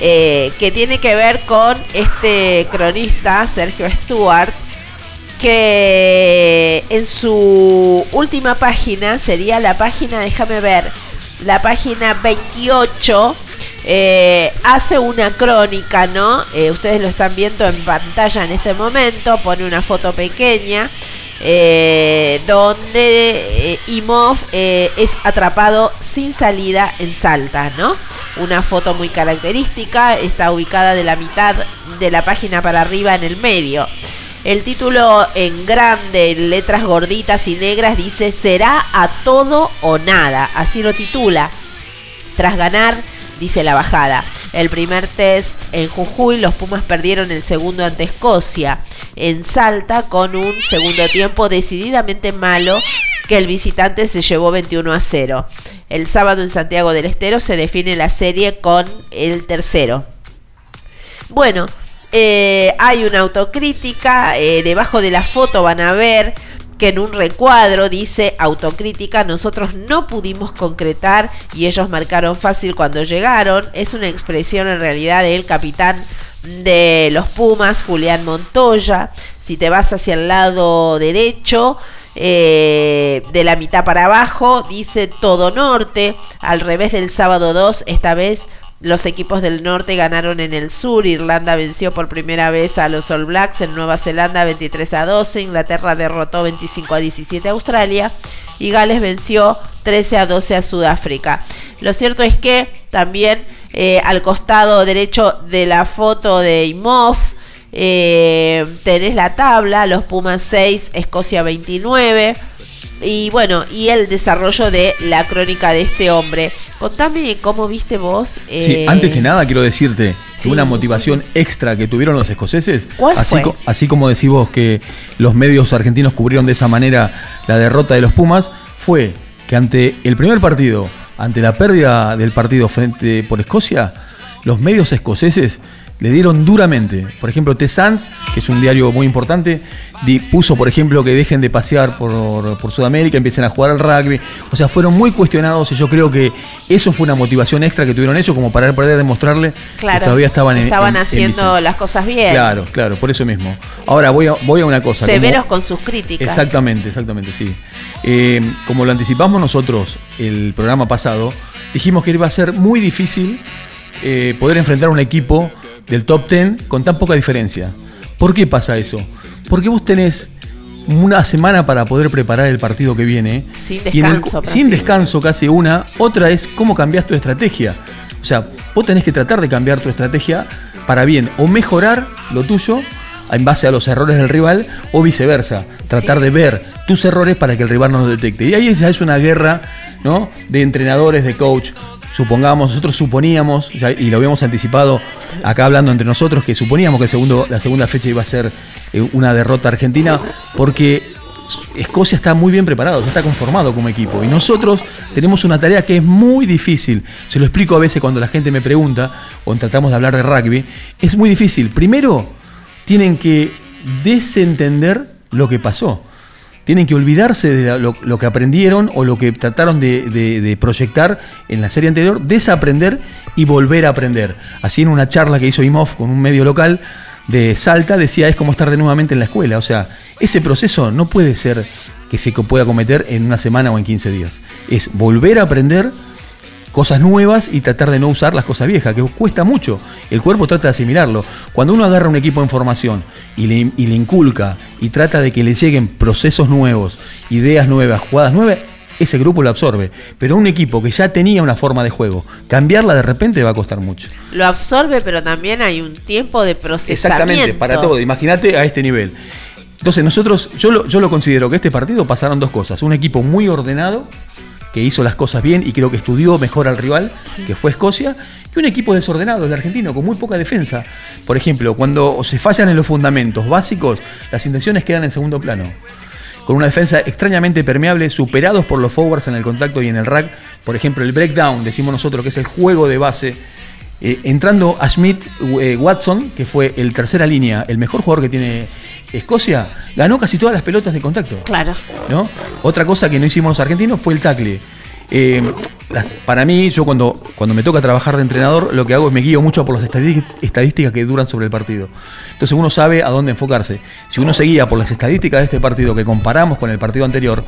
Speaker 4: eh, que tiene que ver con este cronista, Sergio Stewart, que en su última página, sería la página, déjame ver, la página 28, eh, hace una crónica, ¿no? Eh, ustedes lo están viendo en pantalla en este momento, pone una foto pequeña. eh, donde eh, Imov es atrapado sin salida en Salta, ¿no? Una foto muy característica, está ubicada de la mitad de la página para arriba en el medio. El título en grande, en letras gorditas y negras, dice Será a todo o nada. Así lo titula. Tras ganar, dice la bajada. El primer test en Jujuy, los Pumas perdieron el segundo ante Escocia. En Salta, con un segundo tiempo decididamente malo, que el visitante se llevó 21 a 0. El sábado en Santiago del Estero se define la serie con el tercero. Bueno, eh, hay una autocrítica, eh, debajo de la foto van a ver que en un recuadro dice autocrítica, nosotros no pudimos concretar y ellos marcaron fácil cuando llegaron. Es una expresión en realidad del capitán de los Pumas, Julián Montoya. Si te vas hacia el lado derecho, eh, de la mitad para abajo, dice todo norte. Al revés del sábado 2, esta vez los equipos del norte ganaron en el sur. Irlanda venció por primera vez a los All Blacks en Nueva Zelanda 23 a 12. Inglaterra derrotó 25 a 17 a Australia. Y Gales venció 13 a 12 a Sudáfrica. Lo cierto es que también eh, al costado derecho de la foto de Imov eh, tenés la tabla. Los Pumas 6, Escocia 29 y bueno, y el desarrollo de la crónica de este hombre. Contame cómo viste vos. eh,
Speaker 5: Sí, antes que nada quiero decirte que una motivación extra que tuvieron los escoceses,
Speaker 4: ¿Cuál
Speaker 5: así,
Speaker 4: fue?
Speaker 5: co- así como decís vos que los medios argentinos cubrieron de esa manera la derrota de los Pumas, fue que ante el primer partido, ante la pérdida del partido frente por Escocia, los medios escoceses le dieron duramente. Por ejemplo, The Sans, que es un diario muy importante, puso, por ejemplo, que dejen de pasear por, por Sudamérica, empiecen a jugar al rugby. O sea, fueron muy cuestionados y yo creo que eso fue una motivación extra que tuvieron ellos como para poder demostrarle
Speaker 4: claro,
Speaker 5: que todavía estaban en
Speaker 4: estaban
Speaker 5: en- en
Speaker 4: haciendo las cosas bien.
Speaker 5: Claro, claro, por eso mismo. Ahora voy a, voy a una cosa. como-
Speaker 4: Severos con sus críticas.
Speaker 5: Exactamente, exactamente, sí. Eh, como lo anticipamos nosotros el programa pasado, dijimos que iba a ser muy difícil eh, poder enfrentar a un equipo del top 10 con tan poca diferencia. ¿Por qué pasa eso? Porque vos tenés una semana para poder preparar el partido que viene.
Speaker 4: Sin
Speaker 5: el-
Speaker 4: descanso,
Speaker 5: sin descanso casi una. Otra es cómo cambias tu estrategia. O sea, vos tenés que tratar de cambiar tu estrategia para bien o mejorar lo tuyo en base a los errores del rival o viceversa. Tratar de ver tus errores para que el rival no los detecte. Y ahí ya es una guerra ¿no? de entrenadores, de coach. Supongamos, nosotros suponíamos, y lo habíamos anticipado acá hablando entre nosotros, que suponíamos que el segundo, la segunda fecha iba a ser eh, una derrota argentina, porque Escocia está muy bien preparado, ya está conformado como equipo. Y nosotros tenemos una tarea que es muy difícil. Se lo explico a veces cuando la gente me pregunta o tratamos de hablar de rugby. Es muy difícil. Primero, tienen que desentender lo que pasó. Tienen que olvidarse de lo, que aprendieron o lo que trataron de, proyectar en la serie anterior, desaprender y volver a aprender. Así en una charla que hizo Imhoff con un medio local de Salta decía es como estar de nuevamente en la escuela. O sea, ese proceso no puede ser que se pueda cometer en una semana o en 15 días. Es volver a aprender cosas nuevas y tratar de no usar las cosas viejas, que cuesta mucho. El cuerpo trata de asimilarlo. Cuando uno agarra un equipo en formación y le, y le inculca y trata de que le lleguen procesos nuevos, ideas nuevas, jugadas nuevas, ese grupo lo absorbe. Pero un equipo que ya tenía una forma de juego, cambiarla de repente va a costar mucho.
Speaker 4: Lo absorbe, pero también hay un tiempo de procesamiento.
Speaker 5: Exactamente, para todo. Imagínate a este nivel. Entonces nosotros, yo lo, yo lo considero que este partido pasaron dos cosas. Un equipo muy ordenado, que hizo las cosas bien y creo que estudió mejor al rival, que fue Escocia, y un equipo desordenado, el argentino, con muy poca defensa. Por ejemplo, cuando se fallan en los fundamentos básicos, las intenciones quedan en segundo plano. Con una defensa extrañamente permeable, superados por los forwards en el contacto y en el rack. Por ejemplo, el breakdown, decimos nosotros que es el juego de base eh, entrando a Schmidt eh, Watson, que fue el tercera línea, el mejor jugador que tiene Escocia, ganó casi todas las pelotas de contacto.
Speaker 4: Claro.
Speaker 5: ¿no? Otra cosa que no hicimos los argentinos fue el tackle. Eh, las- para mí, yo cuando, cuando me toca trabajar de entrenador, lo que hago es me guío mucho por las estadí- estadísticas que duran sobre el partido. Entonces uno sabe a dónde enfocarse. Si uno se guía por las estadísticas de este partido que comparamos con el partido anterior,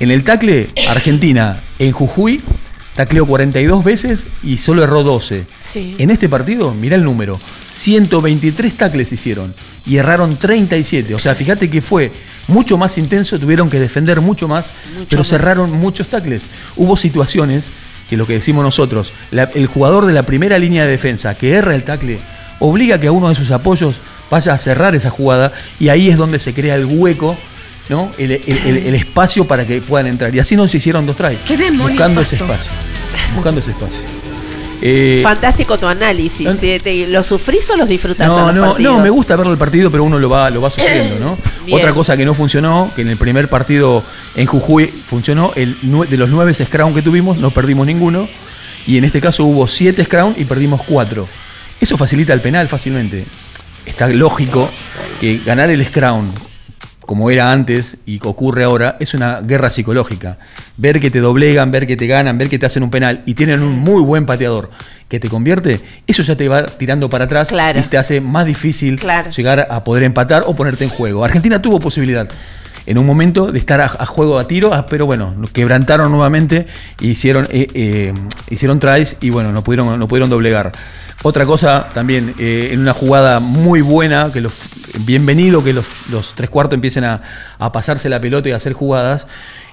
Speaker 5: en el tackle, Argentina en Jujuy tacleó 42 veces y solo erró 12.
Speaker 4: Sí.
Speaker 5: En este partido, mirá el número, 123 tacles hicieron y erraron 37. O sea, fíjate que fue mucho más intenso, tuvieron que defender mucho más, pero
Speaker 4: más.
Speaker 5: cerraron muchos tacles. Hubo situaciones que lo que decimos nosotros, la- el jugador de la primera línea de defensa que erra el tackle, obliga que a uno de sus apoyos vaya a cerrar esa jugada y ahí es donde se crea el hueco. ¿No? El, el- el- el espacio para que puedan entrar. Y así nos hicieron dos tries.
Speaker 4: ¿Qué demonios
Speaker 5: Buscando ese
Speaker 4: pasó?
Speaker 5: espacio. [LAUGHS] Buscando ese espacio. Eh,
Speaker 4: Fantástico tu análisis. ¿eh? Te- ¿Lo sufrís o los disfrutás? a
Speaker 5: no,
Speaker 4: los
Speaker 5: no,
Speaker 4: partidos?
Speaker 5: no, me gusta verlo el partido, pero uno lo va, lo va sufriendo, ¿no? [LAUGHS]
Speaker 4: Bien.
Speaker 5: Otra cosa que no funcionó, que en el primer partido en Jujuy funcionó, el, de los nueve scrum que tuvimos, no perdimos ninguno. Y en este caso hubo siete scrum y perdimos cuatro. Eso facilita el penal fácilmente. Está lógico que ganar el scrum como era antes y que ocurre ahora, es una guerra psicológica. Ver que te doblegan, ver que te ganan, ver que te hacen un penal y tienen un muy buen pateador que te convierte, eso ya te va tirando para atrás y te hace más difícil llegar a poder empatar o ponerte en juego. Argentina tuvo posibilidad en un momento de estar a, juego a tiro, ah, pero bueno, quebrantaron nuevamente hicieron, eh, eh, hicieron tries y bueno, no pudieron, no pudieron doblegar. Otra cosa también, eh, en una jugada muy buena, que los, bienvenido que los, los tres cuartos empiecen a, a pasarse la pelota y a hacer jugadas.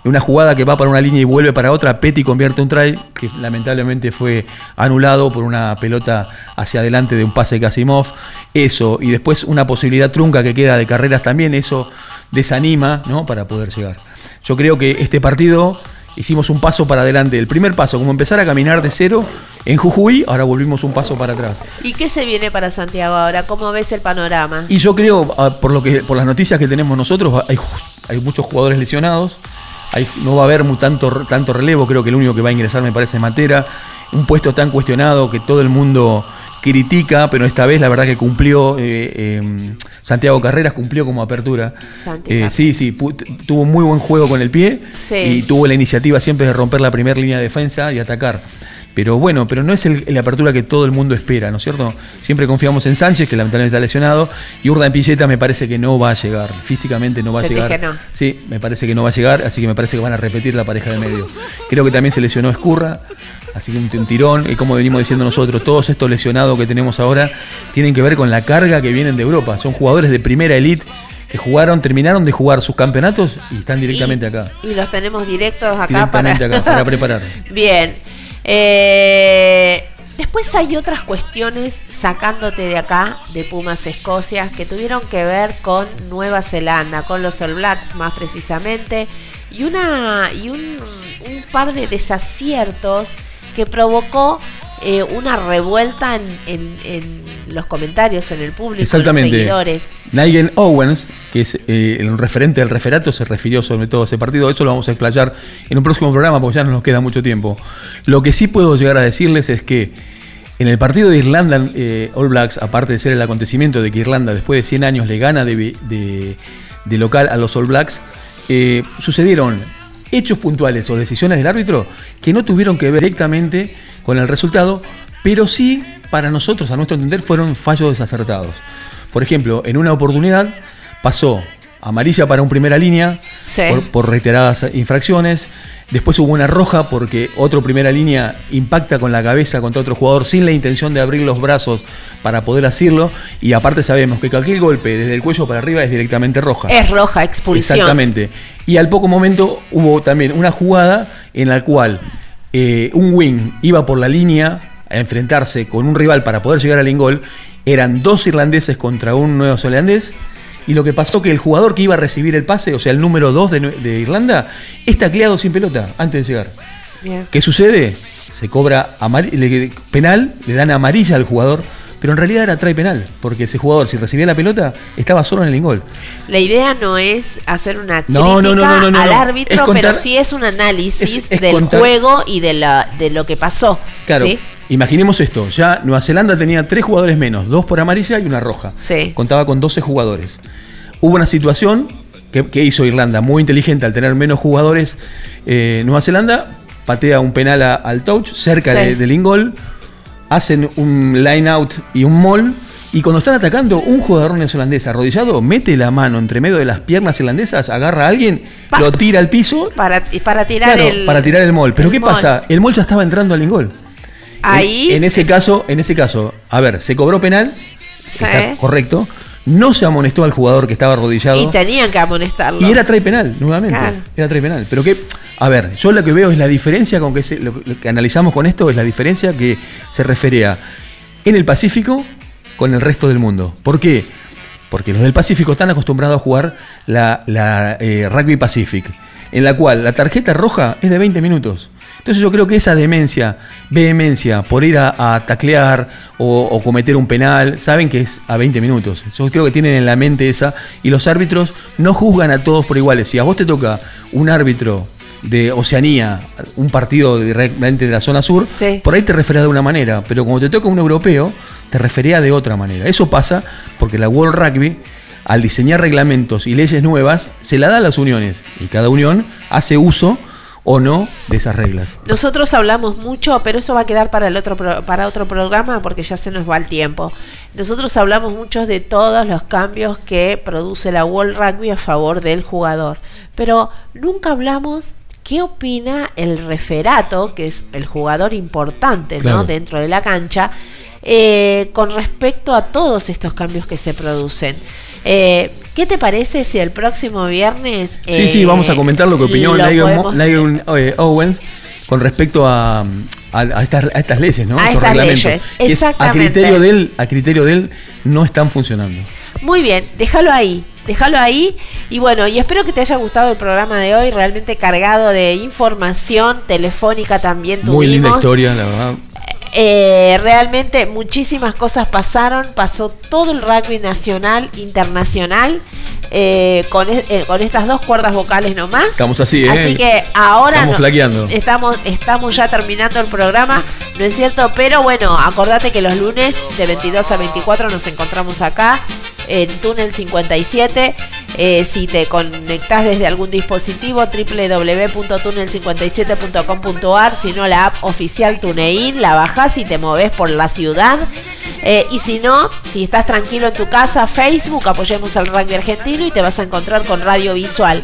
Speaker 5: Una jugada que va para una línea y vuelve para otra, Petty convierte un try, que lamentablemente fue anulado por una pelota hacia adelante de un pase de Kasimov. Eso, y después una posibilidad trunca que queda de carreras también, eso desanima ¿no? para poder llegar. Yo creo que este partido hicimos un paso para adelante. El primer paso, como empezar a caminar de cero en Jujuy, ahora volvimos un paso para atrás.
Speaker 4: ¿Y qué se viene para Santiago ahora? ¿Cómo ves el panorama?
Speaker 5: Y yo creo, ah, por lo que por las noticias que tenemos nosotros, hay muchos jugadores lesionados. Hay- no va a haber tanto, tanto relevo, creo que el único que va a ingresar me parece es Matera. Un puesto tan cuestionado que todo el mundo critica, pero esta vez la verdad que cumplió, eh, eh, Santiago Carreras cumplió como apertura. Eh, sí, sí, tuvo muy buen juego con el pie
Speaker 4: Sí.
Speaker 5: y tuvo la iniciativa siempre de romper la primera línea de defensa y atacar. Pero bueno, pero no es el- la apertura que todo el mundo espera, ¿no es cierto? Siempre confiamos en Sánchez, que lamentablemente está lesionado, y Urda en Pilleta me parece que no va a llegar, físicamente no va a llegar.
Speaker 4: no.
Speaker 5: Sí, me parece que no va a llegar, así que me parece que van a repetir la pareja de medio. Creo que también se lesionó Escurra, así que un, un tirón, y como venimos diciendo nosotros, todos estos lesionados que tenemos ahora tienen que ver con la carga que vienen de Europa. Son jugadores de primera elite que jugaron, terminaron de jugar sus campeonatos y están directamente acá.
Speaker 4: Y los tenemos directos acá
Speaker 5: Directamente
Speaker 4: para...
Speaker 5: acá, para [LAUGHS] preparar.
Speaker 4: Bien. Eh, después hay otras cuestiones sacándote de acá, de Pumas Escocia, que tuvieron que ver con Nueva Zelanda, con los All Blacks más precisamente, y, una, y un, un par de desaciertos que provocó eh, una revuelta en, en- en los comentarios, en el público, en los
Speaker 5: Exactamente.
Speaker 4: seguidores.
Speaker 5: Nigel Owens, que es eh, el referente del referato, se refirió sobre todo a ese partido. Eso lo vamos a explayar en un próximo programa porque ya no nos queda mucho tiempo. Lo que sí puedo llegar a decirles es que en el partido de Irlanda eh, All Blacks, aparte de ser el acontecimiento de que Irlanda después de 100 años le gana de, de- de local a los All Blacks, sucedieron hechos puntuales o decisiones del árbitro que no tuvieron que ver directamente con el resultado, pero sí, para nosotros, a nuestro entender, fueron fallos desacertados. Por ejemplo, en una oportunidad pasó amarilla para un primera línea
Speaker 4: Sí.
Speaker 5: por, por reiteradas infracciones. Después hubo una roja porque otro primera línea impacta con la cabeza contra otro jugador sin la intención de abrir los brazos para poder hacerlo. Y aparte sabemos que cualquier golpe desde el cuello para arriba es directamente roja.
Speaker 4: Es roja, expulsión.
Speaker 5: Exactamente. Y al poco momento hubo también una jugada en la cual eh, un wing iba por la línea a enfrentarse con un rival para poder llegar al ingol. Eran dos irlandeses contra un neozelandés. Y lo que pasó que el jugador que iba a recibir el pase, o sea, el número 2 de, Irlanda, es tacleado sin pelota antes de llegar.
Speaker 4: Bien.
Speaker 5: ¿Qué sucede? Se cobra penal, le dan amarilla al jugador, pero en realidad era trae penal, porque ese jugador, si recibía la pelota, estaba solo en el ingol.
Speaker 4: La idea no es hacer una crítica
Speaker 5: No, no, no,
Speaker 4: al árbitro,
Speaker 5: contar-
Speaker 4: pero sí es un análisis
Speaker 5: es- es
Speaker 4: del
Speaker 5: contar-
Speaker 4: juego y de, la, de lo que pasó.
Speaker 5: Claro,
Speaker 4: ¿sí?
Speaker 5: Imaginemos esto, ya Nueva Zelanda tenía tres jugadores menos, dos por amarilla y una roja.
Speaker 4: Sí.
Speaker 5: Contaba con 12 jugadores. Hubo una situación que, que hizo Irlanda muy inteligente al tener menos jugadores. eh, Nueva Zelanda patea un penal a- al touch cerca
Speaker 4: Sí.
Speaker 5: de- del ingol, hacen un line out y un mall. Y cuando están atacando, un jugador neozelandés arrodillado mete la mano entre medio de las piernas irlandesas, agarra a alguien, lo tira al piso
Speaker 4: Para, para tirar
Speaker 5: Claro,
Speaker 4: el.
Speaker 5: para tirar el mol. Pero
Speaker 4: el
Speaker 5: ¿qué pasa? El mol ya estaba entrando al ingol.
Speaker 4: Ahí.
Speaker 5: En, en ese caso, en ese caso, a ver, se cobró penal,
Speaker 4: Sí.
Speaker 5: está correcto. No se amonestó al jugador que estaba arrodillado.
Speaker 4: Y tenían que amonestarlo.
Speaker 5: Y era try penal, nuevamente.
Speaker 4: Claro.
Speaker 5: Era try penal. Pero que, a ver, yo lo que veo es la diferencia con que se- lo, lo que analizamos con esto es la diferencia que se refiere a en el Pacífico con el resto del mundo. ¿Por qué? Porque los del Pacífico están acostumbrados a jugar la, la, eh, Rugby Pacific, en la cual la tarjeta roja es de 20 minutos. Entonces yo creo que esa demencia, vehemencia por ir a, a taclear o, o cometer un penal, saben que es a 20 minutos. Yo creo que tienen en la mente esa y los árbitros no juzgan a todos por iguales. Si a vos te toca un árbitro de Oceanía, un partido directamente de la zona sur, por ahí te refería de una manera, pero cuando te toca un europeo, te refería de otra manera. Eso pasa porque la World Rugby, al diseñar reglamentos y leyes nuevas, se la da a las uniones y cada unión hace uso o no de esas reglas.
Speaker 4: Nosotros hablamos mucho, pero eso va a quedar para el otro pro- para otro programa porque ya se nos va el tiempo. Nosotros hablamos mucho de todos los cambios que produce la World Rugby a favor del jugador, pero nunca hablamos qué opina el referato, que es el jugador importante,
Speaker 5: Claro.
Speaker 4: ¿no? dentro de la cancha, eh, con respecto a todos estos cambios que se producen. Eh, ¿Qué te parece si el próximo viernes
Speaker 5: Sí, sí, vamos a comentar lo que opinó Nigel, eh, Owens con respecto a, a- a estas, a estas leyes, ¿no?
Speaker 4: A
Speaker 5: Estos
Speaker 4: estas
Speaker 5: reglamentos,
Speaker 4: leyes,
Speaker 5: es- a
Speaker 4: exactamente.
Speaker 5: criterio de él, a criterio de él, no están funcionando.
Speaker 4: Muy bien, déjalo ahí, déjalo ahí. Y bueno, y espero que te haya gustado el programa de hoy, realmente cargado de información telefónica también tuvimos.
Speaker 5: Muy linda historia, la verdad.
Speaker 4: Eh, realmente muchísimas cosas pasaron, pasó todo el rugby nacional, internacional, eh, con, eh, con estas dos cuerdas vocales nomás.
Speaker 5: Estamos así, ¿eh?
Speaker 4: Así que ahora
Speaker 5: Estamos
Speaker 4: no-
Speaker 5: flaqueando.
Speaker 4: estamos, estamos ya terminando el programa, ¿no es cierto? Pero bueno, acordate que los lunes de 22 a 24 nos encontramos acá en Túnel 57. Eh, si te conectás desde algún dispositivo, www.tunnel57.com.ar, si no la app oficial TuneIn, la bajás y te movés por la ciudad. Eh, y si no, si estás tranquilo en tu casa, Facebook, apoyemos al rugby argentino y te vas a encontrar con Radio Visual.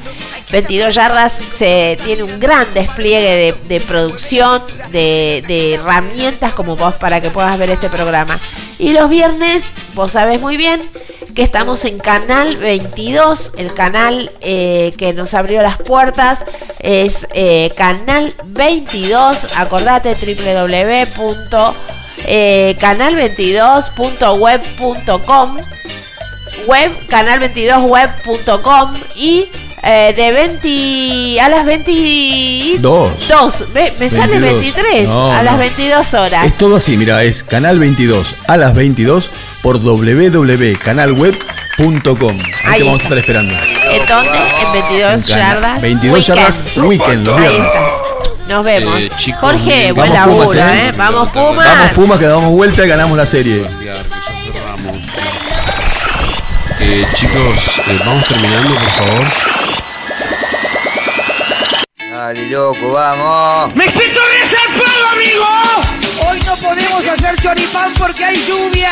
Speaker 4: 22 yardas se tiene un gran despliegue de, de producción, de, de herramientas como vos para que puedas ver este programa. Y los viernes, vos sabés muy bien que estamos en Canal 22, el canal eh, que nos abrió las puertas es eh, Canal 22, acordate www. eh, canal22.web.com web canal22web.com y eh, de 20 a las 22
Speaker 5: Dos.
Speaker 4: me, me sale
Speaker 5: 22.
Speaker 4: 23
Speaker 5: No,
Speaker 4: a las
Speaker 5: no.
Speaker 4: 22 horas
Speaker 5: Es todo así, mira, es Canal 22 a las 22 por www.canalweb.com. Ahí,
Speaker 4: Ahí
Speaker 5: te vamos a estar esperando.
Speaker 4: ¿En dónde? En 22
Speaker 5: En
Speaker 4: yardas
Speaker 5: 22
Speaker 4: weekend.
Speaker 5: yardas weekend, los viernes.
Speaker 4: Nos vemos.
Speaker 5: Eh, chicos,
Speaker 4: Jorge, buen laburo,
Speaker 5: Pumas,
Speaker 4: ¿eh?
Speaker 5: ¿eh?
Speaker 4: Vamos Pumas.
Speaker 5: Vamos Pumas que damos vuelta y ganamos la serie.
Speaker 13: Eh, chicos, eh, vamos terminando, por favor.
Speaker 14: Dale, loco, vamos.
Speaker 15: ¡Me siento resarpado, amigo! Hoy no podemos hacer choripán porque hay lluvia.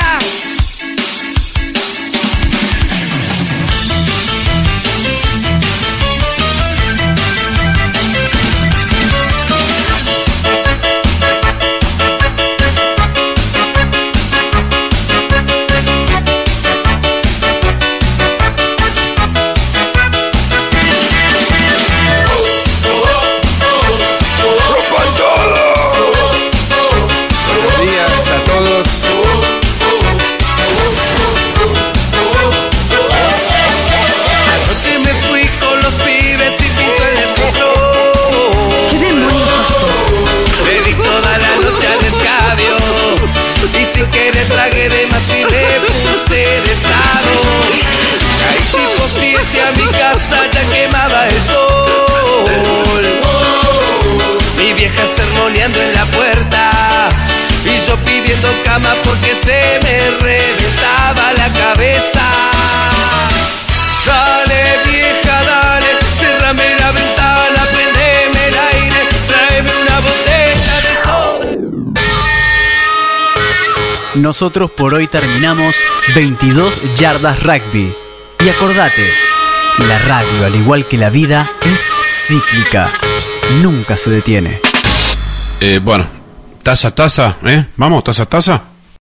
Speaker 15: Pidiendo cama porque se me reventaba la cabeza. Dale vieja, dale, cerrame la ventana, prendeme el aire, tráeme una botella de soda.
Speaker 1: Nosotros por hoy terminamos 22 yardas rugby. Y acordate, la radio, al igual que la vida, es cíclica. Nunca se detiene.
Speaker 3: Eh, bueno, taza, taza, ¿eh? Vamos, taza, taza.